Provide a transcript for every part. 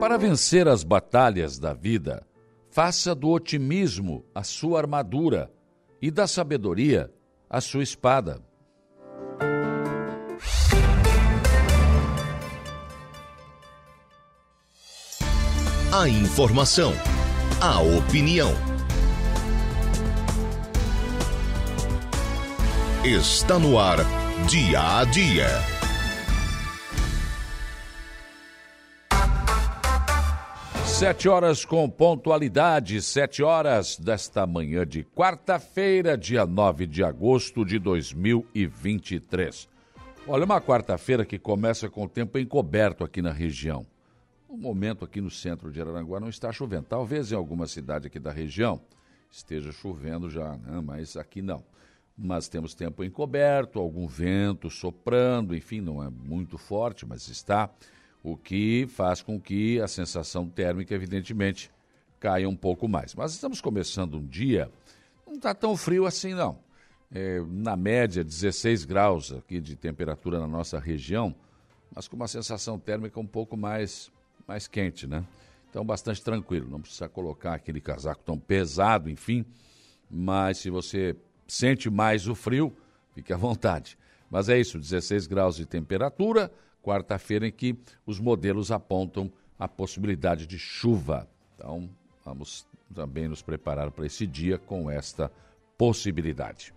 Para vencer as batalhas da vida, faça do otimismo a sua armadura e da sabedoria a sua espada. A informação, a opinião. Está no ar, dia a dia. Sete horas com pontualidade, sete horas desta manhã de quarta-feira, dia 9 de agosto de 2023. Olha, uma quarta-feira que começa com o tempo encoberto aqui na região. O momento aqui no centro de Araranguá não está chovendo. Talvez em alguma cidade aqui da região esteja chovendo já, né? mas aqui não. Mas temos tempo encoberto, algum vento soprando, enfim, não é muito forte, mas está o que faz com que a sensação térmica, evidentemente, caia um pouco mais. Mas estamos começando um dia, não está tão frio assim não. É, na média, 16 graus aqui de temperatura na nossa região, mas com uma sensação térmica um pouco mais, mais quente, né? Então, bastante tranquilo, não precisa colocar aquele casaco tão pesado, enfim, mas se você sente mais o frio, fique à vontade. Mas é isso, 16 graus de temperatura, quarta-feira em que os modelos apontam a possibilidade de chuva. Então, vamos também nos preparar para esse dia com esta possibilidade.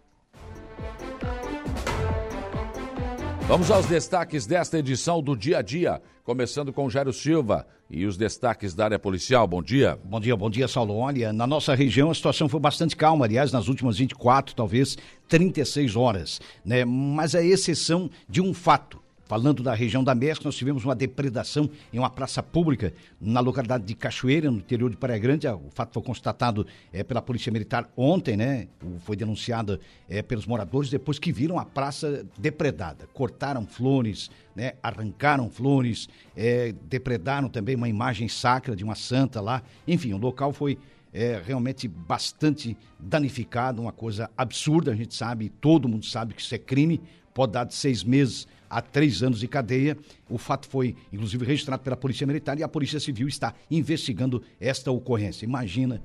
Vamos aos destaques desta edição do Dia a Dia, começando com Jairo Silva e os destaques da área policial. Bom dia. Bom dia, bom dia, Saulo. Olha, na nossa região a situação foi bastante calma, aliás, nas últimas 24, talvez 36 horas, né? Mas é exceção de um fato Falando da região da Mesca, nós tivemos uma depredação em uma praça pública na localidade de Cachoeira, no interior de Praia Grande. O fato foi constatado é, pela Polícia Militar ontem, né? Foi denunciado é, pelos moradores depois que viram a praça depredada. Cortaram flores, né? arrancaram flores, é, depredaram também uma imagem sacra de uma santa lá. Enfim, o local foi é realmente bastante danificado, uma coisa absurda, a gente sabe, todo mundo sabe que isso é crime, pode dar de seis meses a três anos de cadeia. O fato foi, inclusive, registrado pela Polícia Militar e a Polícia Civil está investigando esta ocorrência. Imagina,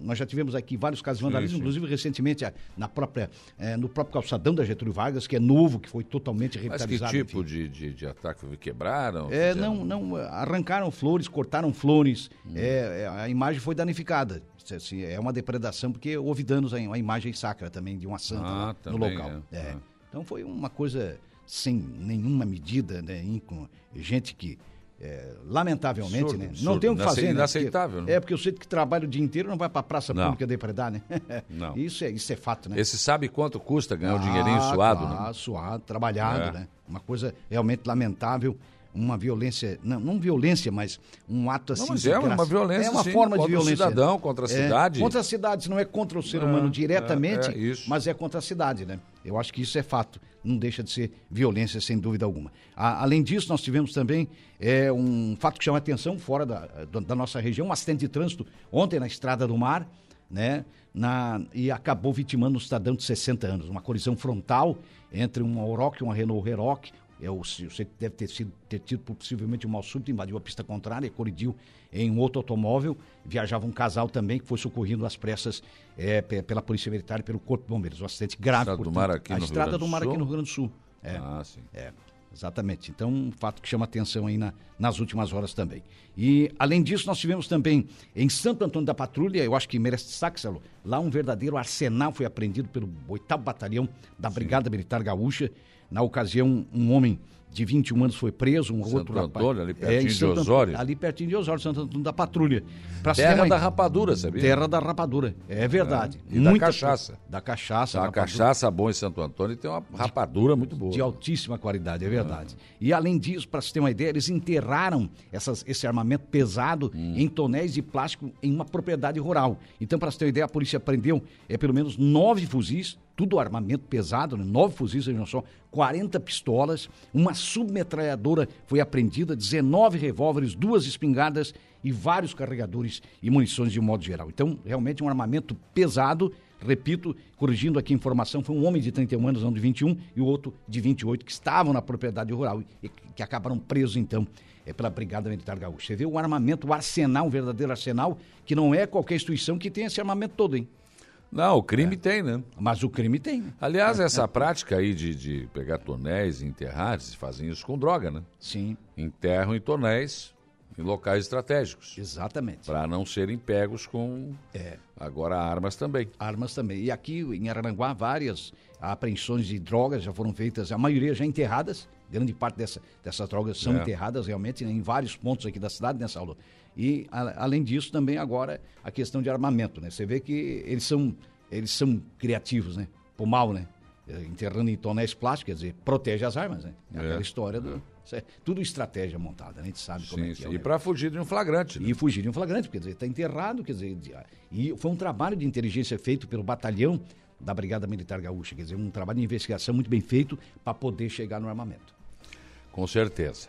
nós já tivemos aqui vários casos de vandalismo, sim, sim. inclusive recentemente na própria, é, no próprio calçadão da Getúlio Vargas, que é novo, que foi totalmente revitalizado. Mas que tipo de, de, de, ataque? Quebraram? É, não, não, arrancaram flores, cortaram flores, hum. é, a imagem foi danificada. Assim, é uma depredação, porque houve danos a uma imagem sacra também de uma santa ah, no local. É. É. Ah. Então foi uma coisa sem nenhuma medida, né, com gente que é, lamentavelmente, absurdo, né? Absurdo. Não tem o que fazer, né? Inaceitável, né? É, porque o sujeito que trabalha o dia inteiro não vai para a praça não. pública depredar, né? Não. Isso é, isso é fato, né? Esse sabe quanto custa ganhar ah, um dinheirinho suado, ah, né? suado, trabalhado, é. né? Uma coisa realmente lamentável uma violência, não, não violência, mas um ato assim. Não, mas é uma violência. É uma sim, forma de violência. Contra o cidadão, contra a é, cidade. Contra a cidade, não é contra o ser humano é, diretamente, é, mas é contra a cidade, né? Eu acho que isso é fato. Não deixa de ser violência, sem dúvida alguma. A, além disso, nós tivemos também é, um fato que chama atenção fora da, da nossa região, um acidente de trânsito ontem na Estrada do Mar, né? Na, e acabou vitimando um cidadão de 60 anos. Uma colisão frontal entre uma Oroch e uma Renault Heroc. É o, você deve ter, sido, ter tido possivelmente um mal súbito, invadiu a pista contrária, colidiu em um outro automóvel. Viajava um casal também que foi socorrido às pressas é, pela Polícia Militar e pelo Corpo de Bombeiros. Um acidente grave. Estrada do Mar aqui a no Estrada Rio do Mar aqui no Rio Grande do Sul. É, ah, sim. É, exatamente. Então, um fato que chama atenção aí na, nas últimas horas também. E, além disso, nós tivemos também em Santo Antônio da Patrulha, eu acho que merece destaque, lá um verdadeiro arsenal foi apreendido pelo 8 Batalhão da Brigada sim. Militar Gaúcha na ocasião, um homem de 21 anos foi preso, um Santo outro Antônio, ali pertinho é, de Osório. Ali pertinho de Osório, Santo Antônio da Patrulha. Pra terra uma... da rapadura, sabia? Terra da rapadura, é verdade. É. E Muita da cachaça. Da cachaça. A cachaça boa em Santo Antônio tem uma rapadura de, muito boa. De altíssima qualidade, é verdade. E além disso, para você ter uma ideia, eles enterraram essas, esse armamento pesado hum. em tonéis de plástico em uma propriedade rural. Então, para você ter uma ideia, a polícia prendeu é, pelo menos nove fuzis, tudo armamento pesado, né? nove fuzis, vejam só, 40 pistolas, uma submetralhadora foi apreendida, 19 revólveres, duas espingardas e vários carregadores e munições de um modo geral. Então, realmente um armamento pesado, repito, corrigindo aqui a informação, foi um homem de 31 anos, não de 21, e o outro de 28, que estavam na propriedade rural e que acabaram presos, então, é pela Brigada Militar Gaúcha. Você vê o armamento, o arsenal, um verdadeiro arsenal, que não é qualquer instituição que tenha esse armamento todo, hein? Não, o crime é. tem, né? Mas o crime tem. Aliás, essa prática aí de, de pegar tonéis e enterrar, eles fazem isso com droga, né? Sim. Enterram em tonéis em locais estratégicos. Exatamente. Para não serem pegos com é. agora armas também. Armas também. E aqui em Araranguá, várias apreensões de drogas já foram feitas, a maioria já enterradas. Grande parte dessa, dessas drogas são é. enterradas realmente em vários pontos aqui da cidade, né, Saulo? E a, além disso, também agora a questão de armamento, né? Você vê que eles são, eles são criativos, né? Por mal, né? Eh, enterrando em tonéis plásticos, quer dizer, protege as armas, né? É aquela história do. É tudo estratégia montada, né? a gente sabe sim, como é que sim. é. E para fugir de um flagrante. Né? E fugir de um flagrante, quer dizer, está enterrado, quer dizer. E foi um trabalho de inteligência feito pelo batalhão da Brigada Militar Gaúcha, quer dizer, um trabalho de investigação muito bem feito para poder chegar no armamento. Com certeza.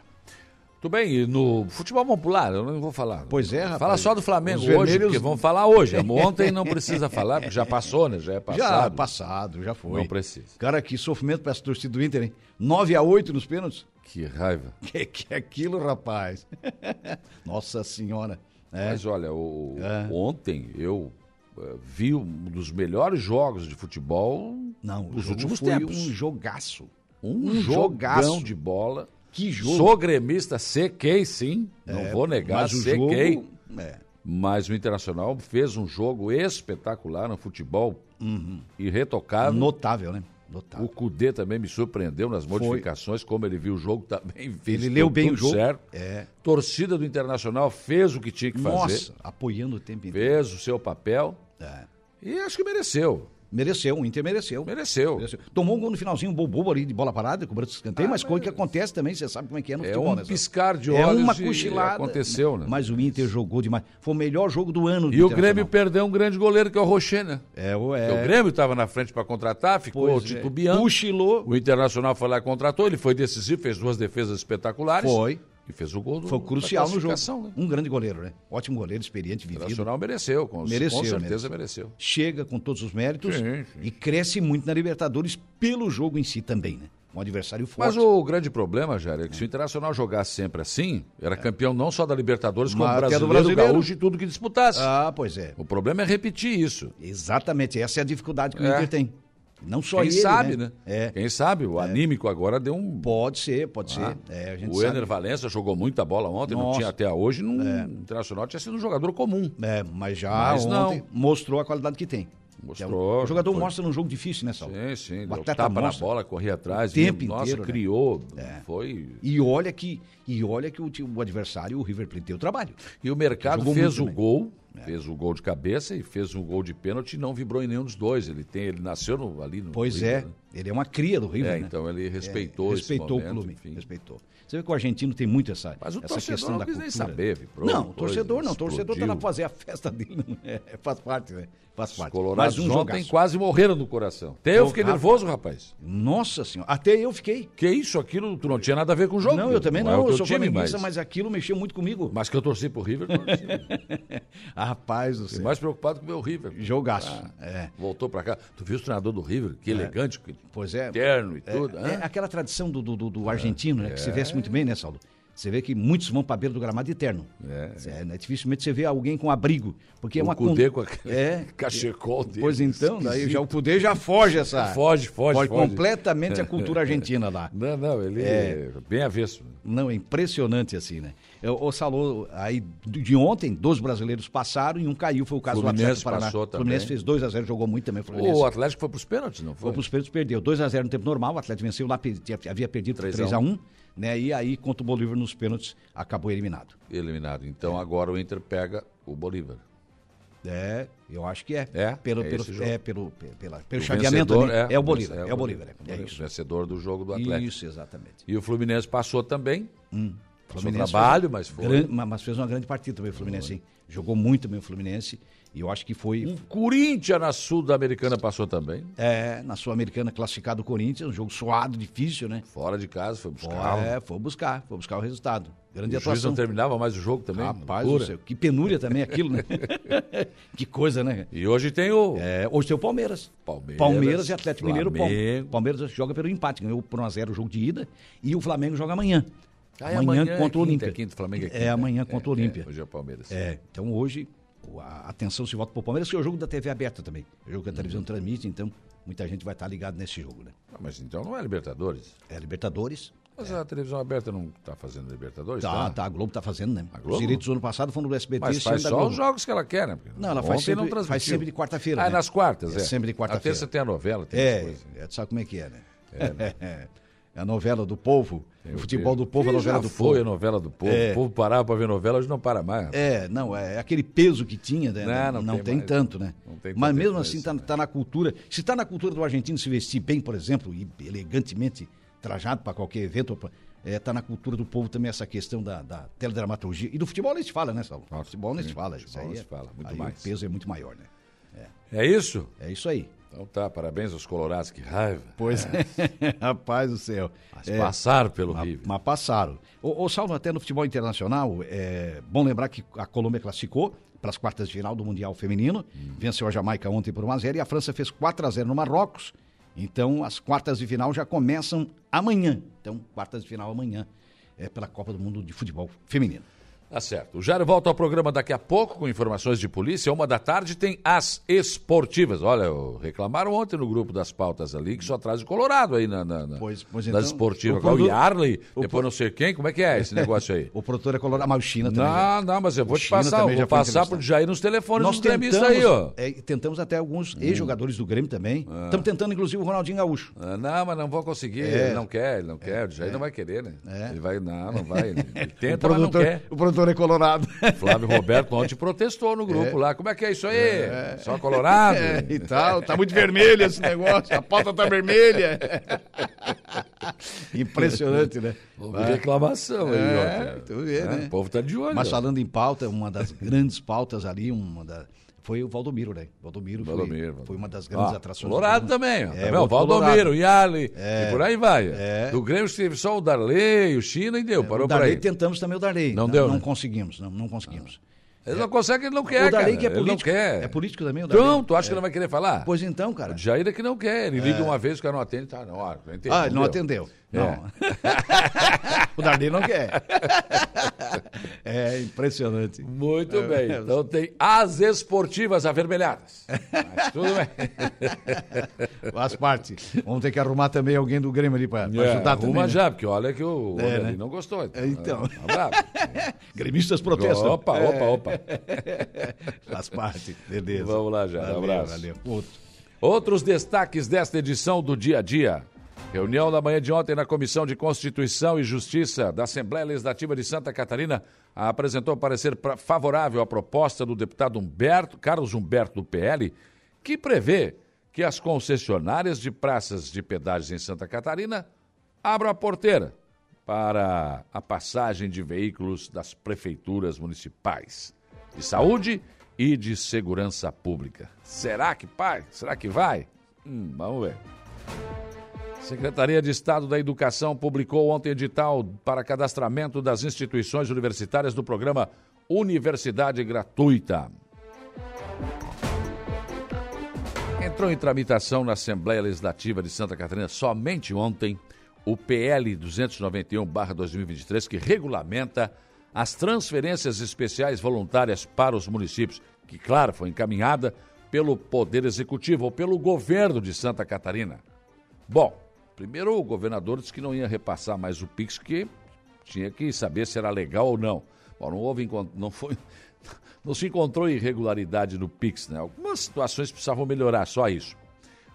Tudo bem, e no futebol popular, eu não vou falar. Pois é, rapaz. Fala só do Flamengo hoje, vermelhos... porque vamos falar hoje. Ontem não precisa falar, porque já passou, né? Já é passado. Já passado, já foi. Não precisa. Cara, que sofrimento para essa torcida do Inter, hein? 9 a 8 nos pênaltis. Que raiva. Que que é aquilo, rapaz? Nossa Senhora. É. Mas olha, o, é. ontem eu uh, vi um dos melhores jogos de futebol não, dos últimos tempos. um jogaço. Um, um jogaço de bola que jogo. Sou gremista, sequei sim, é, não vou negar, mas sequei. Jogo, é. Mas o Internacional fez um jogo espetacular no futebol uhum. irretocável. Notável, né? Notável. O Cudê também me surpreendeu nas modificações, Foi. como ele viu o jogo também. Fez ele leu bem o jogo. Certo. É. Torcida do Internacional fez o que tinha que Nossa, fazer. apoiando o tempo inteiro. Fez o seu papel. É. E acho que mereceu. Mereceu, o Inter mereceu. Mereceu. mereceu. Tomou um gol no finalzinho, um bobo ali de bola parada, cobrando escanteio, ah, mas coisa que acontece também, você sabe como é que é no é futebol, um né? piscar de olhos É uma cochilada. Aconteceu, né? Mas o Inter jogou demais. Foi o melhor jogo do ano. E o Grêmio perdeu um grande goleiro, que é o Rocher, né? É, o, é... o Grêmio estava na frente para contratar, ficou pois é. titubeando. É. Cochilou. O Internacional foi lá e contratou, ele foi decisivo, fez duas defesas espetaculares. Foi. E fez o gol do, Foi crucial no jogo. Né? Um grande goleiro, né? Ótimo goleiro, experiente, vivido. O Nacional mereceu, com, mereceu, com certeza mereceu. mereceu. Chega com todos os méritos sim, sim. e cresce muito na Libertadores pelo jogo em si também, né? Um adversário forte. Mas o grande problema, Jair, é que se o Internacional jogasse sempre assim, era é. campeão não só da Libertadores, como brasileiro, do brasileiro, gaúcho e tudo que disputasse. Ah, pois é. O problema é repetir isso. Exatamente, essa é a dificuldade que é. o Inter tem. Não só Quem ele, sabe, né? né? É. Quem sabe, o é. anímico agora deu um... Pode ser, pode ah. ser. É, o Ener Valença jogou muita bola ontem, Nossa. não tinha até hoje, no é. Internacional tinha sido um jogador comum. É, mas já mas ontem não. mostrou a qualidade que tem. Mostrou. o jogador foi. mostra num jogo difícil, né, Sal? Sim, sim. O atleta tapa mostra. na bola, corria atrás. O tempo nossa, inteiro, né? criou. Né? Foi. E olha que, e olha que o, o adversário, o River Plate, o trabalho. E o mercado fez o também. gol é. Fez o gol de cabeça e fez um gol de pênalti e não vibrou em nenhum dos dois. Ele tem, ele nasceu no, ali no Pois River, é, né? ele é uma cria do River, é, né? então ele respeitou é, respeitou momento, o clube, enfim. respeitou. Você vê que o argentino tem muito essa, Mas o essa torcedor questão não da cultura. nem saber, vibrou, Não, torcedor não, torcedor está lá fazer a festa dele, é, faz parte, né? Faz parte. Os colorados um ontem quase morreram no coração. Até eu fiquei nervoso, rapaz. Nossa senhora, até eu fiquei. Que isso, aquilo, tu não tinha nada a ver com o jogo. Não, eu também não, não é eu sou time, mas... mas aquilo mexeu muito comigo. Mas que eu torci pro River, Rapaz do céu. mais preocupado com o meu River. Jogaço. Ah, é. Voltou pra cá. Tu viu o treinador do River? Que é. elegante. Pois é. Terno e é, tudo. É, aquela tradição do, do, do argentino, né? Que se veste muito bem, né, Saulo? Você vê que muitos vão para a beira do gramado eterno. É, é. Né? Dificilmente você vê alguém com abrigo. Porque o é uma Cudê com a é, cachecol dele. Pois então, daí já o Cudê já foge essa. Foge, foge, foge. Foge completamente a cultura argentina lá. Não, não, ele é, bem avesso. Não, é impressionante assim, né? O Salô, aí de ontem, dois brasileiros passaram e um caiu, foi o caso Fluminense do Atlético Paraná. Passou o Fluminense fez 2x0, jogou muito também. O, o Atlético foi para os pênaltis, não foi? Foi para os pênaltis, perdeu. 2x0 no tempo normal, o Atlético venceu lá, havia perdido 3x1 né? E aí, contra o Bolívar nos pênaltis, acabou eliminado. Eliminado. Então é. agora o Inter pega o Bolívar. É, eu acho que é. É, pelo, é pelo, é, pelo, pela, pelo chaveamento é, é, o Bolívar. É, o Bolívar. É, é, isso. vencedor do jogo do Atlético. Isso, exatamente. E o Fluminense passou também. Hum. Fluminense trabalho, mas foi. Grande, mas fez uma grande partida também o Fluminense, hein? Jogou muito bem o Fluminense. E eu acho que foi. Um Corinthians na Sul-Americana passou também. É, na Sul-Americana classificado o Corinthians, um jogo suado, difícil, né? Fora de casa, foi buscar. É, foi buscar, foi buscar o resultado. Grande o atuação. juiz não terminava mais o jogo também. Rapaz, céu, que penúria também aquilo, né? que coisa, né? E hoje tem o. É, hoje tem o Palmeiras. Palmeiras. Palmeiras e Atlético Flamengo. Mineiro. Palmeiras joga pelo empate, ganhou por 1x0 o jogo de ida. E o Flamengo joga amanhã. Ah, é amanhã, amanhã, contra o Olímpia. É quinta, Flamengo é, quinta. é amanhã contra o Olímpia. É, hoje é o Palmeiras. É, então hoje a atenção se volta para o Palmeiras, que é o jogo da TV aberta também. O jogo que a televisão uhum. transmite, então muita gente vai estar ligado nesse jogo, né? Ah, mas então não é Libertadores? É Libertadores. Mas é. a televisão aberta não está fazendo Libertadores? Tá, tá, tá, a Globo está fazendo, né? A Globo? Os direitos do ano passado foram do SBT. Mas faz só os jogos que ela quer, né? Não, ela faz sempre, não faz sempre de quarta-feira. Ah, né? nas quartas, é. é. Sempre de quarta-feira. A terça tem a novela, tem é, é, tu sabe como é que é, né? É, né? a novela do povo, o futebol do povo, a novela do povo. Foi a novela do povo. É. O povo parava para ver novela, hoje não para mais. É, não, é aquele peso que tinha, né? Não, não, não tem, tem tanto, né? Tem Mas mesmo assim está tá na cultura. Se está na cultura do argentino se vestir bem, por exemplo, e elegantemente trajado para qualquer evento, está é, tá na cultura do povo também essa questão da, da teledramaturgia. E do futebol nem se fala, né, Saulo? Ah, futebol nem se fala. Futebol isso aí se é fala, muito mais. O peso é muito maior, né? É. é isso? É isso aí. Então tá, parabéns aos colorados, que raiva. Pois é, rapaz do céu. Mas é, passaram pelo mas, Rio. Mas passaram. O, o Salvo, até no futebol internacional, é bom lembrar que a Colômbia classificou para as quartas de final do Mundial Feminino, hum. venceu a Jamaica ontem por 1x0 e a França fez 4x0 no Marrocos. Então, as quartas de final já começam amanhã. Então, quartas de final amanhã é pela Copa do Mundo de Futebol Feminino. Tá certo. O Jairo volta ao programa daqui a pouco com informações de polícia. Uma da tarde tem as esportivas. Olha, reclamaram ontem no grupo das pautas ali que só traz o Colorado aí na, na, na pois, pois das então, esportivas. O, Yarley, o depois não sei quem. Como é que é esse negócio aí? o produtor é Colorado, mas o China também. Não, não, mas eu vou o te China passar. Vou passar pro Jair nos telefones Nós dos gremistas aí, ó. É, tentamos até alguns hum. ex-jogadores do Grêmio também. Estamos ah. tentando, inclusive, o Ronaldinho Gaúcho. Ah, não, mas não vou conseguir. É. Ele não quer, ele não quer. O Jair é. não vai querer, né? É. Ele vai, não, não vai. Ele, ele tenta, mas não quer. O produtor é Colorado. Flávio Roberto ontem protestou no grupo é. lá. Como é que é isso aí? É. Só colorado? É, e tal. Tá muito vermelho esse negócio. A pauta tá vermelha. Impressionante, né? Houve reclamação aí, é, ó. Tu vê, né? O povo tá de olho. Mas falando em pauta, uma das grandes pautas ali, uma da foi o Valdomiro, né? Valdomiro, Valdomiro foi, foi, uma das grandes ah, atrações. Colorado também, ó. É, tá o Valdomiro, o Yali, é, e por aí vai. É. Do Grêmio teve só o Darley, o China e deu, é, parou o Darley, por aí. tentamos também o Darley. Não, não deu, Não né? conseguimos, não, não conseguimos. Ah. Ele não consegue, ele não quer, o Darley cara. que é político. Ele não quer. É político também, o Darley. Então, tu acha é. que ele vai querer falar? Pois então, cara. O Jair é que não quer. Ele liga é. uma vez, o cara não atende, tá, não, ah, entendi, ah, não, não atendeu. É. Não. o Darley não quer. É impressionante. Muito é. bem. Então tem as esportivas avermelhadas. Mas tudo bem. Faz parte. Vamos ter que arrumar também alguém do Grêmio ali para é, ajudar também. Arruma né? já, porque olha que o é, né? não gostou. Então. então. É, Gremistas protestam. Opa, opa, opa. Faz parte. Beleza. Vamos lá já. Valeu, um abraço. Valeu. Outro. Outros destaques desta edição do Dia a Dia. Reunião da manhã de ontem na Comissão de Constituição e Justiça da Assembleia Legislativa de Santa Catarina apresentou parecer favorável à proposta do deputado Humberto, Carlos Humberto do PL, que prevê que as concessionárias de praças de pedágios em Santa Catarina abram a porteira para a passagem de veículos das prefeituras municipais de saúde e de segurança pública. Será que pai? Será que vai? Hum, vamos ver. Secretaria de Estado da Educação publicou ontem edital para cadastramento das instituições universitárias do programa Universidade Gratuita. Entrou em tramitação na Assembleia Legislativa de Santa Catarina somente ontem o PL 291-2023, que regulamenta as transferências especiais voluntárias para os municípios, que, claro, foi encaminhada pelo Poder Executivo ou pelo governo de Santa Catarina. Bom, Primeiro, o governador disse que não ia repassar mais o Pix, que tinha que saber se era legal ou não. Bom, não houve, não foi, não se encontrou irregularidade no Pix, né? Algumas situações precisavam melhorar, só isso.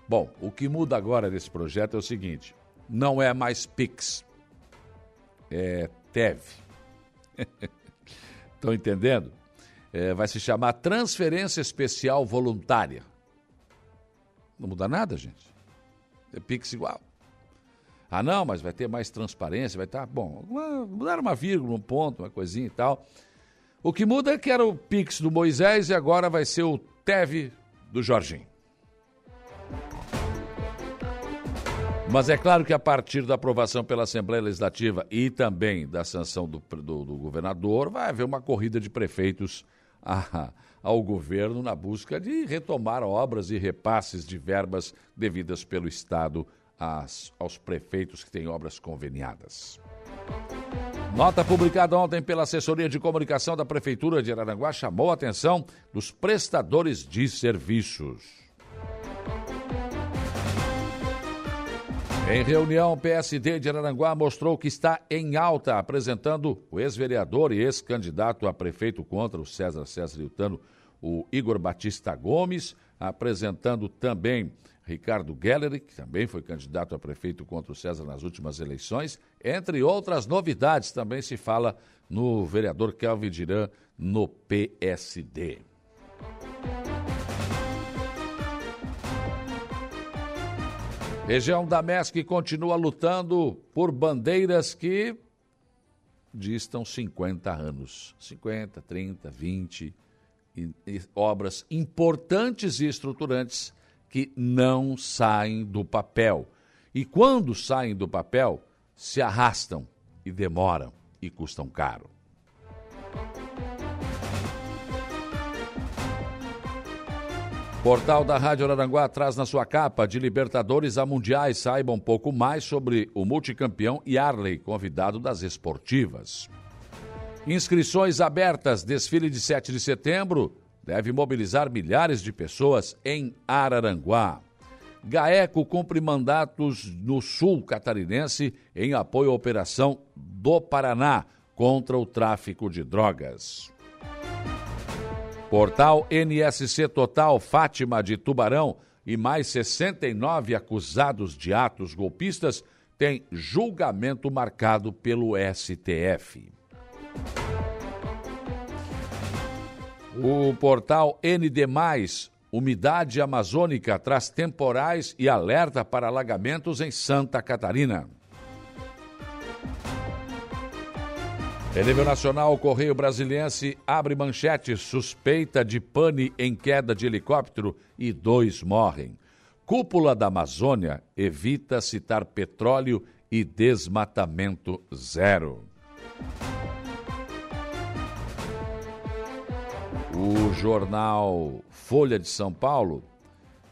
Bom, o que muda agora nesse projeto é o seguinte: não é mais Pix, é TEV. Estão entendendo? É, vai se chamar Transferência Especial Voluntária. Não muda nada, gente. É Pix igual. Ah, não, mas vai ter mais transparência, vai estar. Tá, bom, mudar uma vírgula, um ponto, uma coisinha e tal. O que muda é que era o Pix do Moisés e agora vai ser o TEV do Jorginho. Mas é claro que a partir da aprovação pela Assembleia Legislativa e também da sanção do, do, do governador, vai haver uma corrida de prefeitos a, ao governo na busca de retomar obras e repasses de verbas devidas pelo Estado às, aos prefeitos que têm obras conveniadas. Nota publicada ontem pela assessoria de comunicação da Prefeitura de Araranguá chamou a atenção dos prestadores de serviços. Em reunião, PSD de Araranguá mostrou que está em alta, apresentando o ex-vereador e ex-candidato a prefeito contra o César César Iltano, o Igor Batista Gomes, apresentando também Ricardo Geller, que também foi candidato a prefeito contra o César nas últimas eleições. Entre outras novidades, também se fala no vereador Kelvin Diran no PSD. Região da MESC continua lutando por bandeiras que distam 50 anos. 50, 30, 20. E, e, obras importantes e estruturantes que não saem do papel. E quando saem do papel, se arrastam e demoram e custam caro. Portal da Rádio Araranguá traz na sua capa de Libertadores a Mundiais. Saiba um pouco mais sobre o multicampeão Yarley, convidado das esportivas. Inscrições abertas. Desfile de 7 de setembro deve mobilizar milhares de pessoas em Araranguá. GAECO cumpre mandatos no sul catarinense em apoio à operação do Paraná contra o tráfico de drogas. Portal NSC Total Fátima de Tubarão e mais 69 acusados de atos golpistas têm julgamento marcado pelo STF. O portal ND, Umidade Amazônica, traz temporais e alerta para alagamentos em Santa Catarina. Em nível nacional, o Correio Brasiliense abre manchete suspeita de pane em queda de helicóptero e dois morrem. Cúpula da Amazônia evita citar petróleo e desmatamento zero. O jornal Folha de São Paulo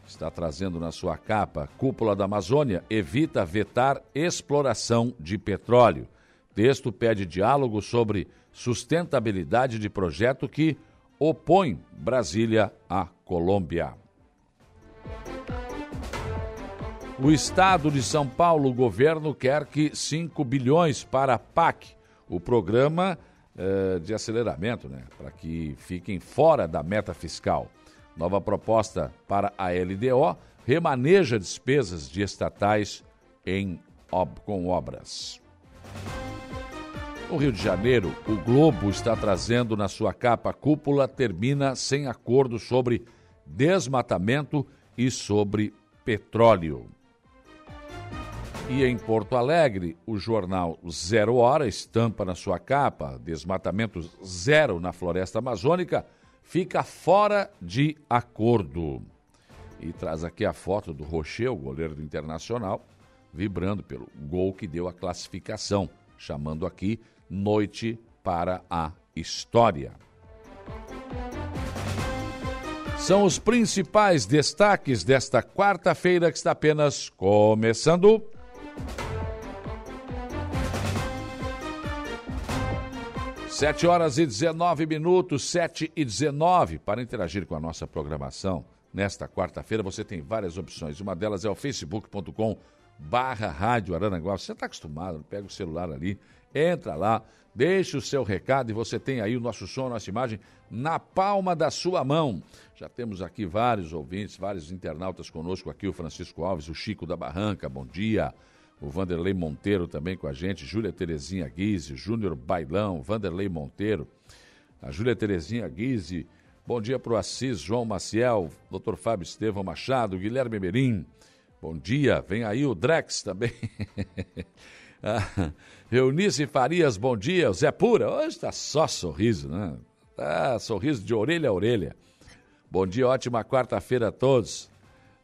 está trazendo na sua capa: Cúpula da Amazônia evita vetar exploração de petróleo. Texto pede diálogo sobre sustentabilidade de projeto que opõe Brasília à Colômbia. O Estado de São Paulo, o governo quer que 5 bilhões para a PAC, o programa eh, de aceleramento, né, para que fiquem fora da meta fiscal. Nova proposta para a LDO remaneja despesas de estatais em, ob, com obras. No Rio de Janeiro, o Globo está trazendo na sua capa cúpula termina sem acordo sobre desmatamento e sobre petróleo. E em Porto Alegre, o jornal Zero Hora estampa na sua capa desmatamento zero na floresta amazônica fica fora de acordo. E traz aqui a foto do Rocher, o goleiro do Internacional, vibrando pelo gol que deu a classificação, chamando aqui Noite para a História. São os principais destaques desta quarta-feira que está apenas começando. Sete horas e 19 minutos, sete e 19. Para interagir com a nossa programação, nesta quarta-feira você tem várias opções. Uma delas é o facebook.com barra rádio Aranaguá. Você está acostumado, pega o celular ali Entra lá, deixe o seu recado e você tem aí o nosso som, a nossa imagem na palma da sua mão. Já temos aqui vários ouvintes, vários internautas conosco aqui, o Francisco Alves, o Chico da Barranca, bom dia. O Vanderlei Monteiro também com a gente, Júlia Terezinha Guise, Júnior Bailão, Vanderlei Monteiro, a Júlia Terezinha Guise, bom dia para o Assis, João Maciel, Dr. Fábio Estevão Machado, Guilherme Merim, Bom dia, vem aí o Drex também. ah, Eunice Farias, bom dia. Zé Pura, hoje tá só sorriso, né? Tá sorriso de orelha a orelha. Bom dia, ótima quarta-feira a todos.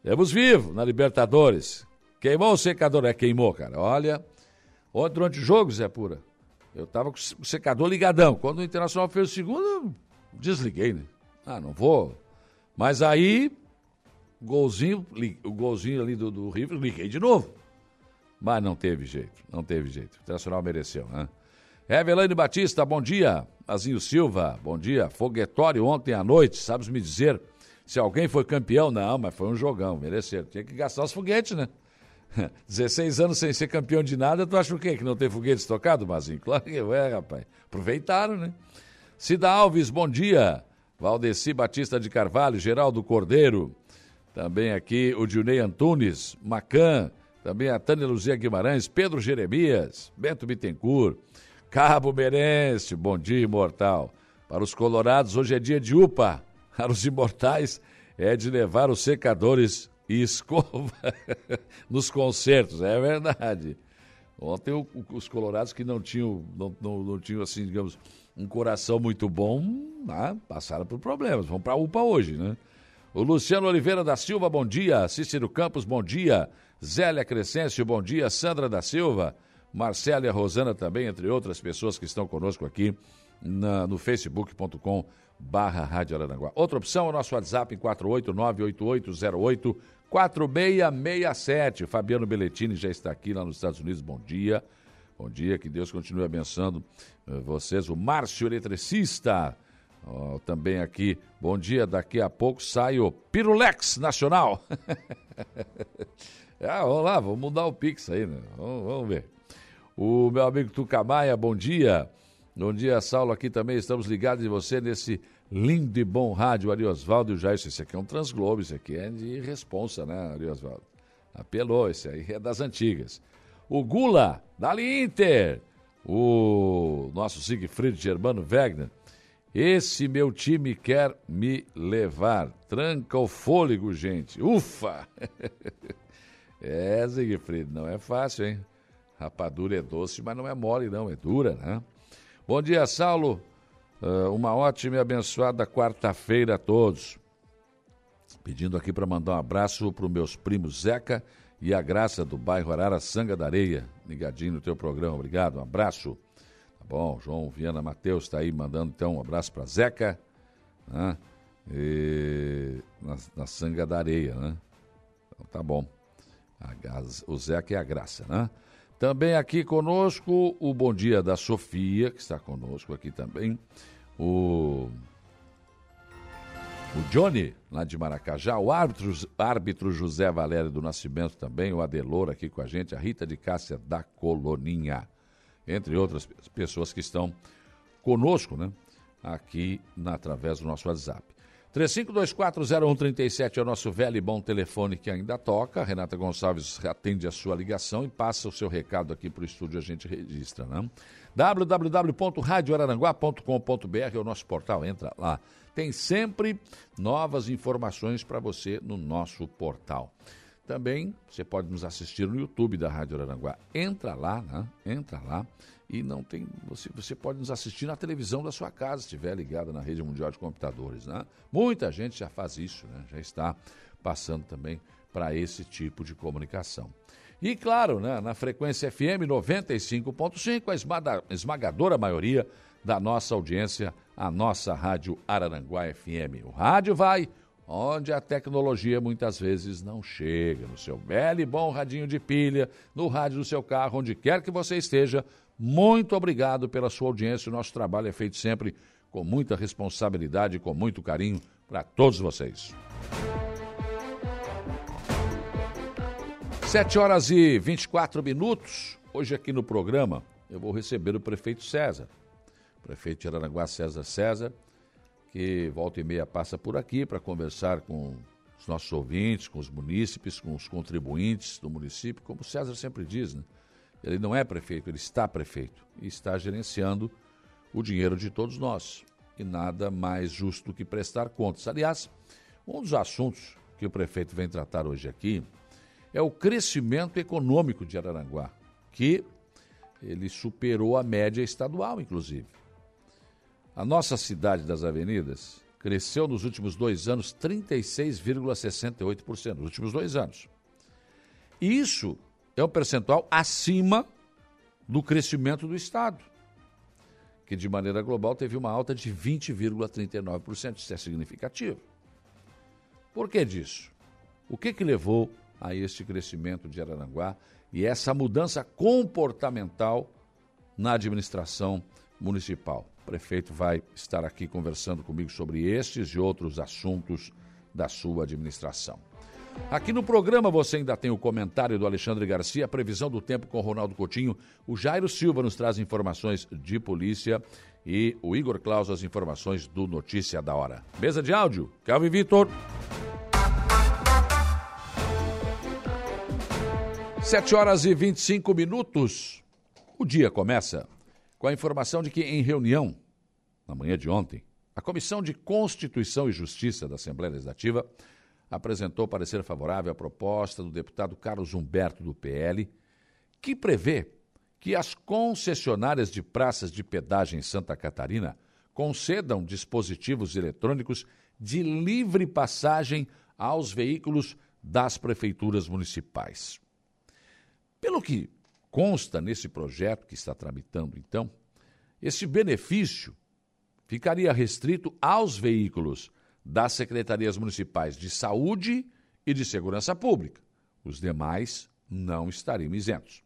Temos vivo na Libertadores. Queimou o secador, é queimou, cara. Olha, durante o jogo, Zé Pura, eu tava com o secador ligadão. Quando o Internacional fez o segundo, desliguei, né? Ah, não vou. Mas aí, golzinho, o golzinho ali do, do River, liguei de novo. Mas não teve jeito, não teve jeito. O Internacional mereceu, né? Evelane Batista, bom dia. Azinho Silva, bom dia. Foguetório ontem à noite, sabes me dizer se alguém foi campeão? Não, mas foi um jogão, mereceu. Tinha que gastar os foguetes, né? 16 anos sem ser campeão de nada, tu acha o quê? Que não tem foguetes tocados, Mazinho? Claro que é, rapaz. Aproveitaram, né? Cida Alves, bom dia. Valdeci Batista de Carvalho, Geraldo Cordeiro. Também aqui o Dionei Antunes, Macan. Também a Tânia Luzia Guimarães, Pedro Jeremias, Bento Bittencourt, Cabo Merense, bom dia, imortal. Para os colorados, hoje é dia de UPA. Para os imortais, é de levar os secadores e escova nos concertos, é verdade. Ontem os colorados que não tinham, não, não, não, tinham assim, digamos, um coração muito bom, né, passaram por problemas. Vão para a UPA hoje, né? O Luciano Oliveira da Silva, bom dia. Cícero Campos, bom dia. Zélia Crescêncio, bom dia. Sandra da Silva, Marcela e Rosana também, entre outras pessoas que estão conosco aqui na, no facebook.com barra Rádio Araranguá. Outra opção é o nosso WhatsApp em 4898808 4667. Fabiano Belletini já está aqui lá nos Estados Unidos. Bom dia. Bom dia, que Deus continue abençoando eh, vocês. O Márcio Eletricista, oh, também aqui. Bom dia, daqui a pouco sai o Pirulex Nacional. ah, vamos lá, vamos mudar o Pix aí, né? Vamos, vamos ver. O meu amigo Tucamaia, bom dia. Bom dia, Saulo, aqui também estamos ligados em você nesse lindo e bom rádio, Ari Osvaldo e o Jair. Esse aqui é um Transglobo, esse aqui é de responsa, né, Ari Osvaldo? Apelou, esse aí é das antigas. O Gula, Dali Inter. O nosso Siegfried Germano Wegner. Esse meu time quer me levar. Tranca o fôlego, gente. Ufa! é, Siegfried, não é fácil, hein? Rapadura é doce, mas não é mole, não, é dura, né? Bom dia, Saulo. Uh, uma ótima e abençoada quarta-feira a todos. Pedindo aqui para mandar um abraço para os meus primos Zeca e a Graça do bairro Arara Sanga da Areia. Ligadinho no teu programa, obrigado, um abraço. Tá bom, João Viana Matheus está aí mandando então um abraço para Zeca, né? E, na, na Sanga da Areia, né? Então, tá bom. A, o Zeca e a Graça, né? Também aqui conosco o Bom Dia da Sofia, que está conosco aqui também. O, o Johnny, lá de Maracajá. O árbitro, árbitro José Valério do Nascimento também. O Adelor aqui com a gente. A Rita de Cássia da Coloninha. Entre outras pessoas que estão conosco, né? Aqui na, através do nosso WhatsApp. 35240137 é o nosso velho e bom telefone que ainda toca. Renata Gonçalves atende a sua ligação e passa o seu recado aqui para o estúdio, a gente registra, né? www.radioararanguá.com.br é o nosso portal, entra lá. Tem sempre novas informações para você no nosso portal. Também você pode nos assistir no YouTube da Rádio Araranguá. Entra lá, né? Entra lá e não tem. Você, você pode nos assistir na televisão da sua casa, se estiver ligada na rede mundial de computadores. Né? Muita gente já faz isso, né? já está passando também para esse tipo de comunicação. E claro, né, na frequência FM 95.5, a esmagadora maioria da nossa audiência, a nossa Rádio Araranguá FM. O rádio vai onde a tecnologia muitas vezes não chega, no seu belo e bom radinho de pilha, no rádio do seu carro, onde quer que você esteja, muito obrigado pela sua audiência. O nosso trabalho é feito sempre com muita responsabilidade e com muito carinho para todos vocês. 7 horas e 24 minutos. Hoje aqui no programa eu vou receber o prefeito César. O prefeito de Aranaguá, César César, que volta e meia passa por aqui para conversar com os nossos ouvintes, com os munícipes, com os contribuintes do município, como César sempre diz, né? Ele não é prefeito, ele está prefeito e está gerenciando o dinheiro de todos nós. E nada mais justo que prestar contas. Aliás, um dos assuntos que o prefeito vem tratar hoje aqui é o crescimento econômico de Araranguá, que ele superou a média estadual, inclusive. A nossa cidade das avenidas cresceu nos últimos dois anos 36,68%, nos últimos dois anos. Isso é um percentual acima do crescimento do Estado, que de maneira global teve uma alta de 20,39%. Isso é significativo. Por que disso? O que, que levou a este crescimento de Araranguá e essa mudança comportamental na administração municipal? O prefeito vai estar aqui conversando comigo sobre estes e outros assuntos da sua administração. Aqui no programa você ainda tem o comentário do Alexandre Garcia, a previsão do tempo com Ronaldo Coutinho. O Jairo Silva nos traz informações de polícia e o Igor Claus as informações do Notícia da Hora. Mesa de áudio, Calvin Vitor. Sete horas e 25 minutos. O dia começa com a informação de que, em reunião, na manhã de ontem, a Comissão de Constituição e Justiça da Assembleia Legislativa apresentou parecer favorável à proposta do deputado Carlos Humberto do PL, que prevê que as concessionárias de praças de pedágio em Santa Catarina concedam dispositivos eletrônicos de livre passagem aos veículos das prefeituras municipais. Pelo que consta nesse projeto que está tramitando, então, esse benefício ficaria restrito aos veículos das secretarias municipais de saúde e de segurança pública. Os demais não estariam isentos.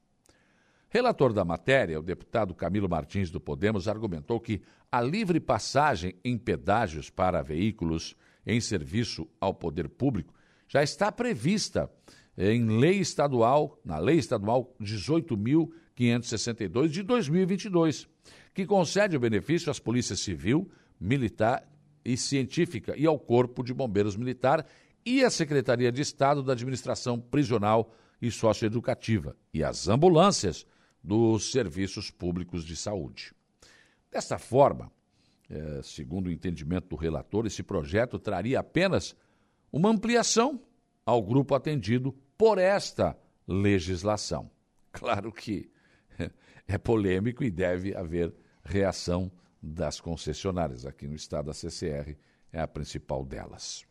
Relator da matéria, o deputado Camilo Martins do Podemos argumentou que a livre passagem em pedágios para veículos em serviço ao poder público já está prevista em lei estadual, na lei estadual 18.562 de 2022, que concede o benefício às polícias civil, militar e Científica e ao Corpo de Bombeiros Militar e à Secretaria de Estado da Administração Prisional e Socioeducativa e às ambulâncias dos Serviços Públicos de Saúde. Desta forma, é, segundo o entendimento do relator, esse projeto traria apenas uma ampliação ao grupo atendido por esta legislação. Claro que é polêmico e deve haver reação das concessionárias. Aqui no estado, a CCR é a principal delas.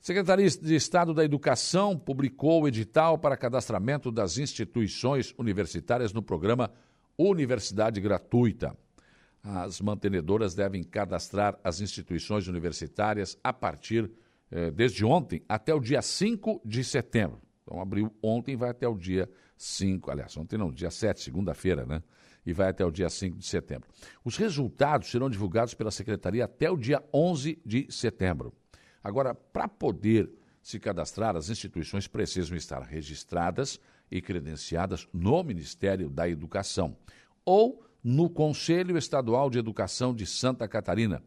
Secretaria de Estado da Educação publicou o edital para cadastramento das instituições universitárias no programa Universidade Gratuita. As mantenedoras devem cadastrar as instituições universitárias a partir eh, desde ontem até o dia 5 de setembro. Então abriu ontem vai até o dia 5, aliás, ontem não, dia 7, segunda-feira, né? E vai até o dia 5 de setembro. Os resultados serão divulgados pela Secretaria até o dia 11 de setembro. Agora, para poder se cadastrar, as instituições precisam estar registradas e credenciadas no Ministério da Educação ou no Conselho Estadual de Educação de Santa Catarina,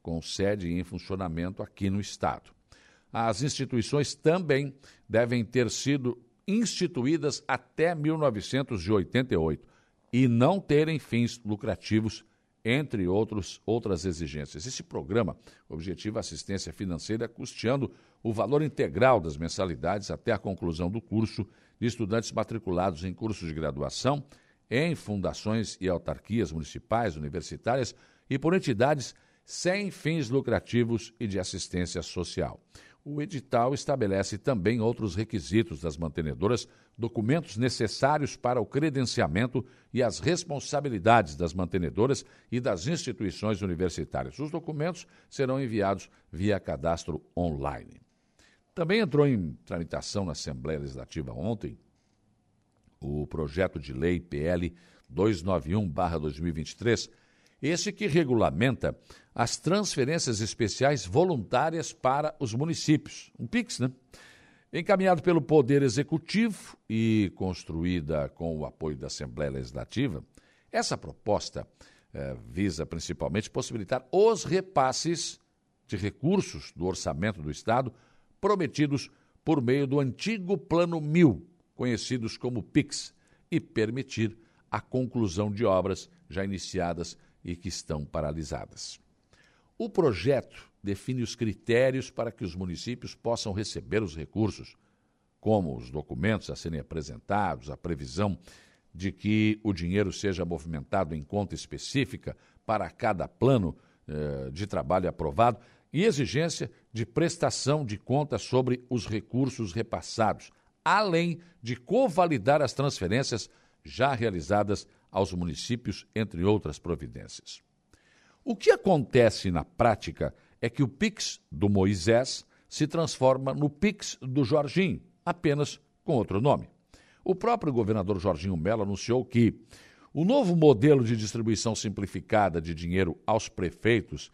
com sede em funcionamento aqui no Estado. As instituições também devem ter sido instituídas até 1988 e não terem fins lucrativos, entre outros, outras exigências. Esse programa objetiva assistência financeira custeando o valor integral das mensalidades até a conclusão do curso de estudantes matriculados em cursos de graduação, em fundações e autarquias municipais, universitárias e por entidades sem fins lucrativos e de assistência social. O edital estabelece também outros requisitos das mantenedoras, documentos necessários para o credenciamento e as responsabilidades das mantenedoras e das instituições universitárias. Os documentos serão enviados via cadastro online. Também entrou em tramitação na Assembleia Legislativa ontem o projeto de lei PL 291-2023 esse que regulamenta as transferências especiais voluntárias para os municípios. Um PIX, né? Encaminhado pelo Poder Executivo e construída com o apoio da Assembleia Legislativa, essa proposta eh, visa principalmente possibilitar os repasses de recursos do orçamento do Estado prometidos por meio do antigo Plano Mil, conhecidos como PIX, e permitir a conclusão de obras já iniciadas e que estão paralisadas. O projeto define os critérios para que os municípios possam receber os recursos, como os documentos a serem apresentados, a previsão de que o dinheiro seja movimentado em conta específica para cada plano eh, de trabalho aprovado e exigência de prestação de contas sobre os recursos repassados, além de convalidar as transferências já realizadas aos municípios, entre outras providências. O que acontece na prática é que o Pix do Moisés se transforma no Pix do Jorginho, apenas com outro nome. O próprio governador Jorginho Mello anunciou que o novo modelo de distribuição simplificada de dinheiro aos prefeitos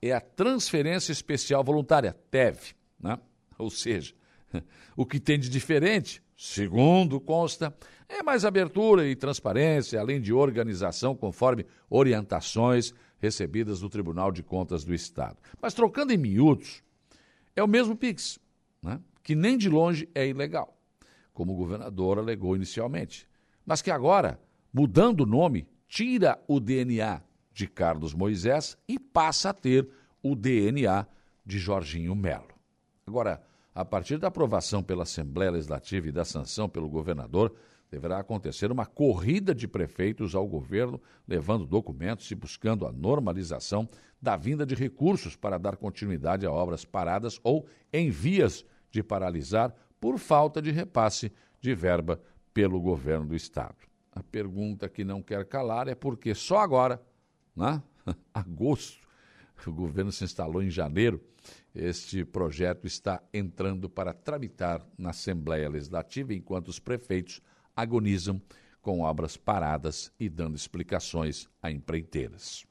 é a transferência especial voluntária, TEV, né? Ou seja, o que tem de diferente, segundo consta, é mais abertura e transparência, além de organização conforme orientações recebidas do Tribunal de Contas do Estado. Mas trocando em miúdos, é o mesmo Pix, né? que nem de longe é ilegal como o governador alegou inicialmente, mas que agora, mudando o nome, tira o DNA de Carlos Moisés e passa a ter o DNA de Jorginho Melo. Agora, a partir da aprovação pela Assembleia Legislativa e da sanção pelo governador, deverá acontecer uma corrida de prefeitos ao governo, levando documentos e buscando a normalização da vinda de recursos para dar continuidade a obras paradas ou em vias de paralisar por falta de repasse de verba pelo governo do Estado. A pergunta que não quer calar é porque só agora, né? agosto, o governo se instalou em janeiro, este projeto está entrando para tramitar na Assembleia Legislativa, enquanto os prefeitos agonizam com obras paradas e dando explicações a empreiteiras.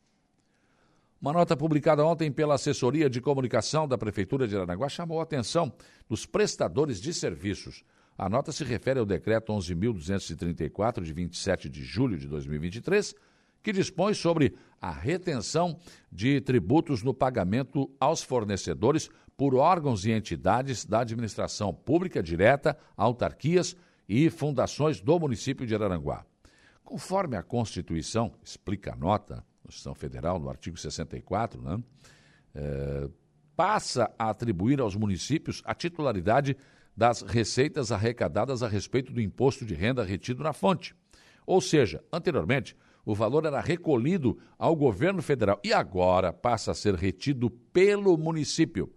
Uma nota publicada ontem pela Assessoria de Comunicação da Prefeitura de Aranaguá chamou a atenção dos prestadores de serviços. A nota se refere ao decreto 11.234, de 27 de julho de 2023, que dispõe sobre a retenção de tributos no pagamento aos fornecedores por órgãos e entidades da administração pública direta, autarquias e fundações do município de Araranguá. Conforme a Constituição, explica a nota, Constituição Federal, no artigo 64, né, é, passa a atribuir aos municípios a titularidade das receitas arrecadadas a respeito do imposto de renda retido na fonte. Ou seja, anteriormente, o valor era recolhido ao governo federal e agora passa a ser retido pelo município.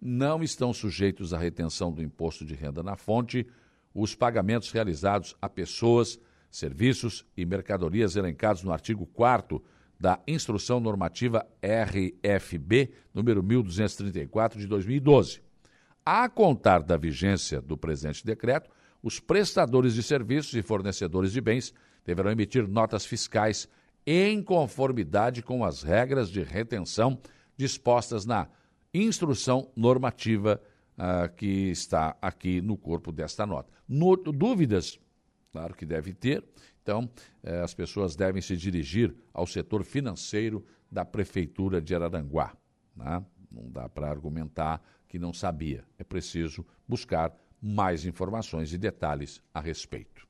Não estão sujeitos à retenção do imposto de renda na fonte os pagamentos realizados a pessoas, serviços e mercadorias elencados no artigo 4 da Instrução Normativa RFB, número 1234 de 2012. A contar da vigência do presente decreto, os prestadores de serviços e fornecedores de bens deverão emitir notas fiscais em conformidade com as regras de retenção dispostas na Instrução Normativa uh, que está aqui no corpo desta nota. No, dúvidas? Claro que deve ter. Então, eh, as pessoas devem se dirigir ao setor financeiro da Prefeitura de Araranguá. Né? Não dá para argumentar que não sabia. É preciso buscar mais informações e detalhes a respeito.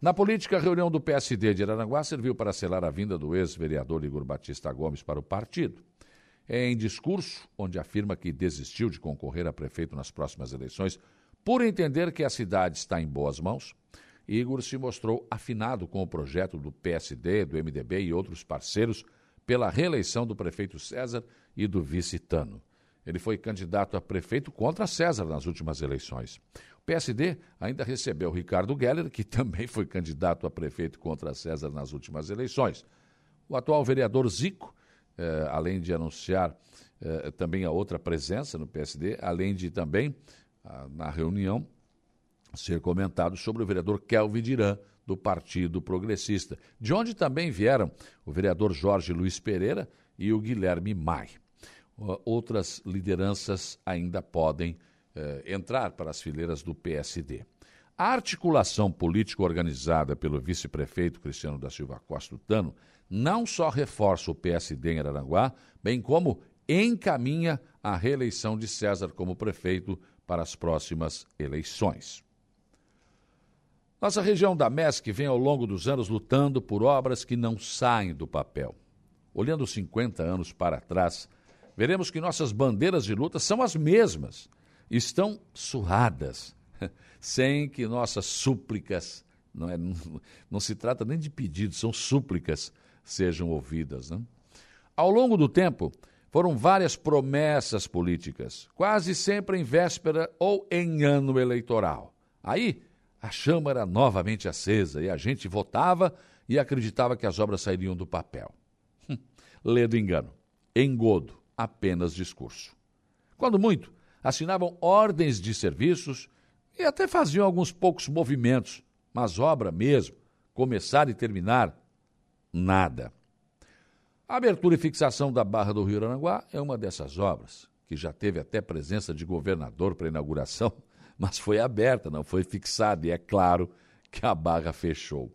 Na política, a reunião do PSD de Araranguá serviu para selar a vinda do ex-vereador Igor Batista Gomes para o partido. Em discurso, onde afirma que desistiu de concorrer a prefeito nas próximas eleições por entender que a cidade está em boas mãos, Igor se mostrou afinado com o projeto do PSD, do MDB e outros parceiros pela reeleição do prefeito César e do vice Tano. Ele foi candidato a prefeito contra César nas últimas eleições. PSD ainda recebeu Ricardo Geller, que também foi candidato a prefeito contra César nas últimas eleições. O atual vereador Zico, eh, além de anunciar eh, também a outra presença no PSD, além de também, ah, na reunião, ser comentado sobre o vereador Kelvin Dirã, do Partido Progressista, de onde também vieram o vereador Jorge Luiz Pereira e o Guilherme Mai. Outras lideranças ainda podem eh, entrar para as fileiras do PSD. A articulação política organizada pelo vice-prefeito Cristiano da Silva Costa Tano não só reforça o PSD em Araranguá, bem como encaminha a reeleição de César como prefeito para as próximas eleições. Nossa região da MESC vem ao longo dos anos lutando por obras que não saem do papel. Olhando 50 anos para trás, veremos que nossas bandeiras de luta são as mesmas, estão surradas, sem que nossas súplicas, não, é, não, se trata nem de pedidos, são súplicas, sejam ouvidas. Né? Ao longo do tempo, foram várias promessas políticas, quase sempre em véspera ou em ano eleitoral. Aí, a chama era novamente acesa e a gente votava e acreditava que as obras sairiam do papel. Ledo engano. Engodo, apenas discurso. Quando muito, assinavam ordens de serviços e até faziam alguns poucos movimentos, mas obra mesmo, começar e terminar, nada. A abertura e fixação da Barra do Rio Aranguá é uma dessas obras, que já teve até presença de governador para inauguração, mas foi aberta, não foi fixada, e é claro que a barra fechou.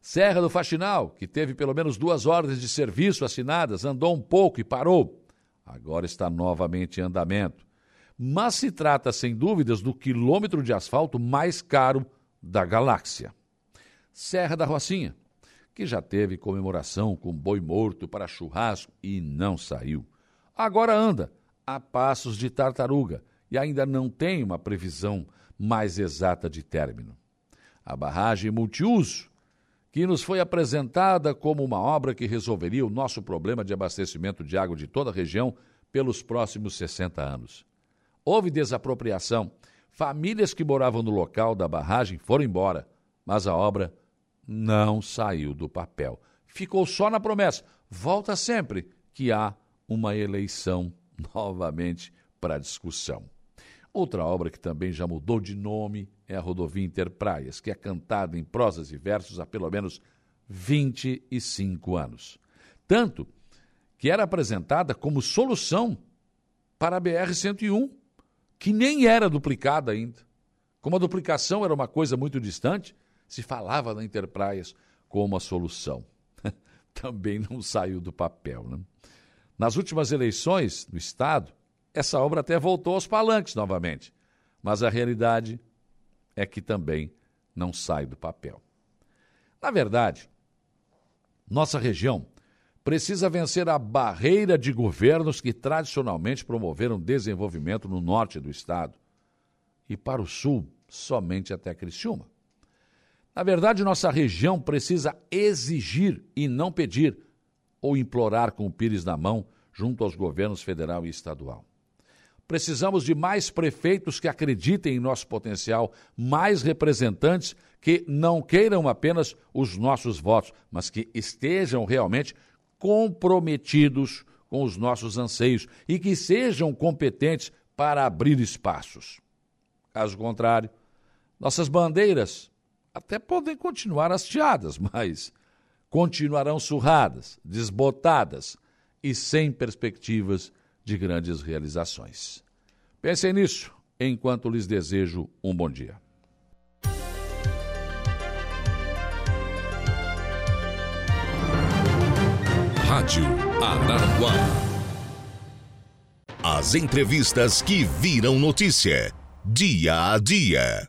Serra do Faxinal, que teve pelo menos duas ordens de serviço assinadas, andou um pouco e parou. Agora está novamente em andamento mas se trata, sem dúvidas, do quilômetro de asfalto mais caro da galáxia. Serra da Rocinha, que já teve comemoração com boi morto para churrasco e não saiu. Agora anda a passos de tartaruga e ainda não tem uma previsão mais exata de término. A barragem multiuso, que nos foi apresentada como uma obra que resolveria o nosso problema de abastecimento de água de toda a região pelos próximos 60 anos. Houve desapropriação. Famílias que moravam no local da barragem foram embora, mas a obra não saiu do papel. Ficou só na promessa. Volta sempre que há uma eleição novamente para discussão. Outra obra que também já mudou de nome é a Rodovia Interpraias, que é cantada em prosas e versos há pelo menos 25 anos. Tanto que era apresentada como solução para a BR-101, que nem era duplicada ainda. Como a duplicação era uma coisa muito distante, se falava na Interpraias como a solução. Também não saiu do papel. Né? Nas últimas eleições no Estado, essa obra até voltou aos palanques novamente, mas a realidade é que também não sai do papel. Na verdade, nossa região precisa vencer a barreira de governos que tradicionalmente promoveram desenvolvimento no norte do estado e para o sul somente até Criciúma. Na verdade, nossa região precisa exigir e não pedir ou implorar com o pires na mão junto aos governos federal e estadual. Precisamos de mais prefeitos que acreditem em nosso potencial, mais representantes que não queiram apenas os nossos votos, mas que estejam realmente comprometidos com os nossos anseios e que sejam competentes para abrir espaços. Caso contrário, nossas bandeiras até podem continuar hasteadas, mas continuarão surradas, desbotadas e sem perspectivas de grandes realizações. Pensem nisso enquanto lhes desejo um bom dia. Rádio Araranguá. As entrevistas que viram notícia. Dia a dia.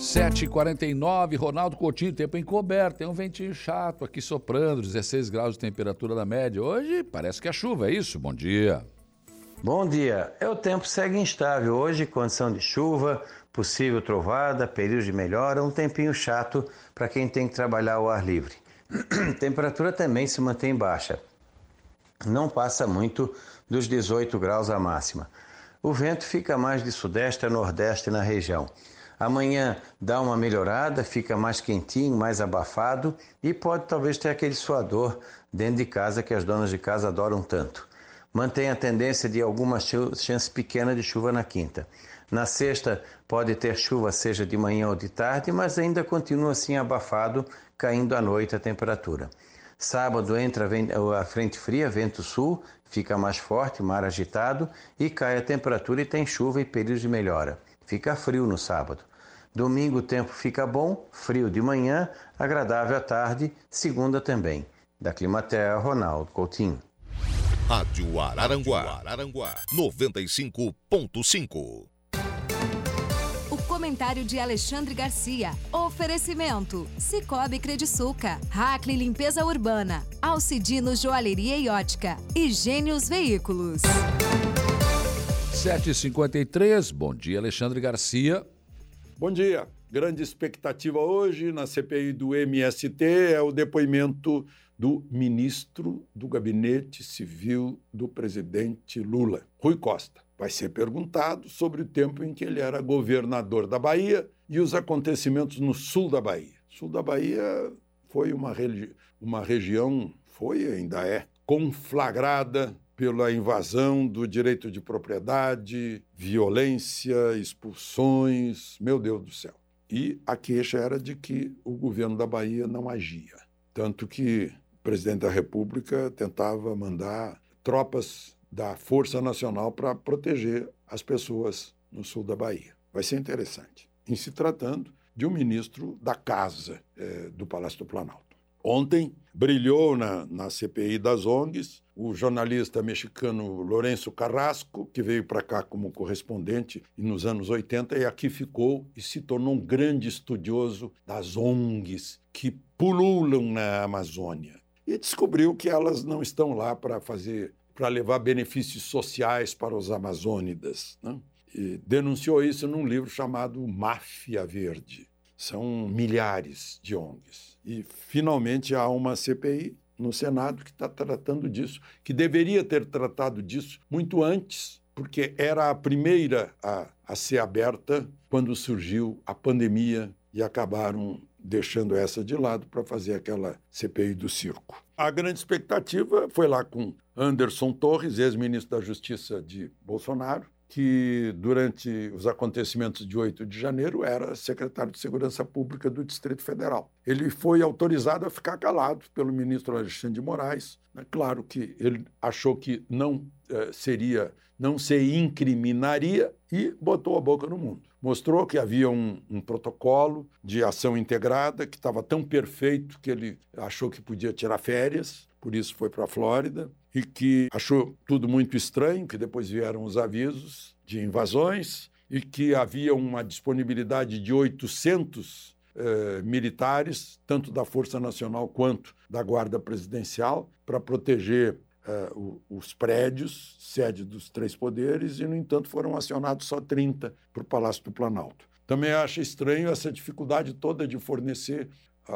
7h49, Ronaldo Coutinho, tempo encoberto, tem um ventinho chato aqui soprando, 16 graus de temperatura da média. Hoje parece que é chuva, é isso? Bom dia. Bom dia. É o tempo segue instável. Hoje, condição de chuva, possível trovada, período de melhora, um tempinho chato para quem tem que trabalhar ao ar livre. Temperatura também se mantém baixa. Não passa muito dos 18 graus a máxima. O vento fica mais de sudeste a nordeste na região. Amanhã dá uma melhorada, fica mais quentinho, mais abafado e pode talvez ter aquele suador dentro de casa que as donas de casa adoram tanto. Mantém a tendência de alguma chance pequena de chuva na quinta. Na sexta pode ter chuva, seja de manhã ou de tarde, mas ainda continua assim abafado, caindo à noite a temperatura. Sábado entra a frente fria, vento sul, fica mais forte, mar agitado e cai a temperatura e tem chuva e períodos de melhora. Fica frio no sábado. Domingo o tempo fica bom, frio de manhã, agradável à tarde, segunda também. Da Climaterra, Ronaldo Coutinho. Rádio Araranguá, Araranguá 95.5. O comentário de Alexandre Garcia. Oferecimento: Cicobi Crediçuca, Hackley Limpeza Urbana, Alcidino Joalheria e Ótica e Gênios Veículos. 7h53, bom dia, Alexandre Garcia. Bom dia. Grande expectativa hoje na CPI do MST é o depoimento do ministro do Gabinete Civil do presidente Lula, Rui Costa. Vai ser perguntado sobre o tempo em que ele era governador da Bahia e os acontecimentos no sul da Bahia. Sul da Bahia foi uma, uma região, foi ainda é, conflagrada pela invasão do direito de propriedade, violência, expulsões, meu Deus do céu. E a queixa era de que o governo da Bahia não agia. Tanto que o presidente da República tentava mandar tropas da Força Nacional para proteger as pessoas no sul da Bahia. Vai ser interessante. Em se tratando de um ministro da Casa é, do Palácio do Planalto. Ontem brilhou na, na CPI das ONGs o jornalista mexicano Lourenço Carrasco, que veio para cá como correspondente nos anos 80 e aqui ficou e se tornou um grande estudioso das ONGs que pululam na Amazônia. E descobriu que elas não estão lá para fazer, para levar benefícios sociais para os amazônidas. Né? E denunciou isso num livro chamado Máfia Verde. São milhares de ONGs. E finalmente há uma CPI no Senado que está tratando disso, que deveria ter tratado disso muito antes, porque era a primeira a, a ser aberta quando surgiu a pandemia e acabaram deixando essa de lado para fazer aquela CPI do circo. A grande expectativa foi lá com Anderson Torres, ex-ministro da Justiça de Bolsonaro, que durante os acontecimentos de 8 de janeiro era secretário de Segurança Pública do Distrito Federal. Ele foi autorizado a ficar calado pelo ministro Alexandre de Moraes. É claro que ele achou que não eh, seria, não se incriminaria e botou a boca no mundo. Mostrou que havia um, um protocolo de ação integrada que estava tão perfeito que ele achou que podia tirar férias, por isso foi para a Flórida e que achou tudo muito estranho, que depois vieram os avisos de invasões e que havia uma disponibilidade de 800 eh, militares, tanto da Força Nacional quanto da Guarda Presidencial, para proteger eh, os prédios, sede dos três poderes, e, no entanto, foram acionados só 30 para o Palácio do Planalto. Também acha estranho essa dificuldade toda de fornecer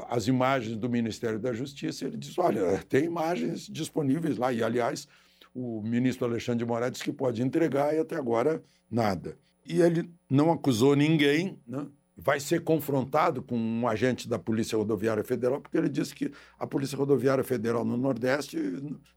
as imagens do Ministério da Justiça, ele diz: olha, tem imagens disponíveis lá. E, aliás, o ministro Alexandre de Moraes disse que pode entregar e até agora nada. E ele não acusou ninguém, né? vai ser confrontado com um agente da Polícia Rodoviária Federal, porque ele disse que a Polícia Rodoviária Federal no Nordeste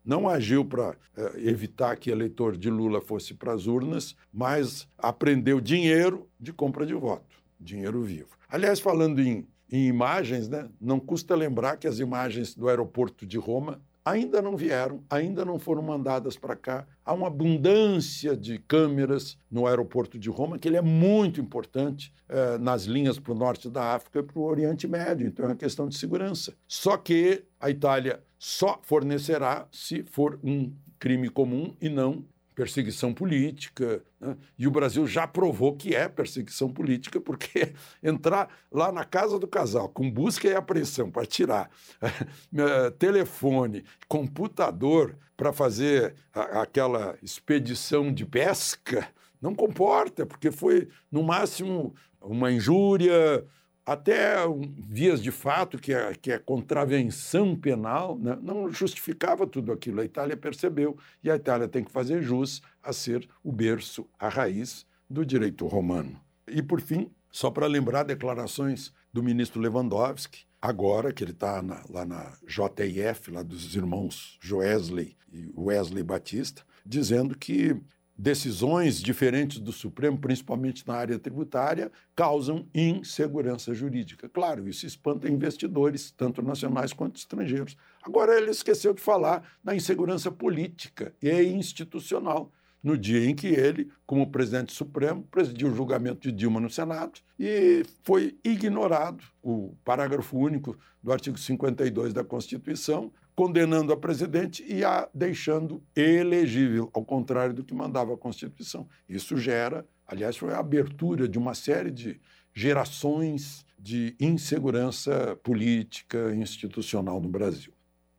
não agiu para eh, evitar que eleitor de Lula fosse para as urnas, mas apreendeu dinheiro de compra de voto, dinheiro vivo. Aliás, falando em em imagens, né? não custa lembrar que as imagens do aeroporto de Roma ainda não vieram, ainda não foram mandadas para cá. Há uma abundância de câmeras no aeroporto de Roma, que ele é muito importante eh, nas linhas para o norte da África e para o Oriente Médio, então é uma questão de segurança. Só que a Itália só fornecerá se for um crime comum e não perseguição política. Né? E o Brasil já provou que é perseguição política, porque entrar lá na casa do casal com busca e apreensão para tirar eh, telefone, computador para fazer a, aquela expedição de pesca, não comporta, porque foi, no máximo, uma injúria, até vias de fato, que é, que é contravenção penal, né? não justificava tudo aquilo. A Itália percebeu e a Itália tem que fazer jus a ser o berço, a raiz do direito romano. E, por fim, só para lembrar declarações do ministro Lewandowski, agora que ele está lá na JIF, lá dos irmãos Joesley e Wesley Batista, dizendo que decisões diferentes do Supremo, principalmente na área tributária, causam insegurança jurídica. Claro, isso espanta investidores, tanto nacionais quanto estrangeiros. Agora, ele esqueceu de falar na insegurança política e institucional. no dia em que ele, como presidente supremo, presidiu o julgamento de Dilma no Senado e foi ignorado o parágrafo único do artigo 52 da Constituição, condenando a presidente e a deixando elegível, ao contrário do que mandava a Constituição. Isso gera, aliás, foi a abertura de uma série de gerações de insegurança política e institucional no Brasil.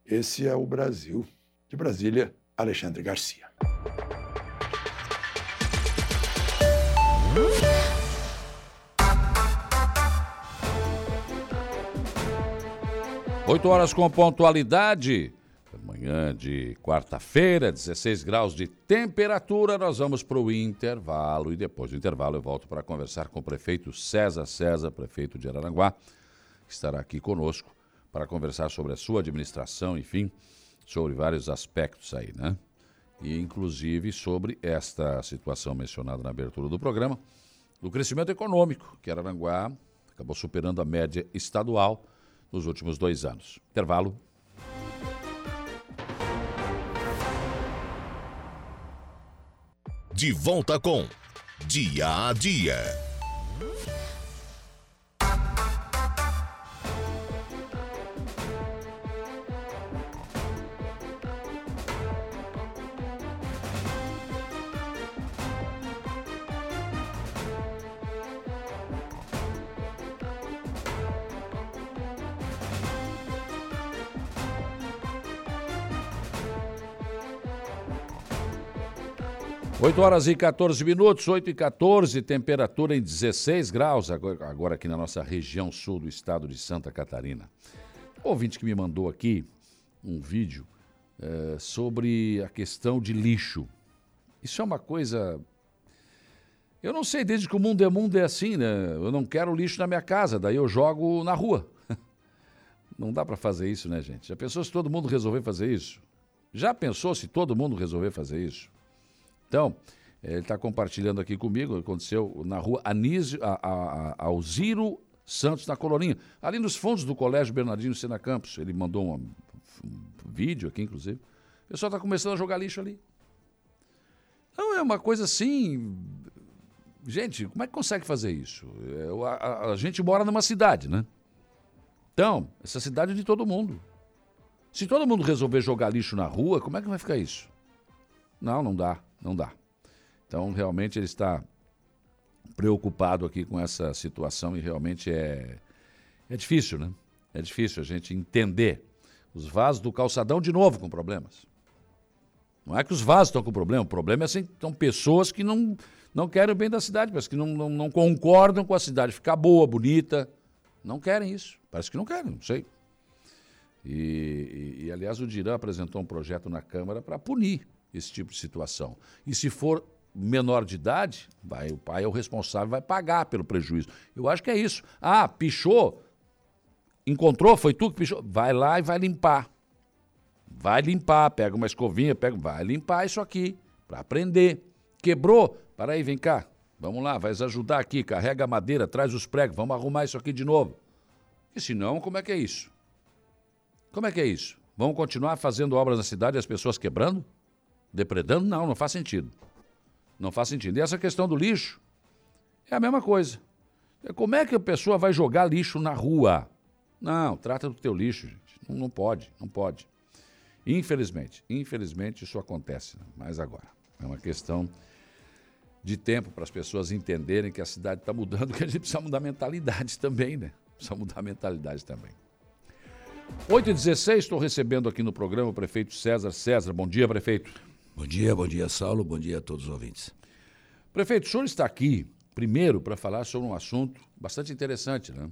Esse é o Brasil. De Brasília, Alexandre Garcia. Oito horas com pontualidade. Manhã de quarta-feira, 16 graus de temperatura. Nós vamos para o intervalo e depois do intervalo eu volto para conversar com o prefeito César César, prefeito de Araranguá, que estará aqui conosco para conversar sobre a sua administração, enfim, sobre vários aspectos aí, né? E inclusive sobre esta situação mencionada na abertura do programa, do crescimento econômico, que Araranguá acabou superando a média estadual nos últimos dois anos. Intervalo. De volta com Dia a Dia. 8 horas e 14 minutos, 8 e 14, temperatura em 16 graus, agora, aqui na nossa região sul do estado de Santa Catarina. Um ouvinte que me mandou aqui um vídeo é, sobre a questão de lixo. Isso é uma coisa. Eu não sei, desde que o mundo é mundo é assim, né? Eu não quero lixo na minha casa, daí eu jogo na rua. Não dá para fazer isso, né, gente? Já pensou se todo mundo resolver fazer isso? Já pensou se todo mundo resolver fazer isso? Então, eh, ele está compartilhando aqui comigo, aconteceu na rua Anísio, a, a, Alziro Santos, na Colorinha, ali nos fundos do Colégio Bernardino Sena Campos. Ele mandou um, um vídeo aqui, inclusive. O pessoal está começando a jogar lixo ali. Então é uma coisa assim. Gente, como é que consegue fazer isso? É, a, a, a gente mora numa cidade, né? Então, essa cidade é de todo mundo. Se todo mundo resolver jogar lixo na rua, como é que vai ficar isso? Não, não dá. Não dá. Então, realmente, ele está preocupado aqui com essa situação e realmente é, é difícil, né? É difícil a gente entender. Os vasos do calçadão, de novo, com problemas. Não é que os vasos estão com problema, o problema é assim, são pessoas que não, não querem o bem da cidade, mas que não, não, não concordam com a cidade ficar boa, bonita. Não querem isso. Parece que não querem, não sei. E, e, e aliás, o Dirã apresentou um projeto na Câmara para punir esse tipo de situação. E se for menor de idade, vai, o pai é o responsável, vai pagar pelo prejuízo. Eu acho que é isso. Ah, pichou, encontrou, foi tu que pichou, vai lá e vai limpar. Vai limpar, pega uma escovinha, pega, vai limpar isso aqui para aprender. Quebrou? Para aí, vem cá. Vamos lá, vai ajudar aqui, carrega a madeira, traz os pregos, vamos arrumar isso aqui de novo. E se não, como é que é isso? Como é que é isso? Vamos continuar fazendo obras na cidade e as pessoas quebrando? Depredando? Não, não faz sentido. Não faz sentido. E essa questão do lixo é a mesma coisa. Como é que a pessoa vai jogar lixo na rua? Não, trata do teu lixo, gente. Não, não pode, não pode. Infelizmente, infelizmente isso acontece, né? mas agora. É uma questão de tempo para as pessoas entenderem que a cidade está mudando, que a gente precisa mudar mentalidade também, né? Precisa mudar mentalidade também. 8 e 16 estou recebendo aqui no programa o prefeito César César. Bom dia, prefeito. Bom dia, bom dia, Saulo, bom dia a todos os ouvintes. Prefeito, o senhor está aqui, primeiro, para falar sobre um assunto bastante interessante, né?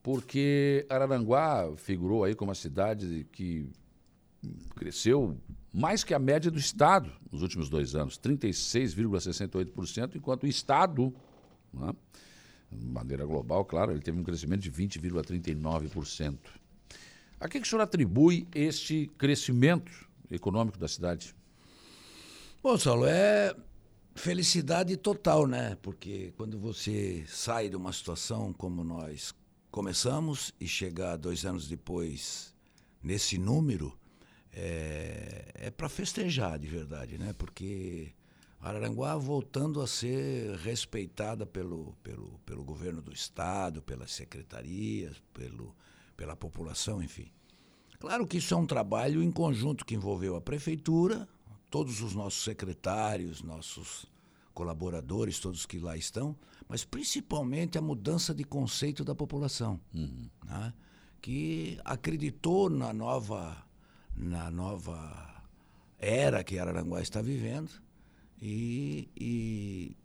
Porque Araranguá figurou aí como uma cidade que cresceu mais que a média do Estado nos últimos dois anos, 36,68%, enquanto o Estado, né, de maneira global, claro, ele teve um crescimento de 20,39%. A que, que o senhor atribui este crescimento econômico da cidade? Bom, Saulo, é felicidade total, né? Porque quando você sai de uma situação como nós começamos e chegar dois anos depois nesse número, é, é para festejar de verdade, né? Porque Araranguá voltando a ser respeitada pelo, pelo, pelo governo do estado, pelas secretarias, pelo, pela população, enfim. Claro que isso é um trabalho em conjunto que envolveu a prefeitura, todos os nossos secretários, nossos colaboradores, todos que lá estão, mas principalmente a mudança de conceito da população, uhum. né? que acreditou na nova, na nova era que Araranguá está vivendo e, e,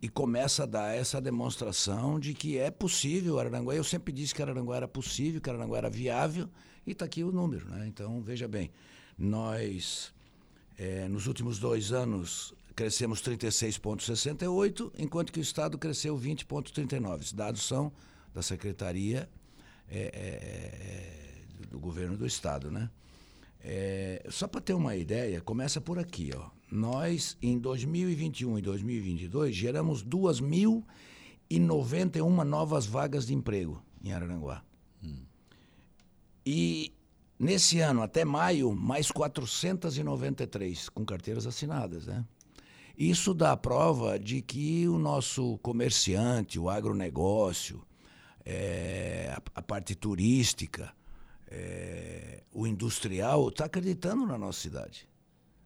e, começa a dar essa demonstração de que é possível Araranguá. Eu sempre disse que Araranguá era possível, que Araranguá era viável e está aqui o número. Né? Então, veja bem, nós, é, nos últimos dois anos, crescemos 36,68, enquanto que o Estado cresceu 20,39. Esses dados são da Secretaria é, é, do Governo do Estado. Né? Só para ter uma ideia, começa por aqui. Ó. Nós, em 2021 e 2022, geramos 2.091 novas vagas de emprego em Araranguá. Hum. E nesse ano, até maio, mais 493 com carteiras assinadas. Né? Isso dá prova de que o nosso comerciante, o agronegócio, é, a, a, parte turística, é, o industrial está acreditando na nossa cidade.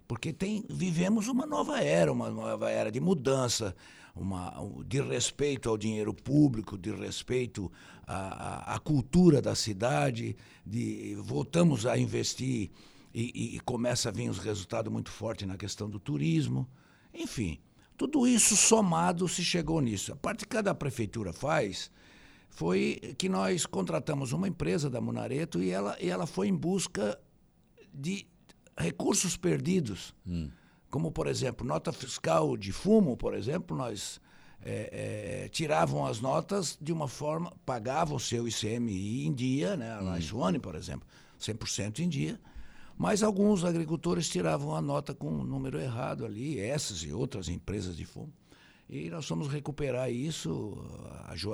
Porque tem, vivemos uma nova era, uma nova era de mudança, uma, de respeito ao dinheiro público, de respeito à, à, cultura da cidade, de, voltamos a investir e, e, começa a vir os resultados muito fortes na questão do turismo. Enfim, tudo isso somado se chegou nisso. A parte que cada prefeitura faz foi que nós contratamos uma empresa da Munareto e ela, e ela foi em busca de recursos perdidos. Hum. Como, por exemplo, nota fiscal de fumo, por exemplo, nós é, é, tiravam as notas de uma forma, pagavam o seu ICMI em dia, né? a hum. por exemplo, 100% em dia, mas alguns agricultores tiravam a nota com um número errado ali, essas e outras empresas de fumo. E nós fomos recuperar isso, aju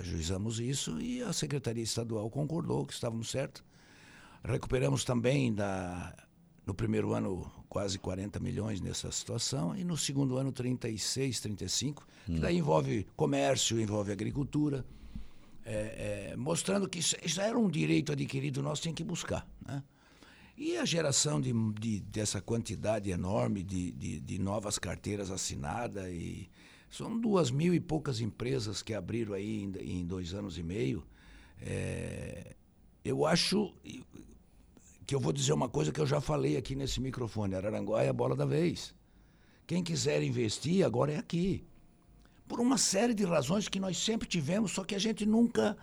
ajuizamos isso e a Secretaria Estadual concordou que estávamos certos. Recuperamos também da, no primeiro ano quase 40 milhões nessa situação e no segundo ano 36, 35, hum. que daí envolve comércio, envolve agricultura, é, é, mostrando que isso, isso era um direito adquirido nosso, tem que buscar. Né? E a geração de, de dessa quantidade enorme de, de, de, novas carteiras assinadas e são duas mil e poucas empresas que abriram aí em, em dois anos e meio. É, eu acho que eu vou dizer uma coisa que eu já falei aqui nesse microfone: Araranguá é a bola da vez. Quem quiser investir agora é aqui. Por uma série de razões que nós sempre tivemos, só que a gente nunca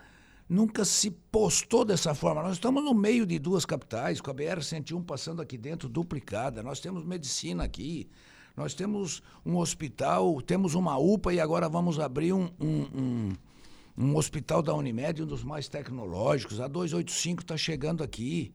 nunca se postou dessa forma. Nós estamos no meio de duas capitais, com a BR-101 passando aqui dentro, duplicada. Nós temos medicina aqui, nós temos um hospital, temos uma UPA e agora vamos abrir um, um, um, um hospital da Unimed, um dos mais tecnológicos. A 285 está chegando aqui.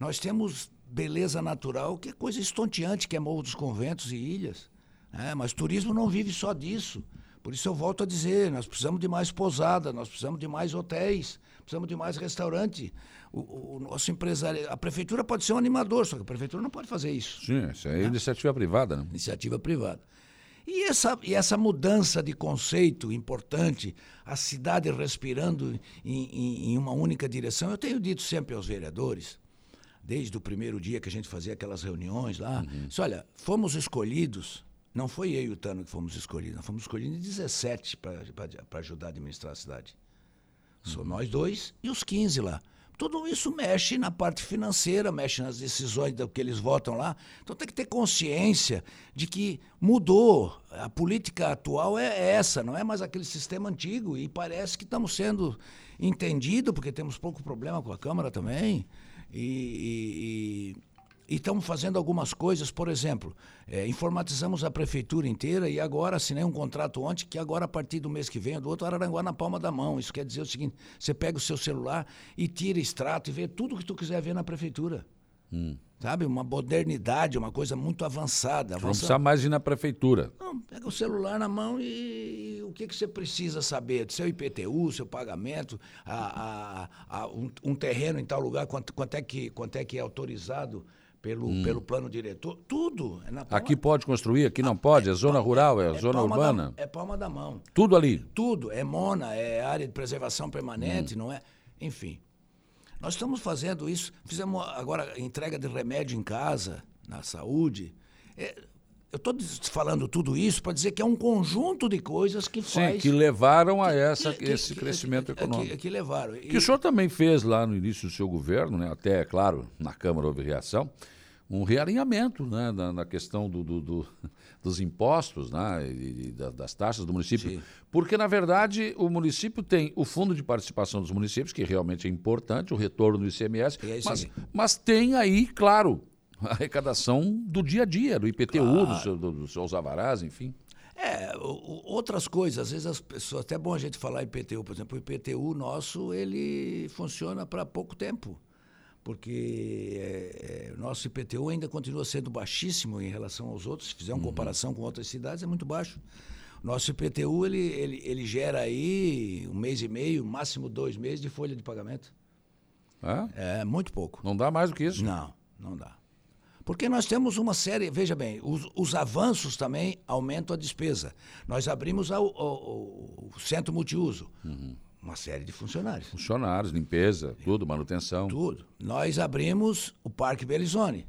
Nós temos beleza natural, que é coisa estonteante, que é Morro dos Conventos e Ilhas. É, mas turismo não vive só disso. Por isso eu volto a dizer, nós precisamos de mais pousada, nós precisamos de mais hotéis, precisamos de mais restaurante. O, o, nosso empresário, a prefeitura pode ser um animador, só que a prefeitura não pode fazer isso. Sim, isso é né? iniciativa privada, né? Iniciativa privada. E essa, e essa mudança de conceito importante, a cidade respirando em, em, em uma única direção, eu tenho dito sempre aos vereadores, desde o primeiro dia que a gente fazia aquelas reuniões lá, uhum. disse, olha, fomos escolhidos não foi eu e o Tano que fomos escolhidos, nós fomos escolhidos em 17 para ajudar a administrar a cidade. São uhum. nós dois e os 15 lá. Tudo isso mexe na parte financeira, mexe nas decisões do que eles votam lá. Então tem que ter consciência de que mudou. A política atual é essa, não é mais aquele sistema antigo. E parece que estamos sendo entendidos, porque temos pouco problema com a Câmara também. E, estamos fazendo algumas coisas, por exemplo, é, informatizamos a prefeitura inteira e agora assinei um contrato ontem que agora a partir do mês que vem, do outro Araranguá na palma da mão. Isso quer dizer o seguinte, você pega o seu celular e tira extrato e vê tudo que tu quiser ver na prefeitura. Hum. Sabe? Uma modernidade, uma coisa muito avançada. Não precisa mais ir na prefeitura. Não, pega o celular na mão e, e o que, que você precisa saber? Do seu IPTU, seu pagamento, a, a, a um, um, terreno em tal lugar, quanto, quanto, é que, quanto é que é autorizado pelo, pelo plano diretor, tudo. É na palma, Aqui pode construir, aqui não pode. É zona rural, é, zona palma urbana. Da, é palma da mão. Tudo ali. Tudo. É mona, é área de preservação Hum. permanente, não é? Enfim. Nós estamos fazendo isso. Fizemos agora entrega de remédio em casa, na saúde. É, eu estou falando tudo isso para dizer que é um conjunto de coisas que Sim, faz. que levaram a essa, que- esse que- crescimento que- econômico. Que, levaram. E- Que o senhor também fez lá no início do seu governo, né? até, claro, na Câmara houve reação, um realinhamento né? na, na questão do, do- do- dos impostos né? e, e da- das taxas do município. Sim. Porque, na verdade, o município tem o fundo de participação dos municípios, que realmente é importante, o retorno do ICMS, é mas, mas tem aí, claro, a arrecadação do dia a dia, do IPTU, do seu- do- dos seus avarás, enfim. É, outras coisas, às vezes as pessoas, até é bom a gente falar IPTU, por exemplo, o IPTU nosso, ele funciona para pouco tempo, porque é, é, nosso IPTU ainda continua sendo baixíssimo em relação aos outros, se fizer uma comparação com outras cidades, é muito baixo. Nosso IPTU, ele, ele, ele gera aí um mês e meio, máximo dois meses de folha de pagamento. É? É muito pouco. Não dá mais do que isso. Não, não dá. Porque nós temos uma série, veja bem, os, os avanços também aumentam a despesa. Nós abrimos a- o, o- o centro multiuso, uma série de funcionários. Funcionários, limpeza, tudo, manutenção. Tudo. Nós abrimos o Parque Belizone.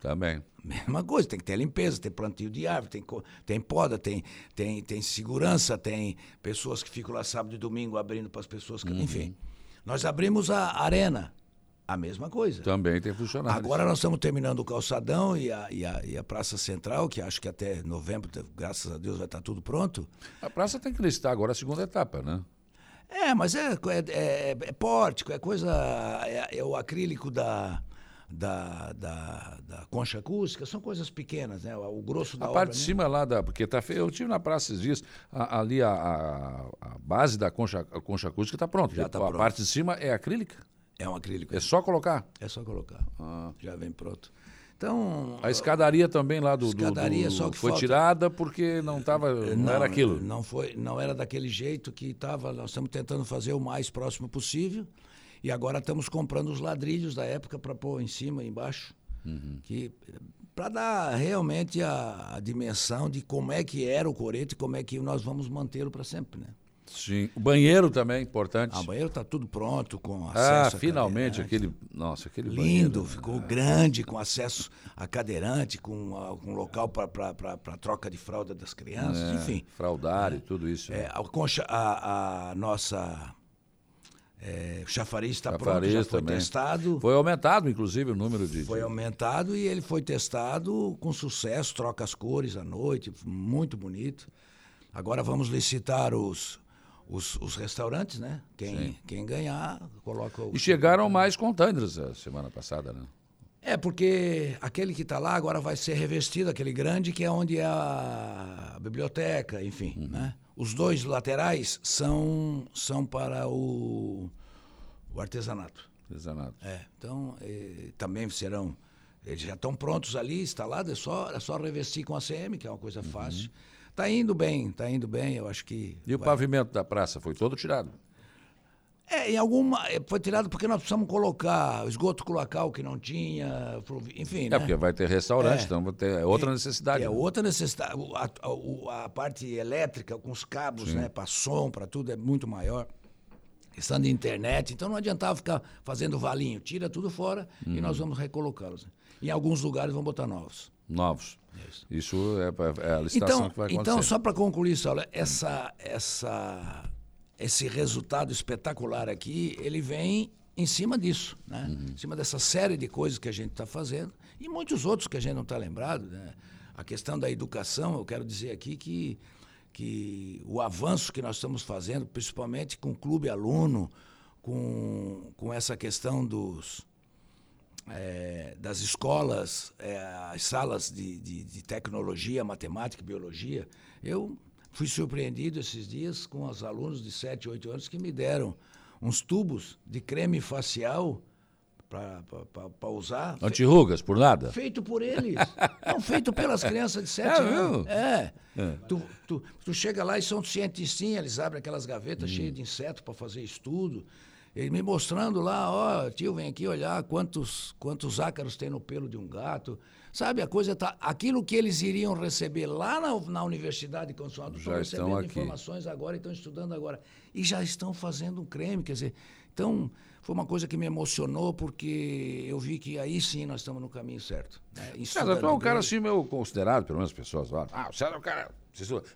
Também. Mesma coisa, tem que ter limpeza, tem plantio de árvore, tem, tem poda, tem, tem, tem segurança, tem pessoas que ficam lá sábado e domingo abrindo para as pessoas. que- Enfim. Nós abrimos a arena, a mesma coisa. Também tem funcionários. Agora nós estamos terminando o calçadão e a, e, a, e a Praça Central, que acho que até novembro, graças a Deus, vai estar tudo pronto. A praça tem que listar agora a segunda etapa, né? É, mas é, é, é, é pórtico, é coisa. É, é o acrílico da, da, da, da concha acústica, são coisas pequenas, né? O grosso da A obra. parte de né? cima lá da. Porque tá feio. Eu tive na praça esses dias. a- ali a, a, a base da concha, a concha acústica está pronta. Já tá a pronto. parte de cima é acrílica. É um acrílico. É só colocar. É só colocar. Ah. Já vem pronto. Então. A escadaria também lá do. do- Escadaria, do- só que foi falta- tirada porque não tava. Não, era aquilo. Não foi, não era daquele jeito que estava. Nós estamos tentando fazer o mais próximo possível. E agora estamos comprando os ladrilhos da época para pôr em cima e embaixo. Uhum. Que para dar realmente a, a dimensão de como é que era o coreto e como é que nós vamos mantê-lo para sempre, né? Sim. O banheiro também, importante. Ah, o banheiro está tudo pronto com Ah, acesso. a finalmente aquele. Nossa, aquele Lindo, banheiro. ficou grande, com acesso a cadeirante, com, a- com local para troca de fralda das crianças, É, enfim. Fraudário, tudo isso. É, a, concha, a, a nossa é, chafariz está pronto, já foi também. testado. Foi aumentado, inclusive, o número de. Foi aumentado e ele foi testado com sucesso, troca as cores à noite, muito bonito. Agora vamos licitar os, os, os restaurantes, né? Quem, quem ganhar, coloca o. E chegaram mais containers a semana passada, né? É, porque aquele que está lá agora vai ser revestido, aquele grande que é onde é a biblioteca, enfim. Uhum. Né? Os dois laterais são, são para o, o artesanato. Artesanato. É, então, eh, também serão. Eles já estão prontos ali, instalados, é só, é só revestir com a CM, que é uma coisa fácil. Está indo bem, está indo bem, eu acho que. E o vai- pavimento da praça foi todo tirado. É, em alguma. eh, Foi tirado porque nós precisamos colocar esgoto cloacal que não tinha, enfim. É, né? porque vai ter restaurante, É. então vai ter é outra necessidade. É né? outra necessidade. O- A, a- o- a parte elétrica, com os cabos, né, para som, para tudo, é muito maior. Questão de internet. Então não adiantava ficar fazendo valinho. Tira tudo fora e Uhum. nós vamos recolocá-los. Em alguns lugares vamos botar novos. Novos. Isso é, é a licitação Então, que vai acontecer. então só para concluir, Saulo, essa, essa, esse resultado espetacular aqui, ele vem em cima disso, né? Uhum. Em cima dessa série de coisas que a gente está fazendo e muitos outros que a gente não está lembrado, né? A questão da educação, eu quero dizer aqui que que o avanço que nós estamos fazendo, principalmente com o clube aluno, com, com essa questão dos é, das escolas, é, as salas de, de, de tecnologia, matemática e biologia, eu fui surpreendido esses dias com os alunos de 7, 8 anos que me deram uns tubos de creme facial para usar. Antirrugas, por nada? Feito por eles. Não, feito pelas crianças de 7 É anos. mesmo? É. Tu, tu, tu chega lá e são cientistinhas, eles abrem aquelas gavetas Hum. cheias de inseto para fazer estudo. Ele me mostrando lá, ó, tio, vem aqui olhar quantos, quantos ácaros tem no pelo de um gato. Sabe, a coisa tá. Aquilo que eles iriam receber lá na, na Universidade Constitucional, estão estão recebendo aqui. informações agora e estão estudando agora. E já estão fazendo um creme, quer dizer. Então, foi uma coisa que me emocionou, porque eu vi que aí sim nós estamos no caminho certo. Né? César, tu é um cara assim meio considerado, pelo menos as pessoas falam. Ah, o César é um cara.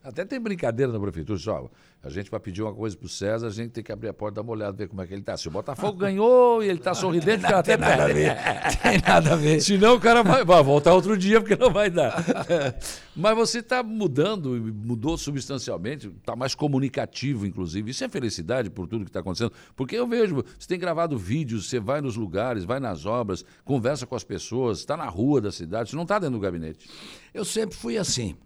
Até tem brincadeira na prefeitura, só. A gente vai pedir uma coisa pro César, a gente tem que abrir a porta, dar uma olhada, ver como é que ele tá. Se o Botafogo ganhou e ele tá sorridente, fica até Tem nada a ver. Tem nada a ver. Senão o cara vai, vai voltar outro dia, porque não vai dar. Mas você está mudando, mudou substancialmente, está mais comunicativo, inclusive. Isso é felicidade por tudo que está acontecendo. Porque eu vejo, você tem gravado vídeos, você vai nos lugares, vai nas obras, conversa com as pessoas, está na rua da cidade, você não está dentro do gabinete. Eu sempre fui assim.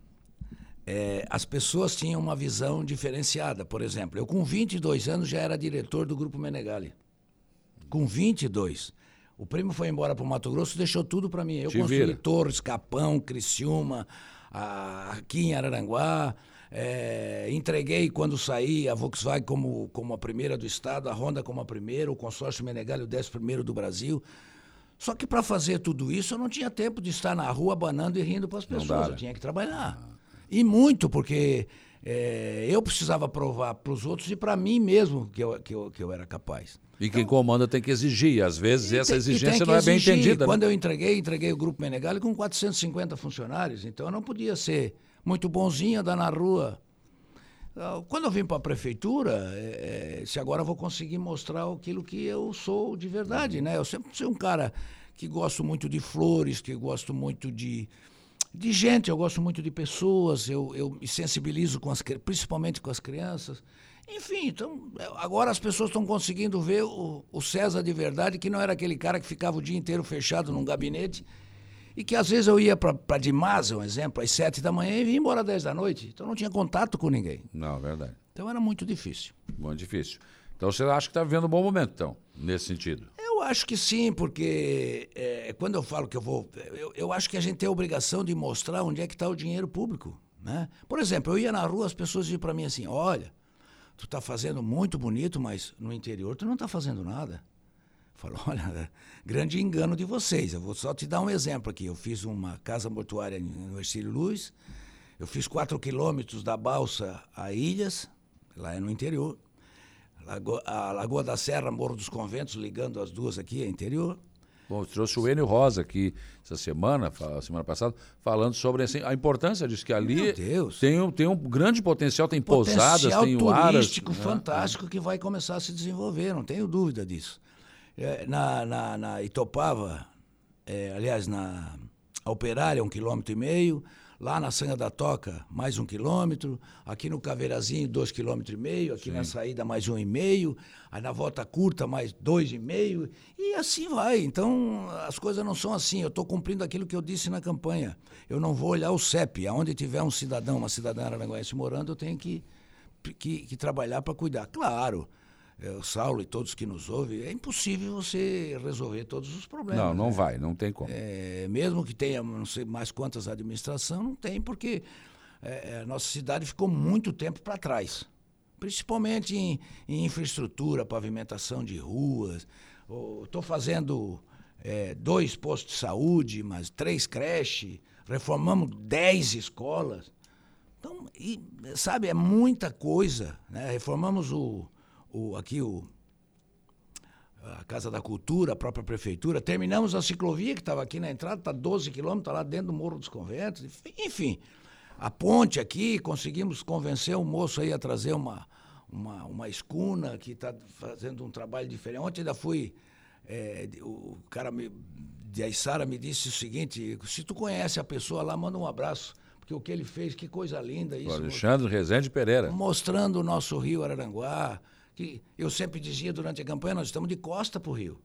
É, as pessoas tinham uma visão diferenciada. Por exemplo, eu com 22 anos já era diretor do Grupo Menegali. Com 22. O prêmio foi embora para o Mato Grosso, deixou tudo para mim. Eu Te construí vira. Torres, Capão, Criciúma, a- aqui em Araranguá. é, entreguei quando saí a Volkswagen como, como a primeira do estado, a Honda como a primeira, o consórcio Menegali o 11 primeiro do Brasil. Só que para fazer tudo isso eu não tinha tempo de estar na rua abanando e rindo para as pessoas. dá, né? eu tinha que trabalhar. E muito, porque é, eu precisava provar para os outros e para mim mesmo que eu, que, eu, que eu era capaz. E quem comanda tem que exigir. Às vezes essa tem- exigência não é bem exigir. entendida. né? Quando eu entreguei, entreguei o Grupo Menegali com 450 funcionários, então eu não podia ser muito bonzinho andar na rua. Ah, Quando eu vim para a prefeitura, é, é, se agora eu vou conseguir mostrar aquilo que eu sou de verdade, né? Eu sempre fui um cara que gosto muito de flores, que gosto muito de, de gente, eu gosto muito de pessoas, eu, eu me sensibilizo com as, principalmente com as crianças. Enfim, então, é, agora as pessoas estão conseguindo ver o, o César de verdade, que não era aquele cara que ficava o dia inteiro fechado num gabinete e que às vezes eu ia para Dimasa, um exemplo, às sete da manhã e vinha embora às dez da noite. Então não tinha contato com ninguém. Não, verdade. Então era muito difícil. Muito difícil. Então você acha que está vivendo um bom momento, então, nesse sentido. Eu acho que sim, porque é, quando eu falo que eu vou. Eu, eu acho que a gente tem a obrigação de mostrar onde é que está o dinheiro público. Né? Por exemplo, eu ia na rua, as pessoas diziam para mim assim: olha, tu está fazendo muito bonito, mas no interior tu não está fazendo nada. Eu falo, olha, grande engano de vocês. Eu vou só te dar um exemplo aqui. Eu fiz uma casa mortuária no Ercílio Luz, eu fiz quatro quilômetros da balsa a Ilhas, lá é no interior. Lago- a Lagoa da Serra, Morro dos Conventos, ligando as duas aqui, é interior. Bom, trouxe o Enio Rosa aqui essa semana, semana passada, falando sobre assim, a importância disso, que ali tem um, tem um grande potencial, tem pousadas, Potencial tem o aras. turístico né? fantástico que vai começar a se desenvolver, não tenho dúvida disso. É, na, na, na Itopava, é, aliás, na Operária, um quilômetro e meio, lá na Sanga da Toca, mais um quilômetro, aqui no Caveirazinho, dois quilômetros e meio, aqui na saída, mais um e meio, aí na volta curta, mais dois e meio, e assim vai. Então, as coisas não são assim. Eu estou cumprindo aquilo que eu disse na campanha. Eu não vou olhar o CEP. Aonde tiver um cidadão, uma cidadã araranguense morando, eu tenho que que, que trabalhar para cuidar. Claro, o Saulo e todos que nos ouvem, é impossível você resolver todos os problemas. Não, não né? vai, não tem como. É, mesmo que tenha não sei mais quantas administração, não tem, porque é, a nossa cidade ficou muito tempo para trás. Principalmente em, em infraestrutura, pavimentação de ruas. Estou fazendo é, dois postos de saúde, mas três creches, reformamos dez escolas. Então, e, sabe, é muita coisa. Né? Reformamos o, o, aqui o, a Casa da Cultura, a própria prefeitura. Terminamos a ciclovia que estava aqui na entrada, está 12 quilômetros, está lá dentro do Morro dos Conventos. Enfim, a ponte aqui, conseguimos convencer o moço aí a trazer uma, uma, uma escuna que está fazendo um trabalho diferente. Ontem ainda fui, é, o cara me, de Aissara me disse o seguinte, se tu conhece a pessoa lá, manda um abraço, porque o que ele fez, que coisa linda O isso. Alexandre Rezende Pereira. mostrando o nosso rio Araranguá, que eu sempre dizia durante a campanha, nós estamos de costa para o rio.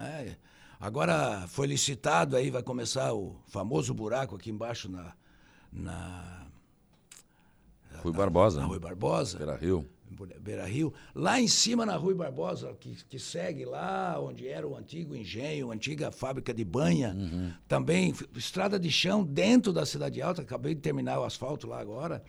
É, agora foi licitado, aí vai começar o famoso buraco aqui embaixo na, na, Rui Barbosa. na né? Rui Barbosa. Beira Rio. Beira Rio, lá em cima na Rui Barbosa, que, que segue lá onde era o antigo engenho, a antiga fábrica de banha, também f- estrada de chão dentro da Cidade Alta, acabei de terminar o asfalto lá agora.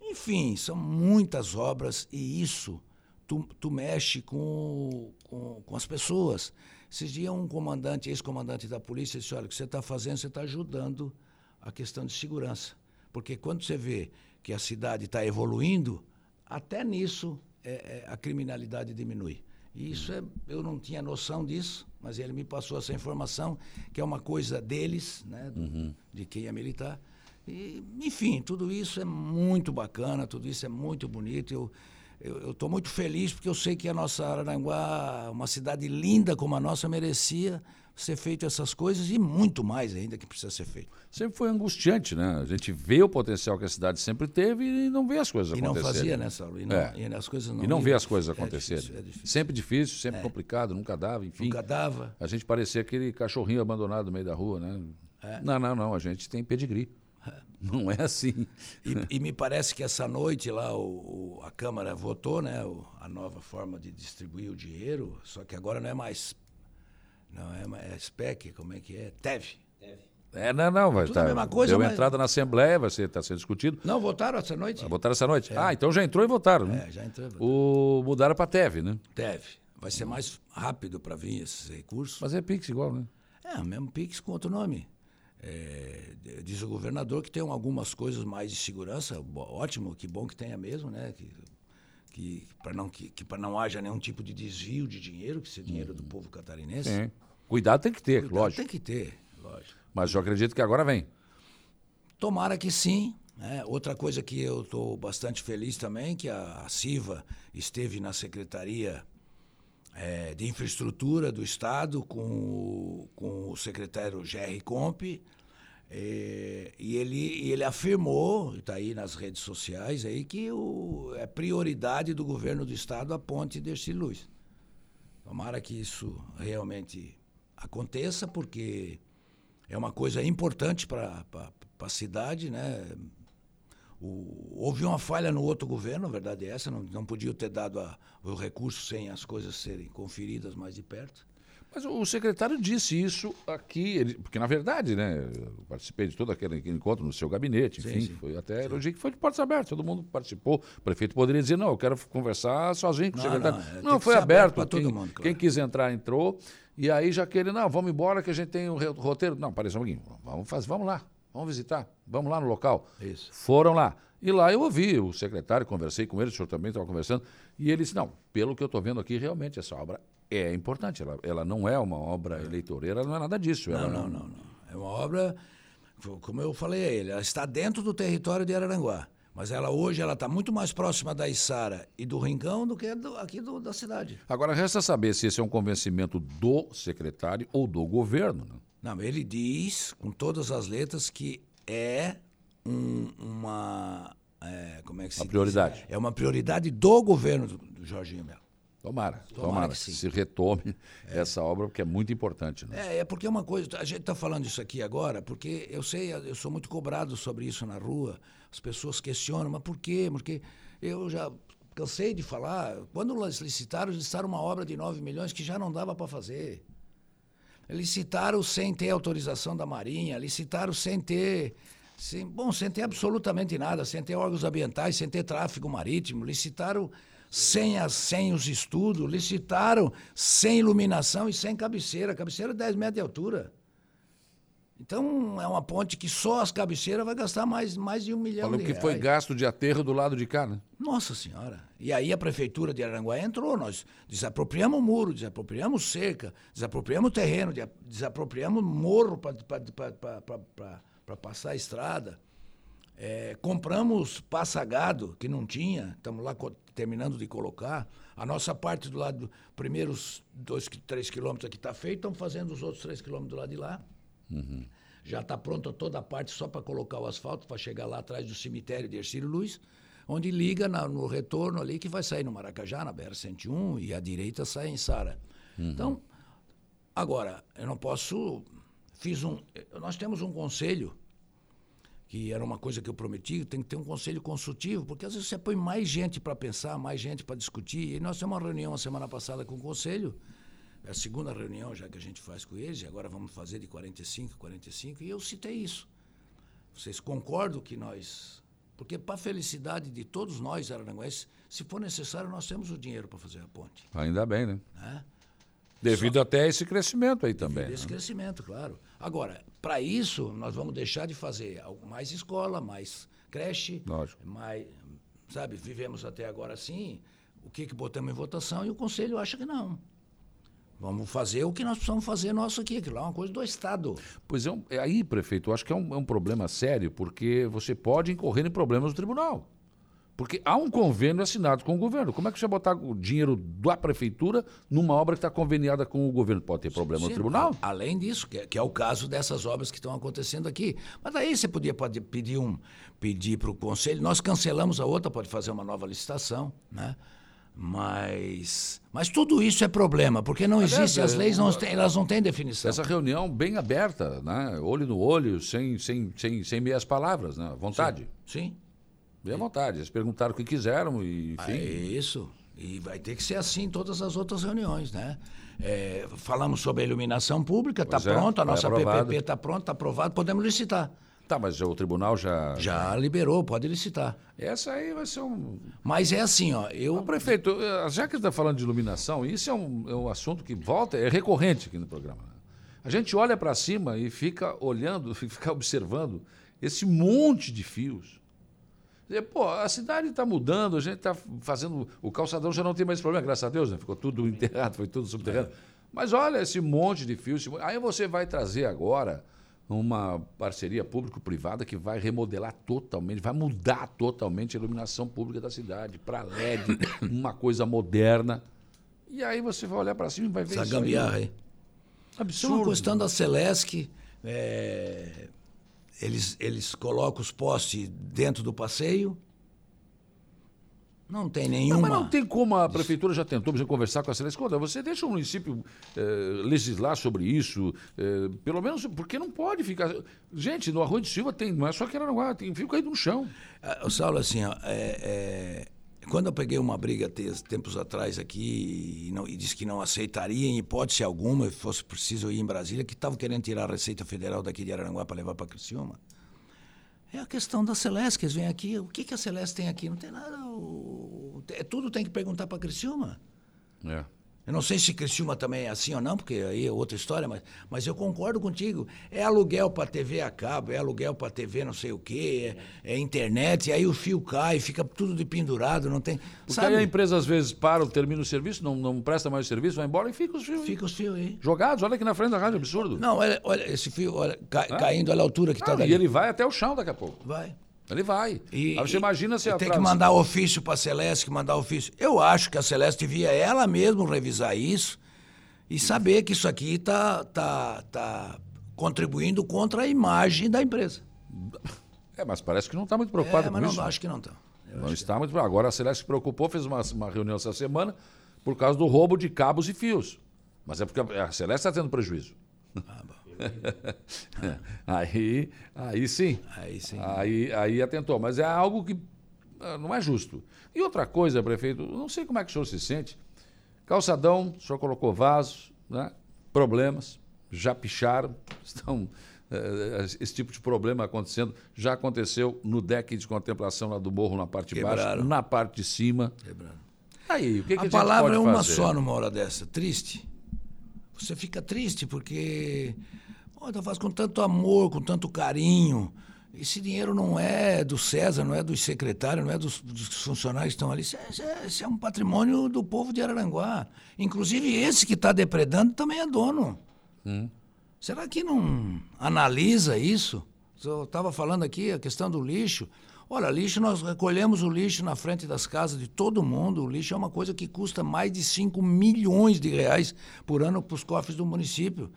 Enfim, são muitas obras e isso tu, tu mexe com, com, com as pessoas. Esses dias um comandante, ex-comandante da polícia, disse, olha, o que você está fazendo, você está ajudando a questão de segurança. Porque quando você vê que a cidade está evoluindo, até nisso é, é, a criminalidade diminui. E isso é, eu não tinha noção disso, mas ele me passou essa informação, que é uma coisa deles, né, do, uhum. de quem é militar. E, enfim, tudo isso é muito bacana, tudo isso é muito bonito. Eu, eu estou muito feliz porque eu sei que a nossa Araranguá, uma cidade linda como a nossa, merecia ser feito essas coisas e muito mais ainda que precisa ser feito. Sempre foi angustiante, né? A gente vê o potencial que a cidade sempre teve e não vê as coisas e acontecerem. E não fazia, né, Saulo? E não, é. e as coisas não, e não vê as coisas acontecerem. É difícil, é difícil. Sempre difícil, sempre é. complicado, nunca dava, enfim. Nunca dava. A gente parecia aquele cachorrinho abandonado no meio da rua, né? É. Não, não, não, a gente tem pedigree. Não é assim. E, e, me parece que essa noite lá o, o, a Câmara votou, né, o, a nova forma de distribuir o dinheiro, só que agora não é mais. Não é mais é SPEC, como é que é? TEV. É, não, não, vai estar. Tá, a mesma coisa, deu mas... entrada na Assembleia, vai ser, está sendo discutido. Não, votaram essa noite. Ah, votaram essa noite? É. Ah, então já entrou e votaram, né? É, já entrou. O mudaram para TEV, né? TEV. Vai ser mais rápido para vir esses recursos. Mas é Pix igual, né? É, o mesmo Pix com outro nome. É, diz o governador que tem algumas coisas mais de segurança, ótimo, que bom que tenha mesmo, né? Que, que para não que, que para não haja nenhum tipo de desvio de dinheiro, que seja dinheiro do povo catarinense. Sim. Cuidado tem que ter, Cuidado lógico. Tem que ter, lógico. Mas eu acredito que agora vem. Tomara que sim. Né? Outra coisa que eu estou bastante feliz também, que a, a CIVA esteve na Secretaria é, de Infraestrutura do Estado com o, com o secretário Jerry Comp, é, e ele, ele afirmou, está aí nas redes sociais, aí, que o, é prioridade do governo do Estado a ponte deste luz. Tomara que isso realmente aconteça, porque é uma coisa importante para a cidade, né? O, houve uma falha no outro governo, a verdade é essa, não, não podia ter dado a, o recurso sem as coisas serem conferidas mais de perto. Mas o secretário disse isso aqui, ele, porque na verdade, né, eu participei de todo aquele encontro no seu gabinete, enfim, sim, sim. foi até elogio que foi de portas abertas, todo mundo participou. O prefeito poderia dizer, não, eu quero conversar sozinho com não, o secretário. Não, é, não foi aberto, para todo mundo. Claro. Quem quis entrar, entrou. E aí já que ele, não, vamos embora que a gente tem um roteiro. Não, parece um pouquinho, vamos, fazer, vamos lá, vamos visitar, vamos lá no local. Isso. Foram lá. E lá eu ouvi o secretário, conversei com ele, o senhor também estava conversando, e ele disse, não, pelo que eu estou vendo aqui, realmente essa obra é importante. Ela, ela não é uma obra eleitoreira, não é nada disso. Não, não, não, não. É uma obra, como eu falei a ele, ela está dentro do território de Araranguá. Mas ela hoje ela está muito mais próxima da Içara e do Rincão do que do, aqui do, da cidade. Agora, resta saber se esse é um convencimento do secretário ou do governo. Né? Não, ele diz com todas as letras que é um, uma. É, como é que se uma prioridade. É uma prioridade do governo do Jorginho Melo. Tomara, tomara, tomara que, se retome é. essa obra, porque é muito importante. Né? É, é porque é uma coisa, a gente está falando isso aqui agora, porque eu sei, eu sou muito cobrado sobre isso na rua, as pessoas questionam, mas por quê? Porque eu já cansei de falar, quando eles licitaram, eles licitaram uma obra de 9 milhões que já não dava para fazer. Licitaram sem ter autorização da Marinha, licitaram sem ter, sem, bom, sem ter absolutamente nada, sem ter órgãos ambientais, sem ter tráfego marítimo, licitaram sem, as, sem os estudos, licitaram sem iluminação e sem cabeceira. cabeceira 10 é metros de altura. Então, é uma ponte que só as cabeceiras vai gastar mais, mais de um milhão Falou de que reais. foi gasto de aterro do lado de cá, né? Nossa Senhora. E aí a prefeitura de Aranguá entrou, nós desapropriamos o muro, desapropriamos cerca, desapropriamos o terreno, desapropriamos morro para passar a estrada. É, compramos passagado, que não tinha, estamos lá terminando de colocar. A nossa parte do lado, primeiros dois, três quilômetros aqui está feito, estamos fazendo os outros três quilômetros do lado de lá. Uhum. Já está pronta toda a parte só para colocar o asfalto, para chegar lá atrás do cemitério de Ercílio Luz, onde liga na, no retorno ali, que vai sair no Maracajá, na BR-101, e à direita sai em Sara. Uhum. Então, agora, eu não posso. Fiz um. Nós temos um conselho que era uma coisa que eu prometi, tem que ter um conselho consultivo, porque às vezes você põe mais gente para pensar, mais gente para discutir. E nós temos uma reunião a semana passada com o conselho, é a segunda reunião já que a gente faz com eles, e agora vamos fazer de 45, 45, e eu citei isso. Vocês concordam que nós Porque para a felicidade de todos nós, araranguenses, se for necessário, nós temos o dinheiro para fazer a ponte. Ainda bem, né? Né? Devido Só- até a esse crescimento aí também. Esse né? crescimento, claro. Agora, para isso, nós vamos deixar de fazer mais escola, mais creche, Lógico. mais, sabe, vivemos até agora assim, o que, que botamos em votação e o Conselho acha que não. Vamos fazer o que nós precisamos fazer nosso aqui, aquilo lá é uma coisa do Estado. Pois é, um- é aí, prefeito, eu acho que é um, é um problema sério, porque você pode incorrer em problemas no tribunal. Porque há um convênio assinado com o governo. Como é que você vai botar o dinheiro da prefeitura numa obra que está conveniada com o governo? Pode ter problema no Sim, tribunal? a- além disso, que é, que é o caso dessas obras que estão acontecendo aqui. Mas daí você podia pode pedir um pedir para o conselho. Nós cancelamos a outra, pode fazer uma nova licitação, né? Mas, mas tudo isso é problema, porque não Aliás, existe, as é, leis não têm, elas não têm definição. Essa reunião bem aberta, né? olho no olho, sem, sem, sem, sem meias palavras, né? vontade. Sim, Bem à vontade. Eles perguntaram o que quiseram e, enfim. é isso. E vai ter que ser assim em todas as outras reuniões, né? É, falamos sobre a iluminação pública, está é, pronto, a nossa aprovado. PPP está pronta, está aprovado, podemos licitar. Tá, mas o tribunal já. Já liberou, pode licitar. Essa aí vai ser um. Mas é assim, ó, eu Ô, prefeito, eh, já que está falando de iluminação, isso é um, é um assunto que volta, é recorrente aqui no programa. né? A gente olha para cima e fica olhando, fica observando esse monte de fios. Dizer, Pô, a cidade está mudando, a gente está fazendo. O calçadão já não tem mais problema, graças a Deus, né? Ficou tudo enterrado, foi tudo subterrâneo. Mas olha esse monte de fios. Aí você vai trazer agora uma parceria público-privada que vai remodelar totalmente, vai mudar totalmente a iluminação pública da cidade para LED, uma coisa moderna. E aí você vai olhar para cima e vai ver essa isso gambiarra aí. É Absurdo. uma questão da Celesc. é, eles, eles colocam os postes dentro do passeio. Não tem Não, nenhuma. mas não tem como a prefeitura já tentou exemplo, conversar com a Celeste. Escuta, você deixa o município eh, legislar sobre isso, eh, pelo menos porque não pode ficar. Gente, no Arroio de Silva tem, não é só que Aranaguá, tem fio caído no chão. Ah, O Saulo, assim, ó, é, é, quando eu peguei uma briga te- tempos atrás aqui e, não, e disse que não aceitaria, em hipótese alguma, se fosse preciso ir em Brasília, que estavam querendo tirar a Receita Federal daqui de Araranguá para levar para Criciúma. É a questão da Celeste, que eles vêm aqui. O que, que a Celeste tem aqui? Não tem nada. o- é, tudo tem que perguntar para Criciúma. É. Eu não sei se Criciúma também é assim ou não, porque aí é outra história, mas, mas eu concordo contigo. É aluguel para TV a cabo, é aluguel para TV não sei o quê, é, é internet, e aí o fio cai, fica tudo de pendurado, não tem. Porque sabe? aí a empresa às vezes para, termina o serviço, não, não presta mais o serviço, vai embora e fica os fios aí. Fica os fios aí. jogados. Olha aqui na frente da rádio, absurdo. Não, olha, olha esse fio, olha, ca- caindo, olha a altura que está Ah, dali. e ele vai até o chão daqui a pouco. Vai. Ele vai. E, aí você imagina se tem que mandar ofício para a Celeste, que mandar ofício. Eu acho que a Celeste devia ela mesma revisar isso e saber que isso aqui está tá, tá contribuindo contra a imagem da empresa. É, mas parece que não está muito preocupado É, com não isso. acho que não está. Não está muito. Agora a Celeste se preocupou, fez uma, uma reunião essa semana por causa do roubo de cabos e fios. Mas é porque a Celeste está tendo prejuízo. Ah, bom. aí, aí sim. Aí sim. Aí, aí atentou. Mas é algo que ah, não é justo. E outra coisa, prefeito, não sei como é que o senhor se sente. Calçadão, o senhor colocou vasos, né? problemas, já picharam, estão. eh, esse tipo de problema acontecendo já aconteceu no deck de contemplação lá do morro na parte de baixo, Quebraram. na parte de cima. Quebrando. Aí, o que, que a, A gente palavra é uma fazer? só numa hora dessa. Triste. Você fica triste porque pô, tá faz com tanto amor, com tanto carinho. Esse dinheiro não é do César, não é dos secretários, não é dos, dos funcionários que estão ali. Isso é, isso é- isso é um patrimônio do povo de Araranguá. Inclusive esse que está depredando também é dono. Será que não analisa isso? Eu estava falando aqui a questão do lixo. Olha, lixo, nós recolhemos o lixo na frente das casas de todo mundo. O lixo é uma coisa que custa mais de 5 milhões de reais por ano para os cofres do município.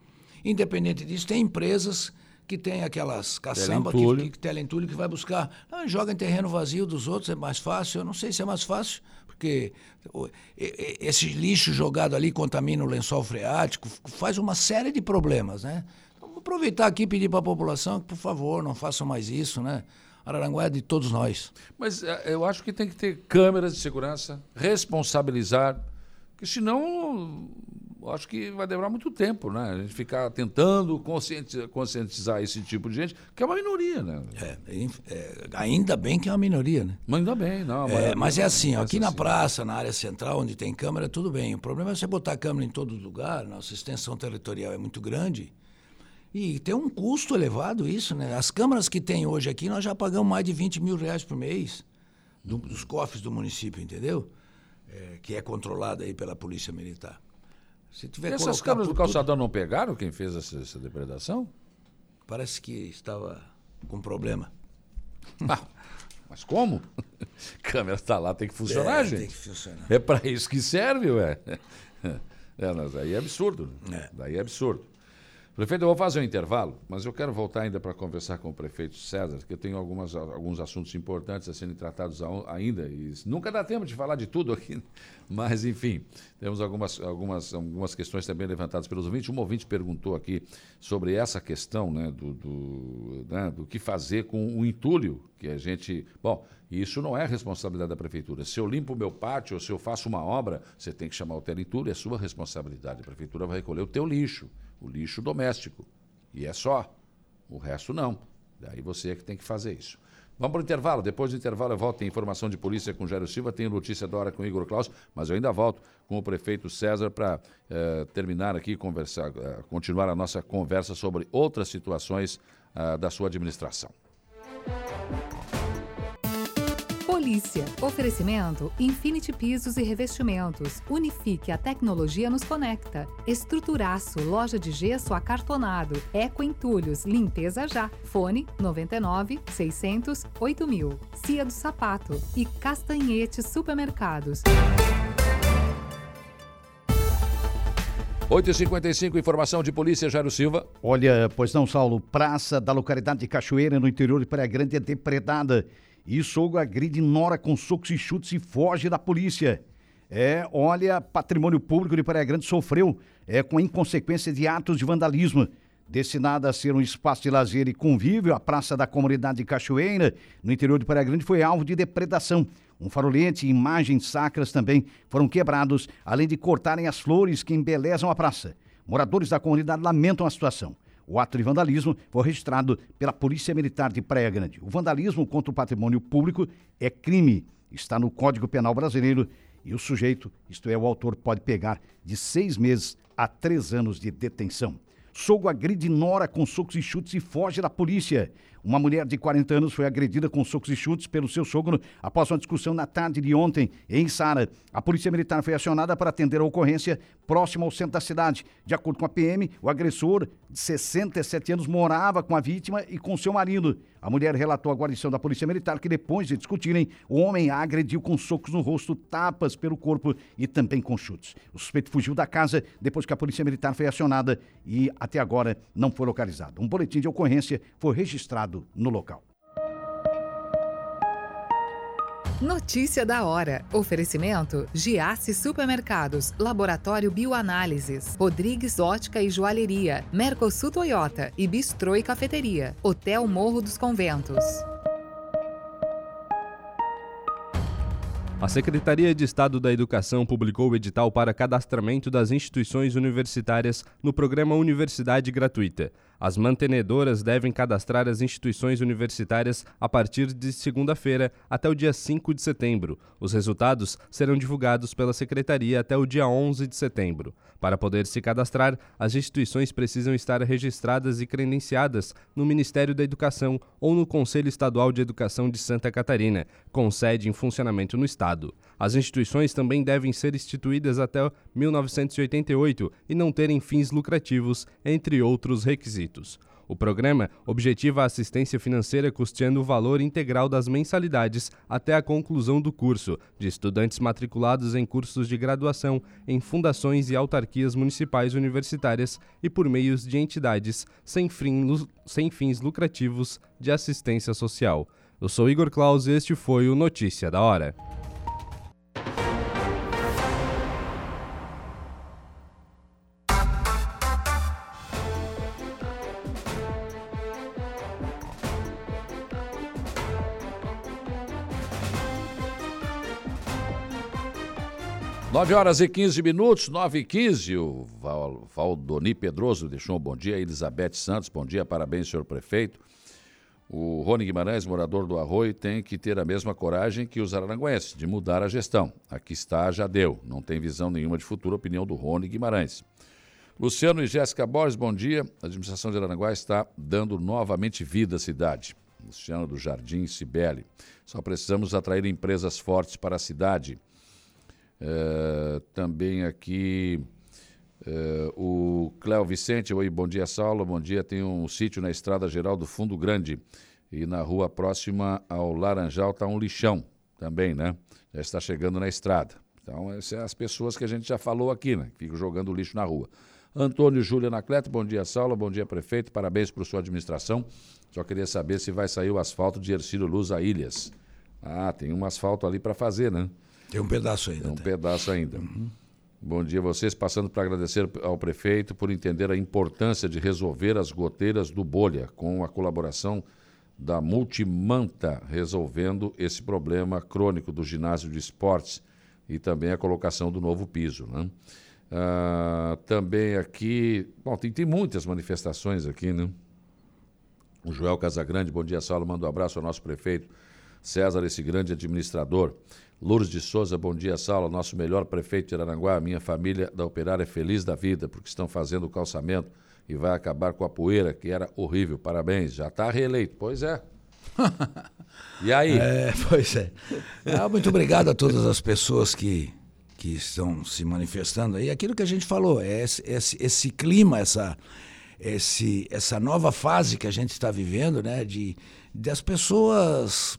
Independente disso, tem empresas que têm aquelas caçambas Teleentulho. que, que teleentulho que vai buscar. Ah, joga em terreno vazio dos outros, é mais fácil. Eu não sei se é mais fácil, porque esse lixo jogado ali contamina o lençol freático, faz uma série de problemas, né? Então, vou aproveitar aqui e pedir para a população que, por favor, não façam mais isso, né? Araranguá é de todos nós. Mas eh, eu acho que tem que ter câmeras de segurança, responsabilizar, porque senão acho que vai demorar muito tempo, né? A gente ficar tentando conscientizar esse tipo de gente, que é uma minoria, né? É, é, ainda bem que é uma minoria, né? Mas ainda bem, não. É, mas é assim, aqui na assim. praça, na área central, onde tem câmera, tudo bem. O problema é você botar câmera em todo lugar, nossa extensão territorial é muito grande. E tem um custo elevado isso, né? As câmaras que tem hoje aqui, nós já pagamos mais de 20 mil reais por mês do, dos cofres do município, entendeu? É, que é controlada aí pela Polícia Militar. Se tiver Essas câmeras do calçadão tudo... não pegaram quem fez essa, essa, depredação? Parece que estava com problema. Ah, mas como? A câmera está lá, tem que funcionar, é, gente. Tem que funcionar. É para isso que serve, ué. É, mas aí é absurdo. É. Daí é absurdo. Prefeito, eu vou fazer um intervalo, mas eu quero voltar ainda para conversar com o prefeito César, que eu tenho algumas, alguns assuntos importantes a serem tratados ainda, e nunca dá tempo de falar de tudo aqui, mas enfim, temos algumas, algumas, algumas questões também levantadas pelos ouvintes. Um ouvinte perguntou aqui sobre essa questão né, do, do, né, do que fazer com o entulho, que a gente. Bom, isso não é responsabilidade da prefeitura. Se eu limpo o meu pátio ou se eu faço uma obra, você tem que chamar o teleentulho, é sua responsabilidade. A prefeitura vai recolher o teu lixo o lixo doméstico. E é só. O resto não. Daí você é que tem que fazer isso. Vamos para o intervalo. Depois do intervalo eu volto. Tem informação de polícia com Jairo Silva, tem notícia da hora com Igor Klaus, mas eu ainda volto com o prefeito César para eh, terminar aqui, conversar, eh, continuar a nossa conversa sobre outras situações eh, da sua administração. Polícia. Oferecimento Infinity Pisos e Revestimentos. Unifique a tecnologia nos conecta. Estruturaço, loja de gesso acartonado. Eco Entulhos, limpeza já. Fone 99 600 8000. Cia do Sapato e Castanhete Supermercados. 8h55, informação de polícia, Jairo Silva. Olha, pois não, Saulo, praça da localidade de Cachoeira, no interior de Praia Grande, é depredada e sogro agride Nora com socos e chutes e foge da polícia. É, olha, patrimônio público de Praia Grande sofreu é, com a inconsequência de atos de vandalismo. Destinada a ser um espaço de lazer e convívio, a Praça da Comunidade de Cachoeira, no interior de Praia Grande, foi alvo de depredação. Um farolete e imagens sacras também foram quebrados, além de cortarem as flores que embelezam a praça. Moradores da comunidade lamentam a situação. O ato de vandalismo foi registrado pela Polícia Militar de Praia Grande. O vandalismo contra o patrimônio público é crime, está no Código Penal Brasileiro e o sujeito, isto é, o autor, pode pegar de seis meses a três anos de detenção. Sogro agride Nora com socos e chutes e foge da polícia. Uma mulher de 40 anos foi agredida com socos e chutes pelo seu sogro após uma discussão na tarde de ontem em Sara. A polícia militar foi acionada para atender a ocorrência próxima ao centro da cidade. De acordo com a PM, o agressor de 67 anos morava com a vítima e com seu marido. A mulher relatou à guarnição da Polícia Militar que depois de discutirem, o homem a agrediu com socos no rosto, tapas pelo corpo e também com chutes. O suspeito fugiu da casa depois que a Polícia Militar foi acionada e até agora não foi localizado. Um boletim de ocorrência foi registrado no local. Notícia da hora. Oferecimento: Giasse Supermercados, Laboratório Bioanálises, Rodrigues Ótica e Joalheria, Mercosul Toyota e Bistrô e Cafeteria, Hotel Morro dos Conventos. A Secretaria de Estado da Educação publicou o edital para cadastramento das instituições universitárias no programa Universidade Gratuita. As mantenedoras devem cadastrar as instituições universitárias a partir de segunda-feira até o dia 5 de setembro. Os resultados serão divulgados pela Secretaria até o dia 11 de setembro. Para poder se cadastrar, as instituições precisam estar registradas e credenciadas no Ministério da Educação ou no Conselho Estadual de Educação de Santa Catarina, com sede em funcionamento no Estado. As instituições também devem ser instituídas até 1988 e não terem fins lucrativos, entre outros requisitos. O programa objetiva a assistência financeira custeando o valor integral das mensalidades até a conclusão do curso, de estudantes matriculados em cursos de graduação em fundações e autarquias municipais universitárias e por meios de entidades sem, sem fins lucrativos de assistência social. Eu sou Igor Claus e este foi o Notícia da Hora. 9 horas e 15 minutos, 9 e 15. O Val, Valdoni Pedroso deixou um bom dia. Elizabeth Santos, bom dia, parabéns, senhor prefeito. O Rony Guimarães, morador do Arroio, tem que ter a mesma coragem que os araranguenses, de mudar a gestão. Aqui está, já deu. Não tem visão nenhuma de futuro, opinião do Rony Guimarães. Luciano e Jéssica Borges, bom dia. A administração de Aranguá está dando novamente vida à cidade. Luciano do Jardim Cibele. Só precisamos atrair empresas fortes para a cidade. É, também aqui é, o Cléo Vicente, oi, bom dia, Saulo, bom dia. Tem um sítio na Estrada Geral do Fundo Grande e na rua próxima ao Laranjal está um lixão também, né? Já está chegando na estrada. Então, essas são as pessoas que a gente já falou aqui, né? Que ficam jogando lixo na rua. Antônio Júlio Anacleto, bom dia, Saulo, bom dia, prefeito, parabéns por sua administração. Só queria saber se vai sair o asfalto de Ercílio Luz a Ilhas. Ah, tem um asfalto ali para fazer, né? Tem um pedaço ainda. Tem um tá. pedaço ainda. Uhum. Bom dia a vocês, passando para agradecer ao prefeito por entender a importância de resolver as goteiras do Bolha, com a colaboração da Multimanta, resolvendo esse problema crônico do ginásio de esportes e também a colocação do novo piso. Né? Ah, também aqui, bom, tem, tem muitas manifestações aqui, né? O Joel Casagrande, bom dia, Saulo, manda um abraço ao nosso prefeito César, esse grande administrador. Lourdes de Souza, bom dia, Saulo, nosso melhor prefeito de Aranguá. Minha família da Operária é feliz da vida, porque estão fazendo o calçamento e vai acabar com a poeira, que era horrível. Parabéns, já está reeleito. Pois é. e aí? É, pois é. Ah, muito obrigado a todas as pessoas que, que estão se manifestando aí. Aquilo que a gente falou, é esse, esse, esse clima, essa, esse, essa nova fase que a gente está vivendo, né? De, de as pessoas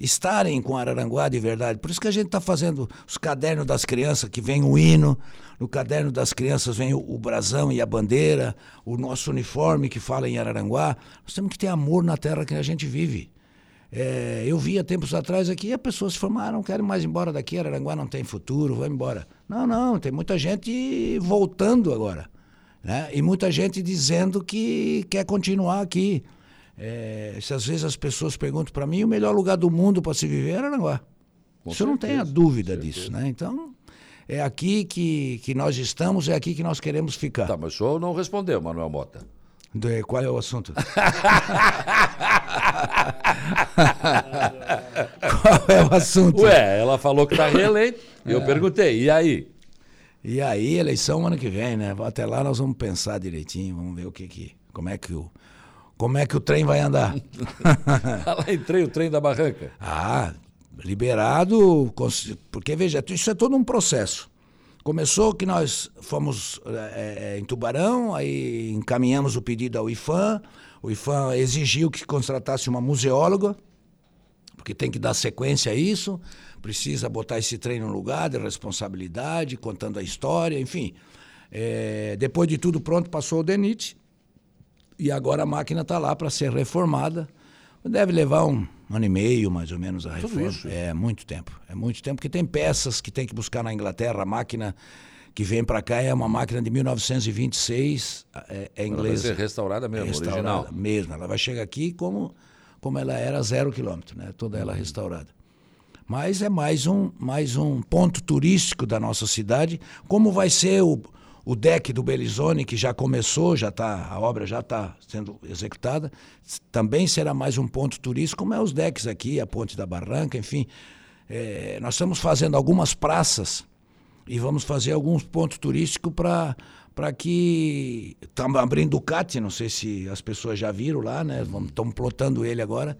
estarem com Araranguá de verdade. Por isso que a gente está fazendo os cadernos das crianças, que vem o hino, no caderno das crianças vem o, o, brasão e a bandeira, o nosso uniforme que fala em Araranguá. Nós temos que ter amor na terra que a gente vive. É, eu via tempos atrás aqui, a pessoas se formaram, querem mais ir embora daqui, Araranguá não tem futuro, vai embora. Não, não, tem muita gente voltando agora. Né? E muita gente dizendo que quer continuar aqui. É, se às vezes as pessoas perguntam para mim, o melhor lugar do mundo para se viver é Aranguá. Com Você não tem a dúvida disso, né? Então, é aqui que, que nós estamos, é aqui que nós queremos ficar. Tá, mas o senhor não respondeu, Manuel Mota. De, qual é o assunto? qual é o assunto? Ué, ela falou que está reeleito. E é. eu perguntei, e aí? E aí, eleição ano que vem, né? Até lá nós vamos pensar direitinho, vamos ver o que que. Como é que o, como é que o trem vai andar. lá entrei o trem da barranca. Ah, liberado, porque veja, isso é todo um processo. Começou que nós fomos é, em Tubarão, aí encaminhamos o pedido ao IFAM, o IFAM exigiu que contratasse uma museóloga, porque tem que dar sequência a isso, precisa botar esse trem no lugar de responsabilidade, contando a história, enfim. É, depois de tudo pronto, passou o DENIT, e agora a máquina está lá para ser reformada. Deve levar um ano e meio, mais ou menos, a reforma. É muito tempo. É muito tempo, porque tem peças que tem que buscar na Inglaterra. A máquina que vem para cá é uma máquina de 1926, é, é inglesa. Ela vai ser restaurada mesmo, é restaurada original. mesmo. Ela vai chegar aqui como, como ela era zero quilômetro, né? toda ela uhum. restaurada. Mas é mais um, mais um ponto turístico da nossa cidade. Como vai ser o, o deck do Belizone, que já começou, já tá, a obra já está sendo executada, também será mais um ponto turístico, como é os decks aqui, a Ponte da Barranca, enfim. É, nós estamos fazendo algumas praças e vamos fazer alguns pontos turísticos para para que estamos abrindo o CAT, não sei se as pessoas já viram lá, né? Estamos plotando ele agora.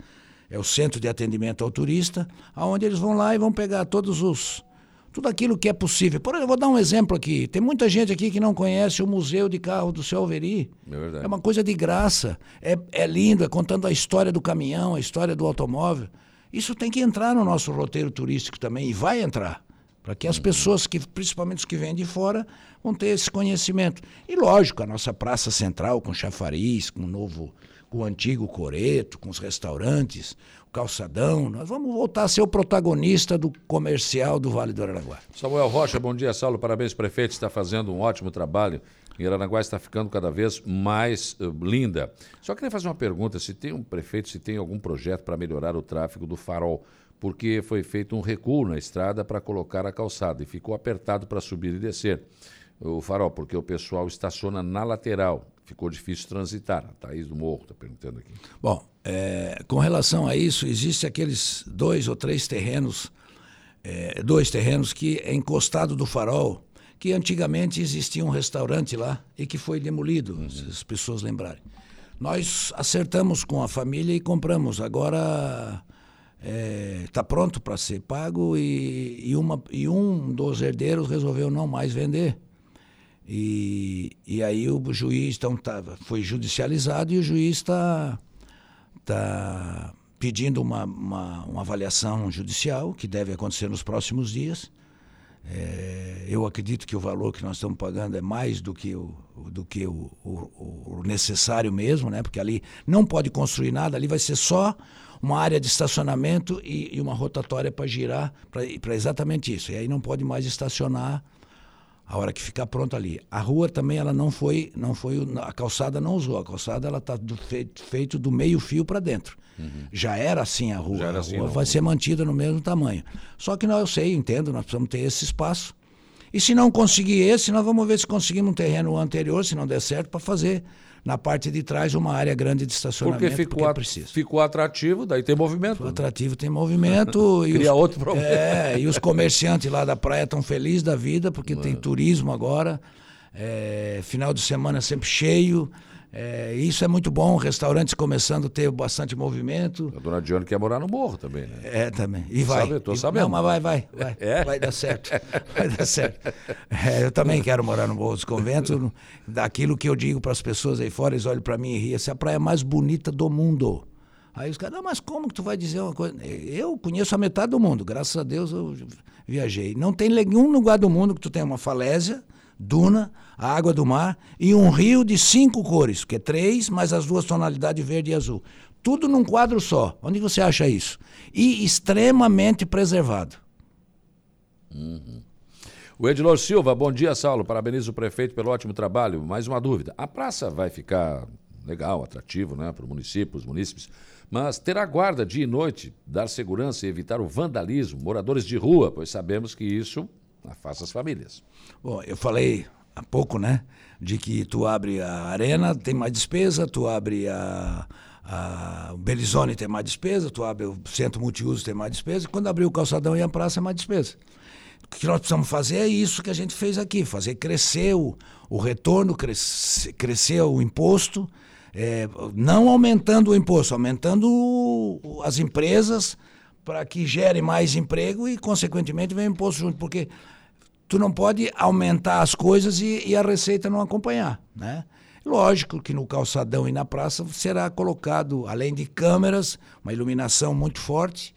É o Centro de Atendimento ao Turista, aonde eles vão lá e vão pegar todos os tudo aquilo que é possível. Por exemplo, vou dar um exemplo aqui. Tem muita gente aqui que não conhece o Museu de Carro do Seu Alveri. É, é uma coisa de graça. É, é lindo, é contando a história do caminhão, a história do automóvel. Isso tem que entrar no nosso roteiro turístico também, e vai entrar. Para que as uhum. pessoas, que, principalmente os que vêm de fora, vão ter esse conhecimento. E lógico, a nossa praça central com chafariz, com o novo, com o antigo coreto, com os restaurantes, calçadão. Nós vamos voltar a ser o protagonista do comercial do Vale do Aranaguá. Samuel Rocha, bom dia, Saulo. Parabéns, prefeito. Está fazendo um ótimo trabalho. E Aranaguá está ficando cada vez mais uh, linda. Só queria fazer uma pergunta: se tem um prefeito, se tem algum projeto para melhorar o tráfego do farol. porque foi feito um recuo na estrada para colocar a calçada e ficou apertado para subir e descer o farol, porque o pessoal estaciona na lateral. Ficou difícil transitar. A Thaís do Morro está perguntando aqui. Bom, é, com relação a isso, existe aqueles dois ou três terrenos, é, dois terrenos que é encostado do farol, que antigamente existia um restaurante lá e que foi demolido, uhum. se as pessoas lembrarem. Nós acertamos com a família e compramos. Agora está é, tá pronto para ser pago e, e, uma, e um dos herdeiros resolveu não mais vender. E, e aí o juiz então, tá, foi judicializado e o juiz está tá pedindo uma, uma, uma, avaliação judicial que deve acontecer nos próximos dias. É, eu acredito que o valor que nós estamos pagando é mais do que o, do que o, o, o necessário mesmo, né? porque ali não pode construir nada, ali vai ser só uma área de estacionamento e, e uma rotatória para girar, para exatamente isso. E aí não pode mais estacionar a hora que ficar pronto ali. A rua também ela não foi, não foi a calçada não usou, a calçada ela está feito, feito do meio fio para dentro. Uhum. Já era assim a rua, a assim, rua vai ser mantida no mesmo tamanho. Só que nós, eu sei, entendo, nós precisamos ter esse espaço. E se não conseguir esse, nós vamos ver se conseguimos um terreno anterior, se não der certo, para fazer na parte de trás uma área grande de estacionamento. Porque ficou, porque precisa. ficou atrativo, daí tem movimento. Ficou atrativo, tem movimento. e Cria os, outro problema. É, e os comerciantes lá da praia estão felizes da vida, porque tem turismo agora. É, final de semana sempre cheio. É, isso é muito bom, restaurantes começando a ter bastante movimento. A dona Dione quer morar no morro também, né? É, também. E vai. Sabe, tô sabendo. Não, mas vai, vai, vai. É? Vai dar certo. Vai dar certo. É, eu também quero morar no Morro dos Conventos. Daquilo que eu digo para as pessoas aí fora, eles olham para mim e riem. Essa é a praia mais bonita do mundo. Aí os caras, não, mas como que tu vai dizer uma coisa? Eu conheço a metade do mundo, graças a Deus eu viajei. Não tem nenhum lugar do mundo que tu tenha uma falésia duna, a água do mar e um rio de cinco cores, que é três, mais as duas tonalidades verde e azul. Tudo num quadro só. Onde você acha isso? E extremamente preservado. Uhum. O Edilor Silva, bom dia, Saulo. Parabenizo o prefeito pelo ótimo trabalho. Mais uma dúvida. A praça vai ficar legal, atrativo né, para o município, os munícipes, mas terá guarda dia e noite, dar segurança e evitar o vandalismo, moradores de rua, pois sabemos que isso afasta as famílias. Bom, eu falei há pouco, né? De que tu abre a arena, tem mais despesa, tu abre a, a, o Belizone tem mais despesa, tu abre o centro multiuso tem mais despesa, e quando abrir o calçadão e a praça é mais despesa. O que nós precisamos fazer é isso que a gente fez aqui, fazer crescer o, o retorno, crescer, crescer o imposto, é, não aumentando o imposto, aumentando o, as empresas para que gere mais emprego e, consequentemente, venha imposto junto, porque tu não pode aumentar as coisas e, e, a receita não acompanhar, né? Lógico que no calçadão e na praça será colocado, além de câmeras, uma iluminação muito forte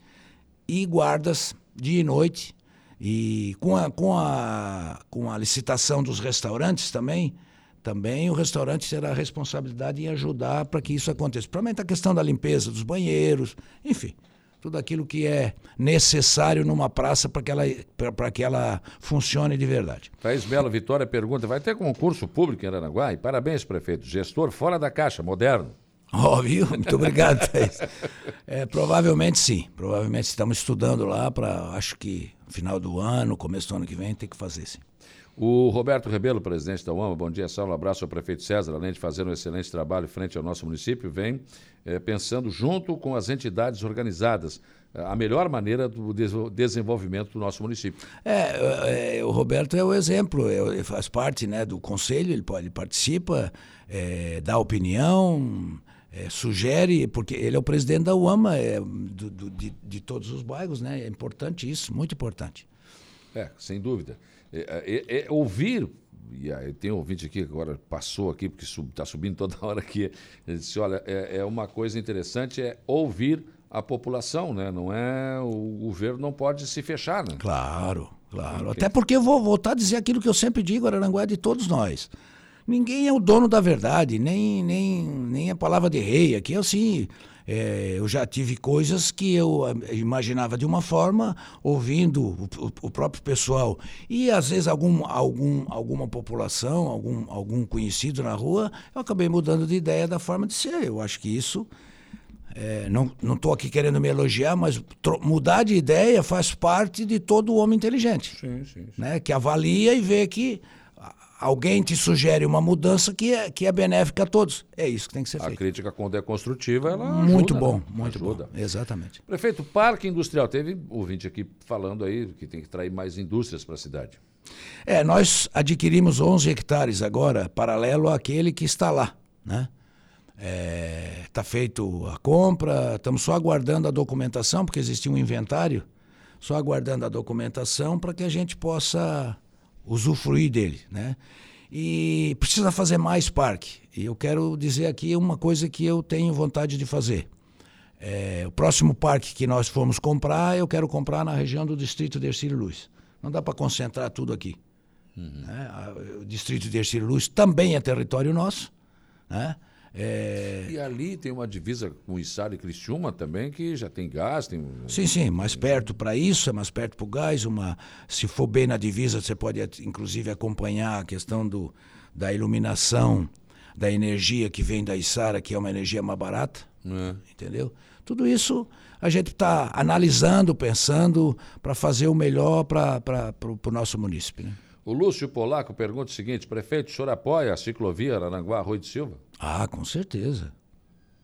e guardas dia e noite. E com a, com a, com a licitação dos restaurantes também, também o restaurante terá a responsabilidade em ajudar para que isso aconteça. Principalmente a questão da limpeza dos banheiros, enfim tudo aquilo que é necessário numa praça para que, ela, que ela funcione de verdade. Thaís Belo Vitória pergunta: vai ter concurso público em Aranaguá? E parabéns, prefeito. Gestor fora da caixa, moderno. Óbvio, muito obrigado, Thaís. É, provavelmente sim. Provavelmente estamos estudando lá para, acho que final do ano, começo do ano que vem, tem que fazer sim. O Roberto Rebelo, presidente da UAMA, bom dia, Saulo. Um abraço ao prefeito César, além de fazer um excelente trabalho frente ao nosso município, vem é, pensando junto com as entidades organizadas eh, a melhor maneira do desenvolvimento do nosso município. É, é o Roberto é o exemplo, é, ele faz parte né, do conselho, ele, pode, ele participa, é, dá opinião, é, sugere, porque ele é o presidente da UAMA, é, do, do, de, de todos os bairros, né? É importante isso, muito importante. É, sem dúvida. É, é, é, ouvir, e aí tem um ouvinte aqui que agora passou aqui, porque está sub, subindo toda hora aqui, ele disse, olha, é, é, uma coisa interessante, é ouvir a população, né? Não é, o governo não pode se fechar, né? Claro, claro. Até porque eu vou voltar a dizer aquilo que eu sempre digo, Araranguá é de todos nós. Ninguém é o dono da verdade, nem, nem, nem a palavra de rei. Aqui, assim, é, eu já tive coisas que eu eh, imaginava de uma forma, ouvindo o, o, próprio pessoal. E às vezes algum, algum, alguma população, algum, algum conhecido na rua, eu acabei mudando de ideia da forma de ser. Eu acho que isso é, não estou aqui querendo me elogiar, mas mudar de ideia faz parte de todo homem inteligente. Sim, sim, sim. Né? Que avalia e vê que alguém te sugere uma mudança que é, que é benéfica a todos. É isso que tem que ser a feito. A crítica, quando é construtiva, ela Muito ajuda, bom, né? muito ajuda. bom. Exatamente. Prefeito, Parque Industrial. Teve ouvinte aqui falando aí que tem que trair mais indústrias para a cidade. É, nós adquirimos 11 hectares agora, paralelo àquele que está lá, né? Está é, tá feito a compra, estamos só aguardando a documentação, porque existia um inventário, só aguardando a documentação para que a gente possa usufruir dele. Né? E precisa fazer mais parque. E eu quero dizer aqui uma coisa que eu tenho vontade de fazer. É, o próximo parque que nós formos comprar, eu quero comprar na região do distrito de Ercílio Luz. Não dá para concentrar tudo aqui. Uhum. Né? O distrito de Ercílio Luz também é território nosso. Né? É... E ali tem uma divisa com Içara e Criciúma também, que já tem gás. Tem... Sim, sim, mais perto para isso, é mais perto para o gás. Uma... Se for bem na divisa, você pode inclusive acompanhar a questão do, da iluminação, da energia que vem da Içara, que é uma energia mais barata. É. Entendeu? Tudo isso a gente está analisando, pensando para fazer o melhor para o nosso município. Né? O Lúcio Polaco pergunta o seguinte: prefeito, o senhor apoia a ciclovia Aranguá Rui de Silva? Ah, com certeza.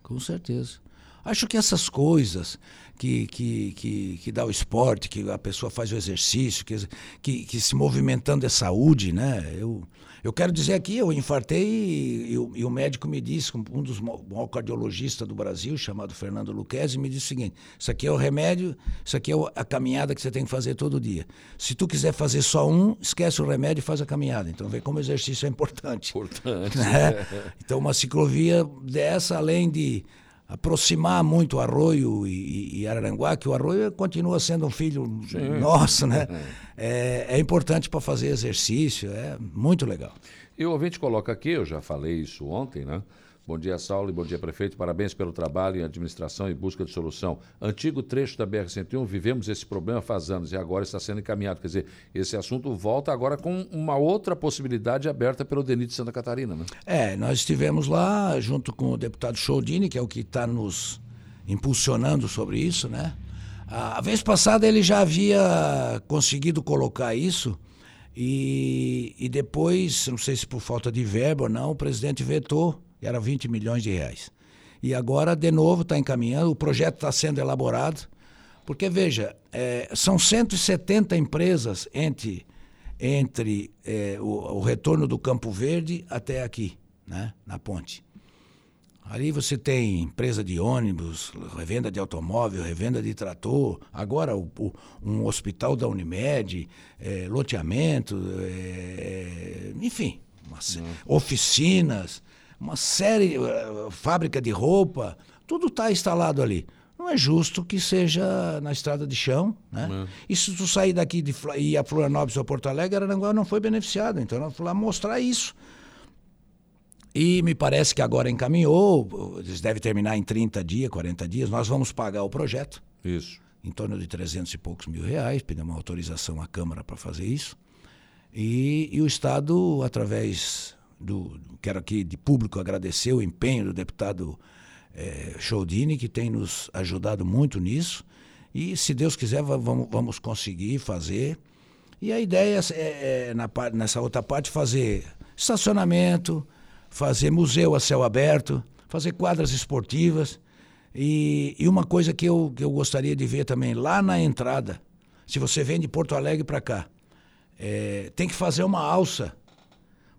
Com certeza. Acho que essas coisas que, que, que, que dá o esporte, que a pessoa faz o exercício, que, que, que se movimentando é saúde, né? Eu, eu quero dizer aqui, eu infartei e, e, o, e o, médico me disse, um dos maiores cardiologistas do Brasil, chamado Fernando Luquezzi, me disse o seguinte, isso aqui é o remédio, isso aqui é a caminhada que você tem que fazer todo dia. Se tu quiser fazer só um, esquece o remédio e faz a caminhada. Então vê como o exercício é importante. Importante. Né? Então uma ciclovia dessa, além de aproximar muito o Arroio e, e, Araranguá, que o Arroio continua sendo um filho Sim. nosso, né? É, é importante para fazer exercício, é muito legal. E o ouvinte coloca aqui, eu já falei isso ontem, né? Bom dia, Saulo, e bom dia, prefeito. Parabéns pelo trabalho em administração e busca de solução. Antigo trecho da BR-101, vivemos esse problema faz anos e agora está sendo encaminhado. Quer dizer, esse assunto volta agora com uma outra possibilidade aberta pelo DENIT de Santa Catarina, né? É, nós estivemos lá junto com o deputado Choldini, que é o que está nos impulsionando sobre isso, né? A vez passada ele já havia conseguido colocar isso e, e depois, não sei se por falta de verba ou não, o presidente vetou era 20 milhões de reais. E agora, de novo, está encaminhando, o projeto está sendo elaborado, porque, veja, é, são 170 empresas entre, entre é, o, o, retorno do Campo Verde até aqui, né, na ponte. Ali você tem empresa de ônibus, revenda de automóvel, revenda de trator, agora o, o, um hospital da Unimed, é, loteamento, é, enfim, uma, uhum. oficinas uma série, uh, fábrica de roupa, tudo está instalado ali. Não é justo que seja na estrada de chão, né? É. E se tu sair daqui de, e ir a Florianópolis ou Porto Alegre, Aranguá não foi beneficiado. Então, nós fomos lá mostrar isso. E me parece que agora encaminhou, eles devem terminar em 30 dias, 40 dias, nós vamos pagar o projeto. Isso. Em torno de 300 e poucos mil reais, pedimos uma autorização à Câmara para fazer isso. E, e o Estado, através do, quero aqui de público agradecer o empenho do deputado é, que tem nos ajudado muito nisso. E se Deus quiser, vamos, vamos conseguir fazer. E a ideia é, é na, nessa outra parte, fazer estacionamento, fazer museu a céu aberto, fazer quadras esportivas. E, e uma coisa que eu, que eu gostaria de ver também, lá na entrada, se você vem de Porto Alegre para cá, é, tem que fazer uma alça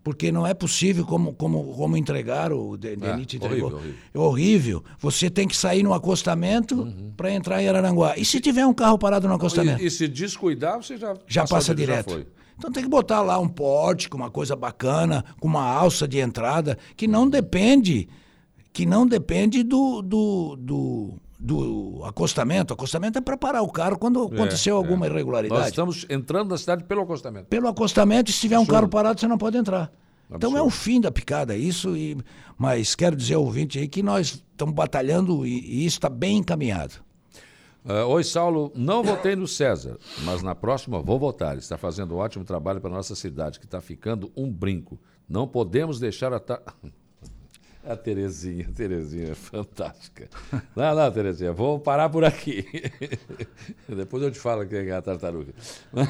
porque não é possível como, como, como entregar o DENIT é, entregou. Horrível, horrível. É horrível. Você tem que sair no acostamento uhum. para entrar em Araranguá. E se tiver um carro parado no acostamento? E, e se descuidar, você já, já passa direto. Já então tem que botar lá um pórtico, uma coisa bacana, com uma alça de entrada, que não depende, que não depende do, do, do do acostamento. Acostamento é para parar o carro quando é, aconteceu alguma é. irregularidade. Nós estamos entrando na cidade pelo acostamento. Pelo acostamento, e se tiver um carro parado, você não pode entrar. Absurdo. Então é o fim da picada isso, e, mas quero dizer ao ouvinte aí que nós estamos batalhando e, e isso está bem encaminhado. Uh, Oi, Saulo. Não votei no César, mas na próxima vou votar. Está fazendo um ótimo trabalho para nossa cidade, que está ficando um brinco. Não podemos deixar a. Ta... A Terezinha, a Terezinha é fantástica. Não, não, Terezinha, vou parar por aqui. Depois eu te falo quem é a tartaruga. Não,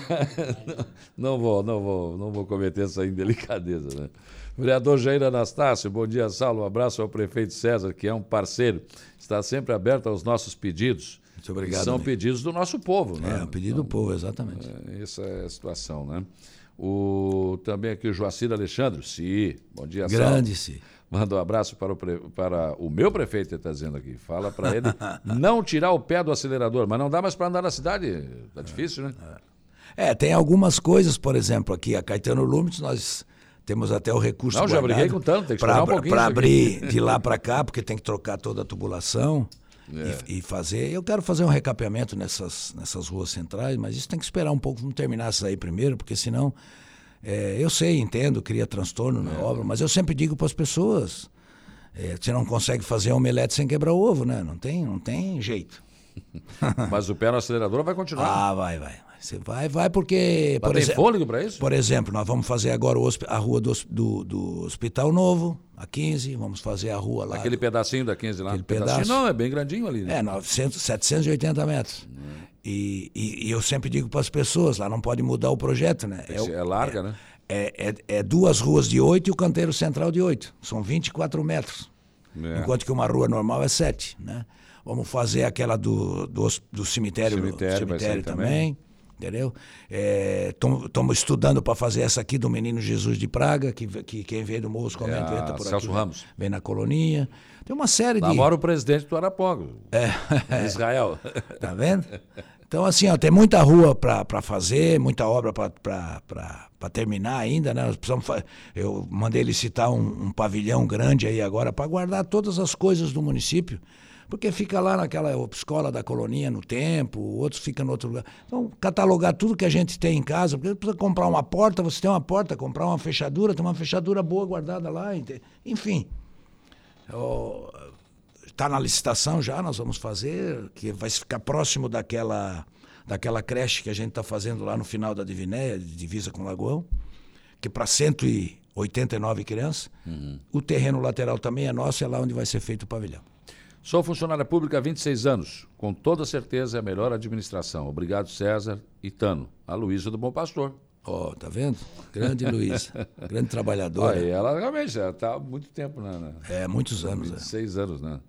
não vou, não vou, não vou cometer essa indelicadeza, né? Vereador Jair Anastácio, bom dia, Saulo. Um abraço ao prefeito César, que é um parceiro. Está sempre aberto aos nossos pedidos. Muito obrigado. São amigo. pedidos do nosso povo, né? É, um pedido do povo, exatamente. É, essa é a situação, né? O, também aqui o Joacir Alexandre, sim. Bom dia, Saulo. Grande, sim. Manda um abraço para o, pre- para o meu prefeito, ele está dizendo aqui. Fala para ele não tirar o pé do acelerador, mas não dá mais para andar na cidade. Tá difícil, né? É, tem algumas coisas, por exemplo, aqui a Caetano Lumes, nós temos até o recurso Não, já briguei com tanto, tem que um pouquinho Para abrir de lá para cá, porque tem que trocar toda a tubulação É. e, e fazer. Eu quero fazer um recapeamento nessas, nessas ruas centrais, mas isso tem que esperar um pouco, vamos terminar isso aí primeiro, porque senão. É, eu sei, entendo, cria transtorno na obra, mas eu sempre digo para as pessoas: é, você não consegue fazer omelete sem quebrar o ovo, né? Não tem, não tem jeito. Mas o pé no acelerador vai continuar. Ah, vai, vai. Você vai, vai porque. Mas tem fôlego para isso? Por exemplo, nós vamos fazer agora a rua do, do, do Hospital Novo, a 15, vamos fazer a rua lá. Aquele pedacinho da 15 lá. Aquele Pedacinho pedaço. não, é bem grandinho ali. Né? É, 900, 780 metros. E, e, e eu sempre digo para as pessoas, lá não pode mudar o projeto, né? Ser- é larga, né? É, é, é duas ruas de 8 e o canteiro central de 8. São 24 metros. É. Enquanto que uma rua normal é 7, né? Vamos fazer aquela do, do, do cemitério, Cemitério vai sair também. Entendeu? Estamos estudando para fazer essa aqui do Menino Jesus de Praga, que, que quem veio do Morro dos Conventos É a entra por Celso aqui. Ramos. Vem na colonia. Tem uma série Lá de. mora o presidente do Araponga. É. Israel. Tá vendo? Então, assim, ó, tem muita rua para fazer, muita obra para terminar ainda, né? Nós precisamos Eu mandei licitar um, um pavilhão grande aí agora para guardar todas as coisas do município, porque fica lá naquela escola da colonia no tempo, outros ficam no outro lugar. Então, catalogar tudo que a gente tem em casa, porque precisa comprar uma porta, você tem uma porta, comprar uma fechadura, tem uma fechadura boa guardada lá, enfim. Está na licitação já, nós vamos fazer, que vai ficar próximo daquela, daquela creche que a gente está fazendo lá no final da Divinéia, de divisa com Lagoão, que para 189 crianças. O terreno lateral também é nosso, é lá onde vai ser feito o pavilhão. Sou funcionária pública há 26 anos. Com toda certeza é a melhor administração. Obrigado, César e Tano. A Luísa do Bom Pastor. Ó, tá vendo? Grande Luiz, grande trabalhadora. E ela realmente já está há muito tempo, né? né? É, muitos anos. é. 26 anos, né?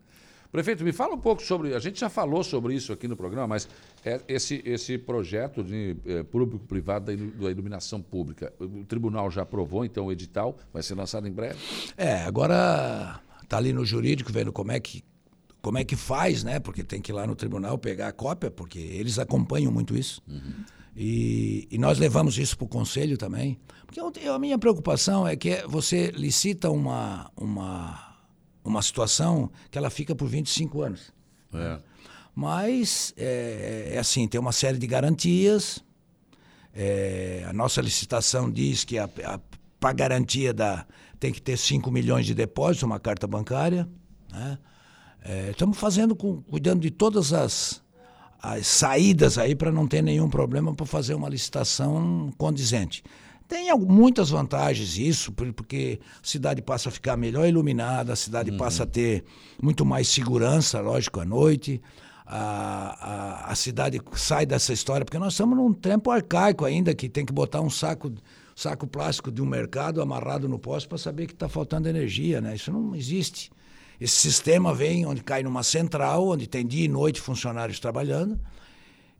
Prefeito, me fala um pouco sobre. A gente já falou sobre isso aqui no programa, mas é esse, esse projeto de eh, público-privado da, ilu- da iluminação pública. O tribunal já aprovou, então, o edital vai ser lançado em breve. É, agora tá ali no jurídico vendo como é que como é que faz, né? Porque tem que ir lá no tribunal pegar a cópia, porque eles acompanham muito isso. E, e nós levamos isso para o conselho também. Porque eu- eu- a minha preocupação é que você licita uma, uma, uma situação que ela fica por 25 anos. É. Mas é, é assim, tem uma série de garantias. É, a nossa licitação diz que para garantia da, tem que ter 5 milhões de depósito, uma carta bancária. Né? É, estamos fazendo, com, cuidando de todas as, as saídas aí para não ter nenhum problema para fazer uma licitação condizente. Tem muitas vantagens isso, por- porque a cidade passa a ficar melhor iluminada, a cidade passa a ter muito mais segurança, lógico, à noite. A, a, a cidade sai dessa história, porque nós estamos num tempo arcaico ainda, que tem que botar um saco, saco plástico de um mercado amarrado no poste para saber que está faltando energia, né? Isso não existe. Esse sistema vem onde cai numa central, onde tem dia e noite funcionários trabalhando.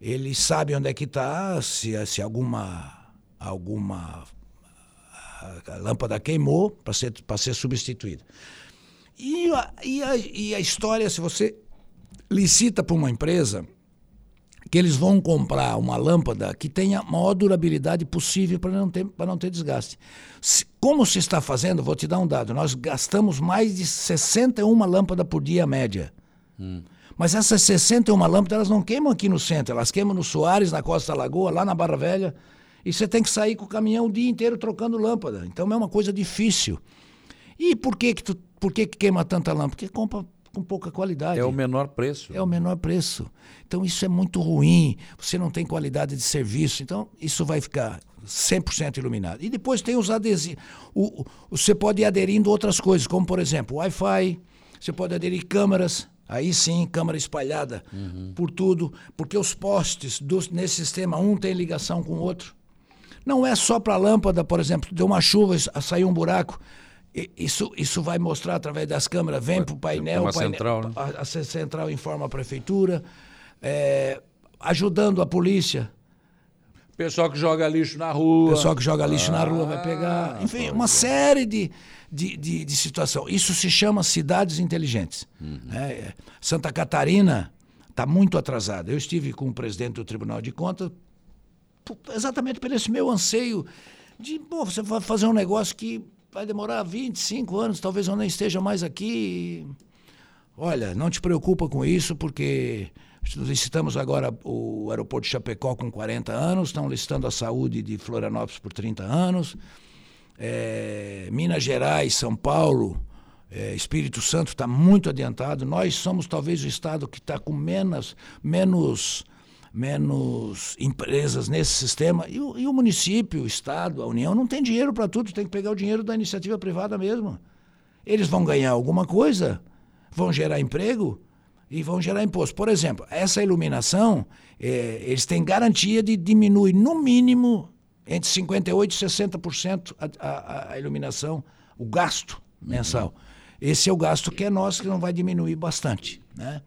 Ele sabe onde é que está, se, se alguma, alguma a lâmpada queimou para ser, ser substituída. E a, e, a, e a história, se você licita para uma empresa, que eles vão comprar uma lâmpada que tenha a maior durabilidade possível para não ter, para não ter desgaste. Se- como se está fazendo, vou te dar um dado, nós gastamos mais de 61 lâmpadas por dia média. Mas essas 61 lâmpadas, elas não queimam aqui no centro, elas queimam no Soares, na Costa da Lagoa, lá na Barra Velha. E você tem que sair com o caminhão o dia inteiro trocando lâmpada. Então é uma coisa difícil. E por que que, tu, por que, que queima tanta lâmpada? Porque compra com pouca qualidade. É o menor preço. É o menor preço. Então isso é muito ruim. Você não tem qualidade de serviço. Então isso vai ficar. 100% iluminado. E depois tem os adesivos. O, o, você pode ir aderindo outras coisas, como por exemplo, Wi-Fi, você pode aderir câmeras, aí sim, câmera espalhada uhum. por tudo, porque os postes do, nesse sistema, um tem ligação com o outro. Não é só para a lâmpada, por exemplo, deu uma chuva, saiu um buraco. Isso, isso vai mostrar através das câmeras, vem para o painel, painel central, né? a, a, central informa a prefeitura, é, ajudando a polícia. Pessoal que joga lixo na rua. Pessoal que joga lixo ah, na rua vai pegar. Enfim, uma série de, de, de, de situação. Isso se chama cidades inteligentes. Uhum. É, Santa Catarina está muito atrasada. Eu estive com o presidente do Tribunal de Contas exatamente por esse meu anseio de, pô, você vai fazer um negócio que vai demorar 25 anos, talvez eu nem esteja mais aqui. Olha, não te preocupa com isso, porque licitamos agora o aeroporto de Chapecó com 40 anos, estão licitando a saúde de Florianópolis por 30 anos. É, Minas Gerais, São Paulo, é, Espírito Santo está muito adiantado. Nós somos talvez o estado que está com menos, menos menos empresas nesse sistema. E o, e o município, o Estado, a União não tem dinheiro para tudo, tem que pegar o dinheiro da iniciativa privada mesmo. Eles vão ganhar alguma coisa, vão gerar emprego e vão gerar imposto. Por exemplo, essa iluminação, é, eles têm garantia de diminuir no mínimo entre 58% e 60% a, a, a iluminação, o gasto mensal. Esse é o gasto que é nosso, que não vai diminuir bastante. Né?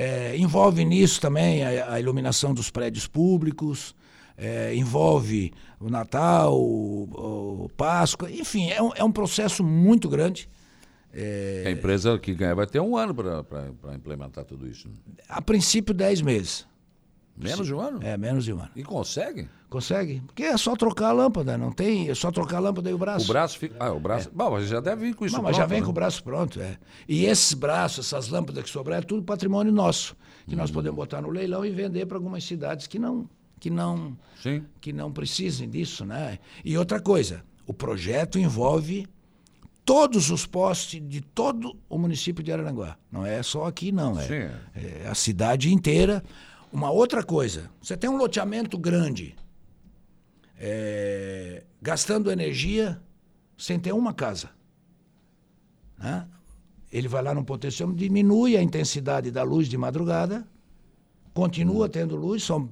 É, envolve nisso também a, a, iluminação dos prédios públicos, é, envolve o Natal, o, o Páscoa, enfim, é um, é um processo muito grande. É... A empresa que ganha vai ter um ano para implementar tudo isso. Né? A princípio, 10 meses. Menos de um ano? É, menos de um ano. E consegue? Consegue. Porque é só trocar a lâmpada, não tem. É só trocar a lâmpada e o braço. O braço fica. Ah, o braço. É. Bom, mas já deve vir com isso não, mas já vem né? com o braço pronto, é. E esses braços, essas lâmpadas que sobraram, é tudo patrimônio nosso. Que hum. nós podemos botar no leilão e vender para algumas cidades que não. Que não, Sim. que não precisem disso, né? E outra coisa, o projeto envolve todos os postes de todo o município de Araranguá. Não é só aqui, não. É, é a cidade inteira. Uma outra coisa, você tem um loteamento grande, é, gastando energia sem ter uma casa. Né? Ele vai lá no potenciômetro, diminui a intensidade da luz de madrugada, continua hum. tendo luz, só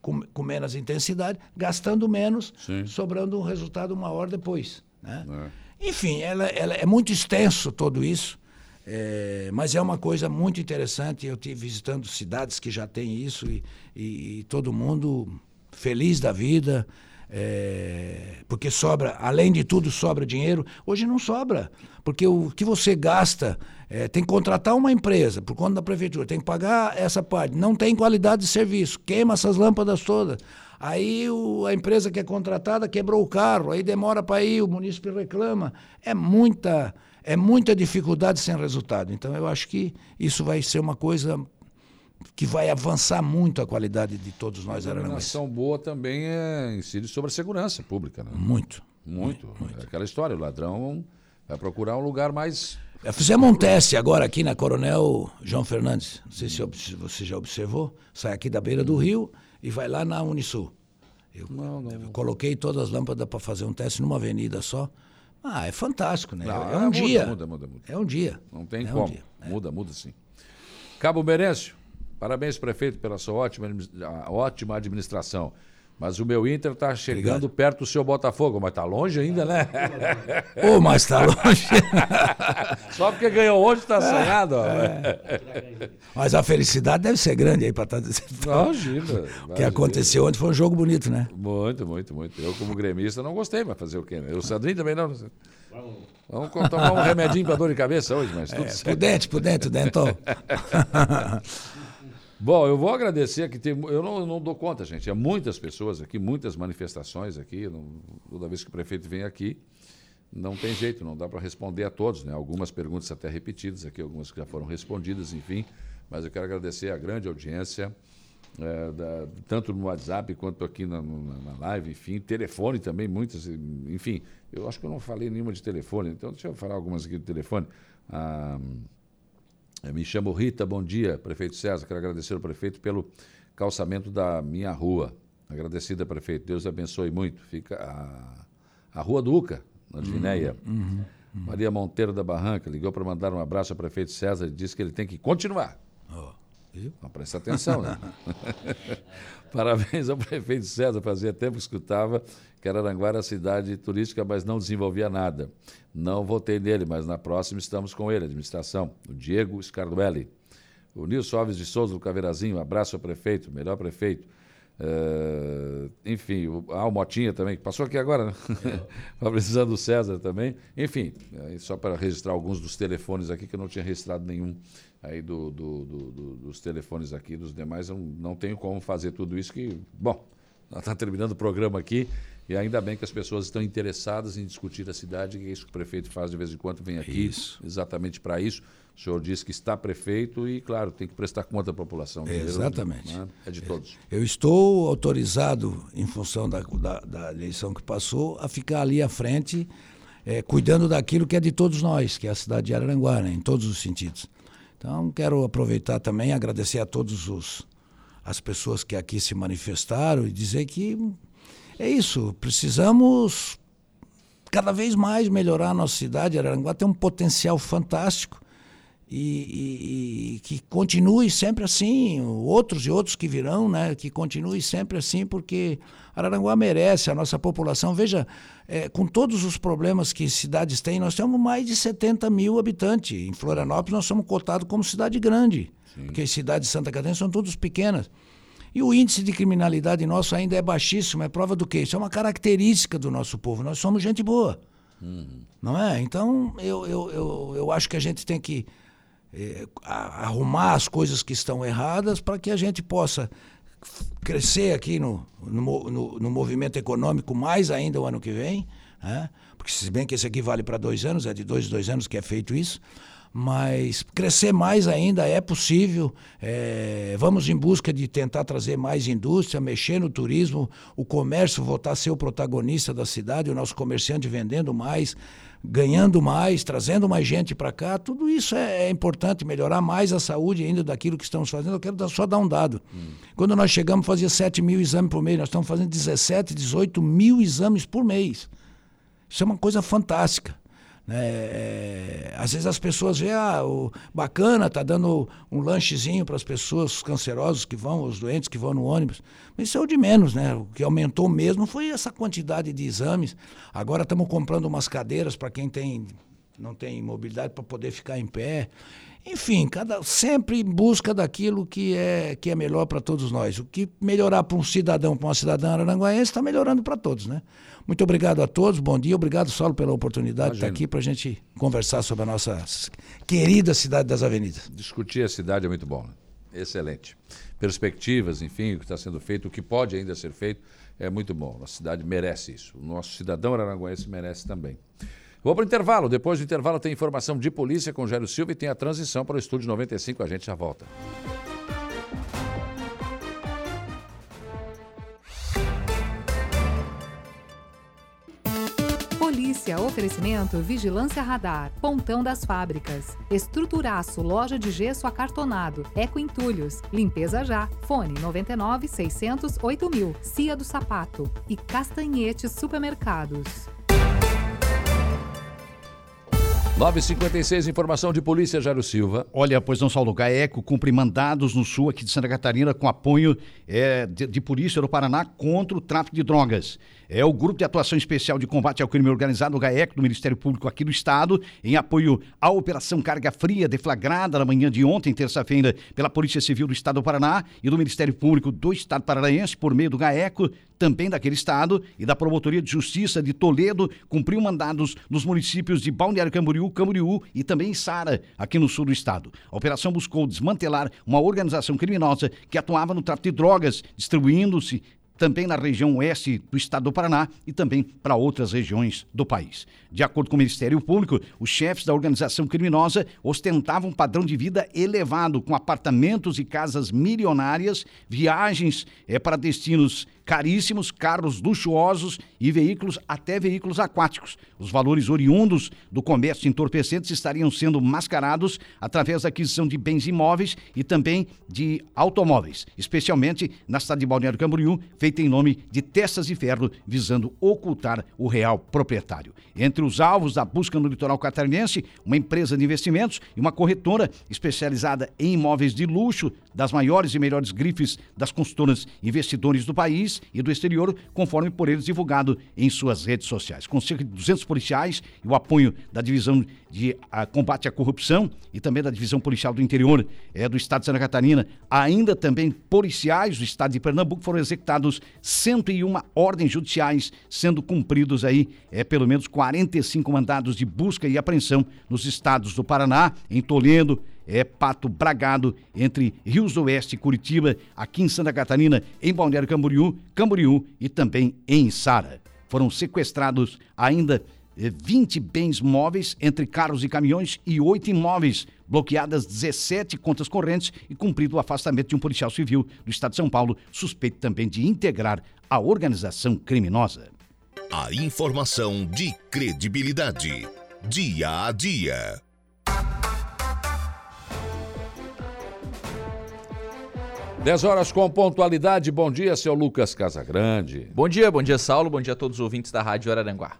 com, com, menos intensidade, gastando menos, Sim. sobrando um resultado uma hora depois. Né? É. Enfim, ela, ela, é muito extenso tudo isso. É, mas é uma coisa muito interessante. Eu estive visitando cidades que já têm isso e, e, e todo mundo feliz da vida. É, porque sobra, além de tudo, sobra dinheiro. Hoje não sobra, porque o que você gasta é, tem que contratar uma empresa por conta da prefeitura, tem que pagar essa parte. Não tem qualidade de serviço, queima essas lâmpadas todas. Aí o, a empresa que é contratada quebrou o carro, aí demora para ir, o município reclama. É muita é muita dificuldade sem resultado. Então eu acho que isso vai ser uma coisa que vai avançar muito a qualidade de todos nós aranaguenses. A ação boa também é, incide sobre a segurança pública. Né? Muito, muito. Muito. É aquela história, o ladrão vai procurar um lugar mais... Fizemos um teste agora aqui na Coronel João Fernandes. Não sei se você já observou. Sai aqui da beira do rio e vai lá na Unisul. Eu, não, não. eu coloquei todas as lâmpadas para fazer um teste numa avenida só. Ah, é fantástico, né? Não, é um muda, dia. Muda, muda, muda. É um dia. Não tem é como. Um dia, é. Muda, muda sim. Cabo Merencio, parabéns, prefeito, pela sua ótima, ótima administração. Mas o meu Inter está chegando Obrigado. perto do seu Botafogo, mas está longe ainda, né? Ô, oh, mas está longe. Só porque ganhou hoje está assanhado. É. Mas a felicidade deve ser grande aí para estar tá. Imagina. O que aconteceu ontem foi um jogo bonito, né? Muito, muito, muito. Eu, como gremista, não gostei, mas fazer o quê? Né? O Sandrinho também não. Vamos tomar um remedinho para dor de cabeça hoje, mas tudo é, certo. Pudente, pudente, dentão. Bom, eu vou agradecer aqui. Tem, eu não, não, dou conta, gente. É muitas pessoas aqui, muitas manifestações aqui. Não, toda vez que o prefeito vem aqui, não tem jeito, não dá para responder a todos. Né? Algumas perguntas até repetidas aqui, algumas que já foram respondidas, enfim. Mas eu quero agradecer a grande audiência, é, da, tanto no WhatsApp quanto aqui na, na, na, live, enfim. Telefone também, muitas. Enfim, eu acho que eu não falei nenhuma de telefone, então deixa eu falar algumas aqui do telefone. Ah, me chamo Rita, bom dia, prefeito César. Quero agradecer ao prefeito pelo calçamento da minha rua. Agradecida, prefeito. Deus abençoe muito. Fica a, a Rua Duca, na Divinéia. Uhum, uhum. Maria Monteiro da Barranca ligou para mandar um abraço ao prefeito César e disse que ele tem que continuar. Oh? Então, presta atenção, né? Parabéns ao prefeito César. Fazia tempo que escutava que Araranguá era cidade turística, mas não desenvolvia nada. Não votei nele, mas na próxima estamos com ele, administração. O Diego Scarduelli. O Nilson Alves de Souza do Caveirazinho, abraço ao prefeito, melhor prefeito. Uh, enfim, o, ah, o Motinha também, que passou aqui agora, né? Do César também. Enfim, só para registrar alguns dos telefones aqui, que eu não tinha registrado nenhum aí do, do, do, dos telefones aqui, dos demais, eu não tenho como fazer tudo isso que, bom, está terminando o programa aqui e ainda bem que as pessoas estão interessadas em discutir a cidade, que é isso que o prefeito faz de vez em quando, vem aqui isso. exatamente para isso. O senhor disse que está prefeito e, claro, tem que prestar conta à população. Exatamente. Né? É de todos. Eu estou autorizado, em função da, da, da eleição que passou, a ficar ali à frente, é, cuidando daquilo que é de todos nós, que é a cidade de Araranguá, né, em todos os sentidos. Então, quero aproveitar também, agradecer a todos os as pessoas que aqui se manifestaram e dizer que é isso, precisamos cada vez mais melhorar a nossa cidade. Araranguá tem um potencial fantástico e, e, e, que continue sempre assim, outros e outros que virão, né, que continue sempre assim, porque Araranguá merece, a nossa população. Veja, é, com todos os problemas que cidades têm, nós temos mais de 70 mil habitantes. Em Florianópolis, nós somos cotados como cidade grande, Sim. porque as cidades de Santa Catarina são todas pequenas. E o índice de criminalidade nosso ainda é baixíssimo. É prova do quê? Isso é uma característica do nosso povo. Nós somos gente boa. Uhum. Não é? Então, eu, eu, eu, eu acho que a gente tem que é, arrumar as coisas que estão erradas para que a gente possa crescer aqui no, no, no, no, movimento econômico mais ainda o ano que vem, né? porque se bem que esse aqui vale para dois anos, é de dois em dois anos que é feito isso, mas crescer mais ainda é possível. É, vamos em busca de tentar trazer mais indústria, mexer no turismo, o comércio voltar a ser o protagonista da cidade, o nosso comerciante vendendo mais, ganhando mais, trazendo mais gente para cá. Tudo isso é, é, importante, melhorar mais a saúde ainda daquilo que estamos fazendo. Eu quero só dar um dado. Hum. Quando nós chegamos, fazia 7 mil exames por mês, nós estamos fazendo 17, 18 mil exames por mês. Isso é uma coisa fantástica. Né? É, às vezes as pessoas veem, ah, o, bacana, tá dando um lanchezinho para as pessoas, os cancerosos que vão, os doentes que vão no ônibus. Mas isso é o de menos, né? O que aumentou mesmo foi essa quantidade de exames. Agora estamos comprando umas cadeiras para quem tem, não tem mobilidade para poder ficar em pé. Enfim, cada, sempre em busca daquilo que é, que é melhor para todos nós. O que melhorar para um cidadão, para uma cidadã aranguaense, está melhorando para todos, né? Muito obrigado a todos, bom dia. Obrigado, Saulo, pela oportunidade Imagina. de estar aqui para a gente conversar sobre a nossa querida cidade das avenidas. Discutir a cidade é muito bom, né? excelente. Perspectivas, enfim, o que está sendo feito, o que pode ainda ser feito, é muito bom. A cidade merece isso. O nosso cidadão aranguense merece também. Vou para o intervalo. Depois do intervalo tem informação de polícia com Gélio Silva e tem a transição para o Estúdio 95. A gente já volta. Polícia, oferecimento Vigilância Radar, Pontão das Fábricas, Estruturaço, Loja de Gesso Acartonado, Eco Entulhos, Limpeza Já, Fone 99 600 8000, Cia do Sapato e Castanhetes Supermercados. 956, informação de polícia, Jairo Silva. Olha, pois não, Saulo, GAECO cumpre mandados no sul aqui de Santa Catarina com apoio é, de, de, polícia do Paraná contra o tráfico de drogas. É o Grupo de Atuação Especial de Combate ao Crime Organizado, o GAECO, do Ministério Público aqui do Estado, em apoio à Operação Carga Fria, deflagrada na manhã de ontem, terça-feira, pela Polícia Civil do Estado do Paraná e do Ministério Público do Estado Paranaense, por meio do GAECO, também daquele estado, e da Promotoria de Justiça de Toledo, cumpriu mandados nos municípios de Balneário Camboriú, Camboriú e também Sara, aqui no sul do estado. A operação buscou desmantelar uma organização criminosa que atuava no tráfico de drogas, distribuindo-se também na região oeste do estado do Paraná e também para outras regiões do país. De acordo com o Ministério Público, os chefes da organização criminosa ostentavam um padrão de vida elevado, com apartamentos e casas milionárias, viagens é, para destinos caríssimos, carros luxuosos e veículos, até veículos aquáticos. Os valores oriundos do comércio entorpecentes estariam sendo mascarados através da aquisição de bens imóveis e também de automóveis, especialmente na cidade de Balneário Camboriú, feita em nome de Testas de Ferro, visando ocultar o real proprietário. Entre os alvos da busca no litoral catarinense, uma empresa de investimentos e uma corretora especializada em imóveis de luxo das maiores e melhores grifes das consultoras investidores do país e do exterior, conforme por eles divulgado em suas redes sociais. Com cerca de 200 policiais e o apoio da Divisão de a, ah, Combate à Corrupção e também da Divisão Policial do Interior é, do Estado de Santa Catarina, ainda também policiais do Estado de Pernambuco foram executados 101 ordens judiciais, sendo cumpridos aí é, pelo menos 45 mandados de busca e apreensão nos estados do Paraná, em Toledo, é Pato Bragado, entre Rios Oeste e Curitiba, aqui em Santa Catarina, em Balneário Camboriú, Camboriú e também em Sara. Foram sequestrados ainda 20 é, bens móveis entre carros e caminhões e oito imóveis, bloqueadas 17 contas correntes e cumprido o afastamento de um policial civil do estado de São Paulo, suspeito também de integrar a organização criminosa. A informação de credibilidade. Dia a dia. 10 horas com pontualidade. Bom dia, seu Lucas Casagrande. Bom dia, bom dia, Saulo. Bom dia a todos os ouvintes da Rádio Araranguá.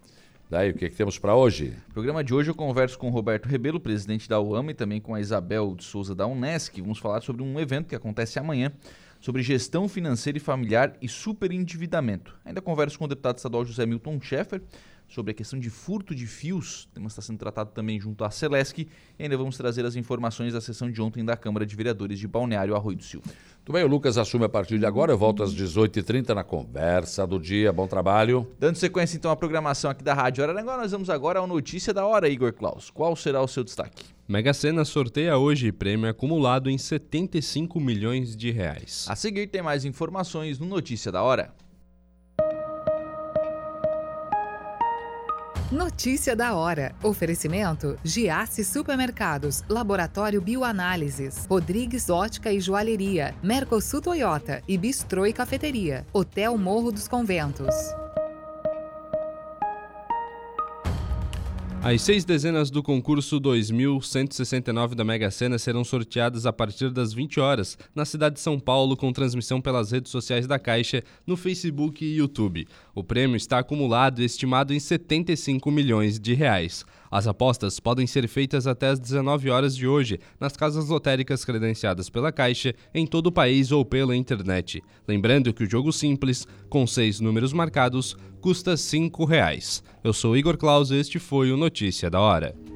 Daí, o que, que temos para hoje? No programa de hoje eu converso com o Roberto Rebelo, presidente da UAMA, e também com a Isabel de Souza da Unesc. Vamos falar sobre um evento que acontece amanhã sobre gestão financeira e familiar e superendividamento. Ainda converso com o deputado estadual José Milton Schaeffer sobre a questão de furto de fios, o tema está sendo tratado também junto à Celesc, e ainda vamos trazer as informações da sessão de ontem da Câmara de Vereadores de Balneário Arroio do Silva. Tudo bem, o Lucas assume a partir de agora, eu volto às 18h30 na conversa do dia, bom trabalho. Dando sequência então à programação aqui da Rádio Araranguá, nós vamos agora ao Notícia da Hora, Igor Klaus. Qual será o seu destaque? Mega Sena sorteia hoje prêmio acumulado em 75 milhões de reais. A seguir tem mais informações no Notícia da Hora. Notícia da hora. Oferecimento: Giasse Supermercados, Laboratório Bioanálises, Rodrigues Ótica e Joalheria, Mercosul Toyota e Bistrô e Cafeteria, Hotel Morro dos Conventos. As seis dezenas do concurso 2169 da Mega Sena serão sorteadas a partir das 20 horas na cidade de São Paulo, com transmissão pelas redes sociais da Caixa, no Facebook e YouTube. O prêmio está acumulado e estimado em 75 milhões de reais. As apostas podem ser feitas até às 19 horas de hoje nas casas lotéricas credenciadas pela Caixa em todo o país ou pela internet. Lembrando que o jogo simples, com seis números marcados, custa R$ 5. Eu sou Igor Claus e este foi o Notícia da Hora.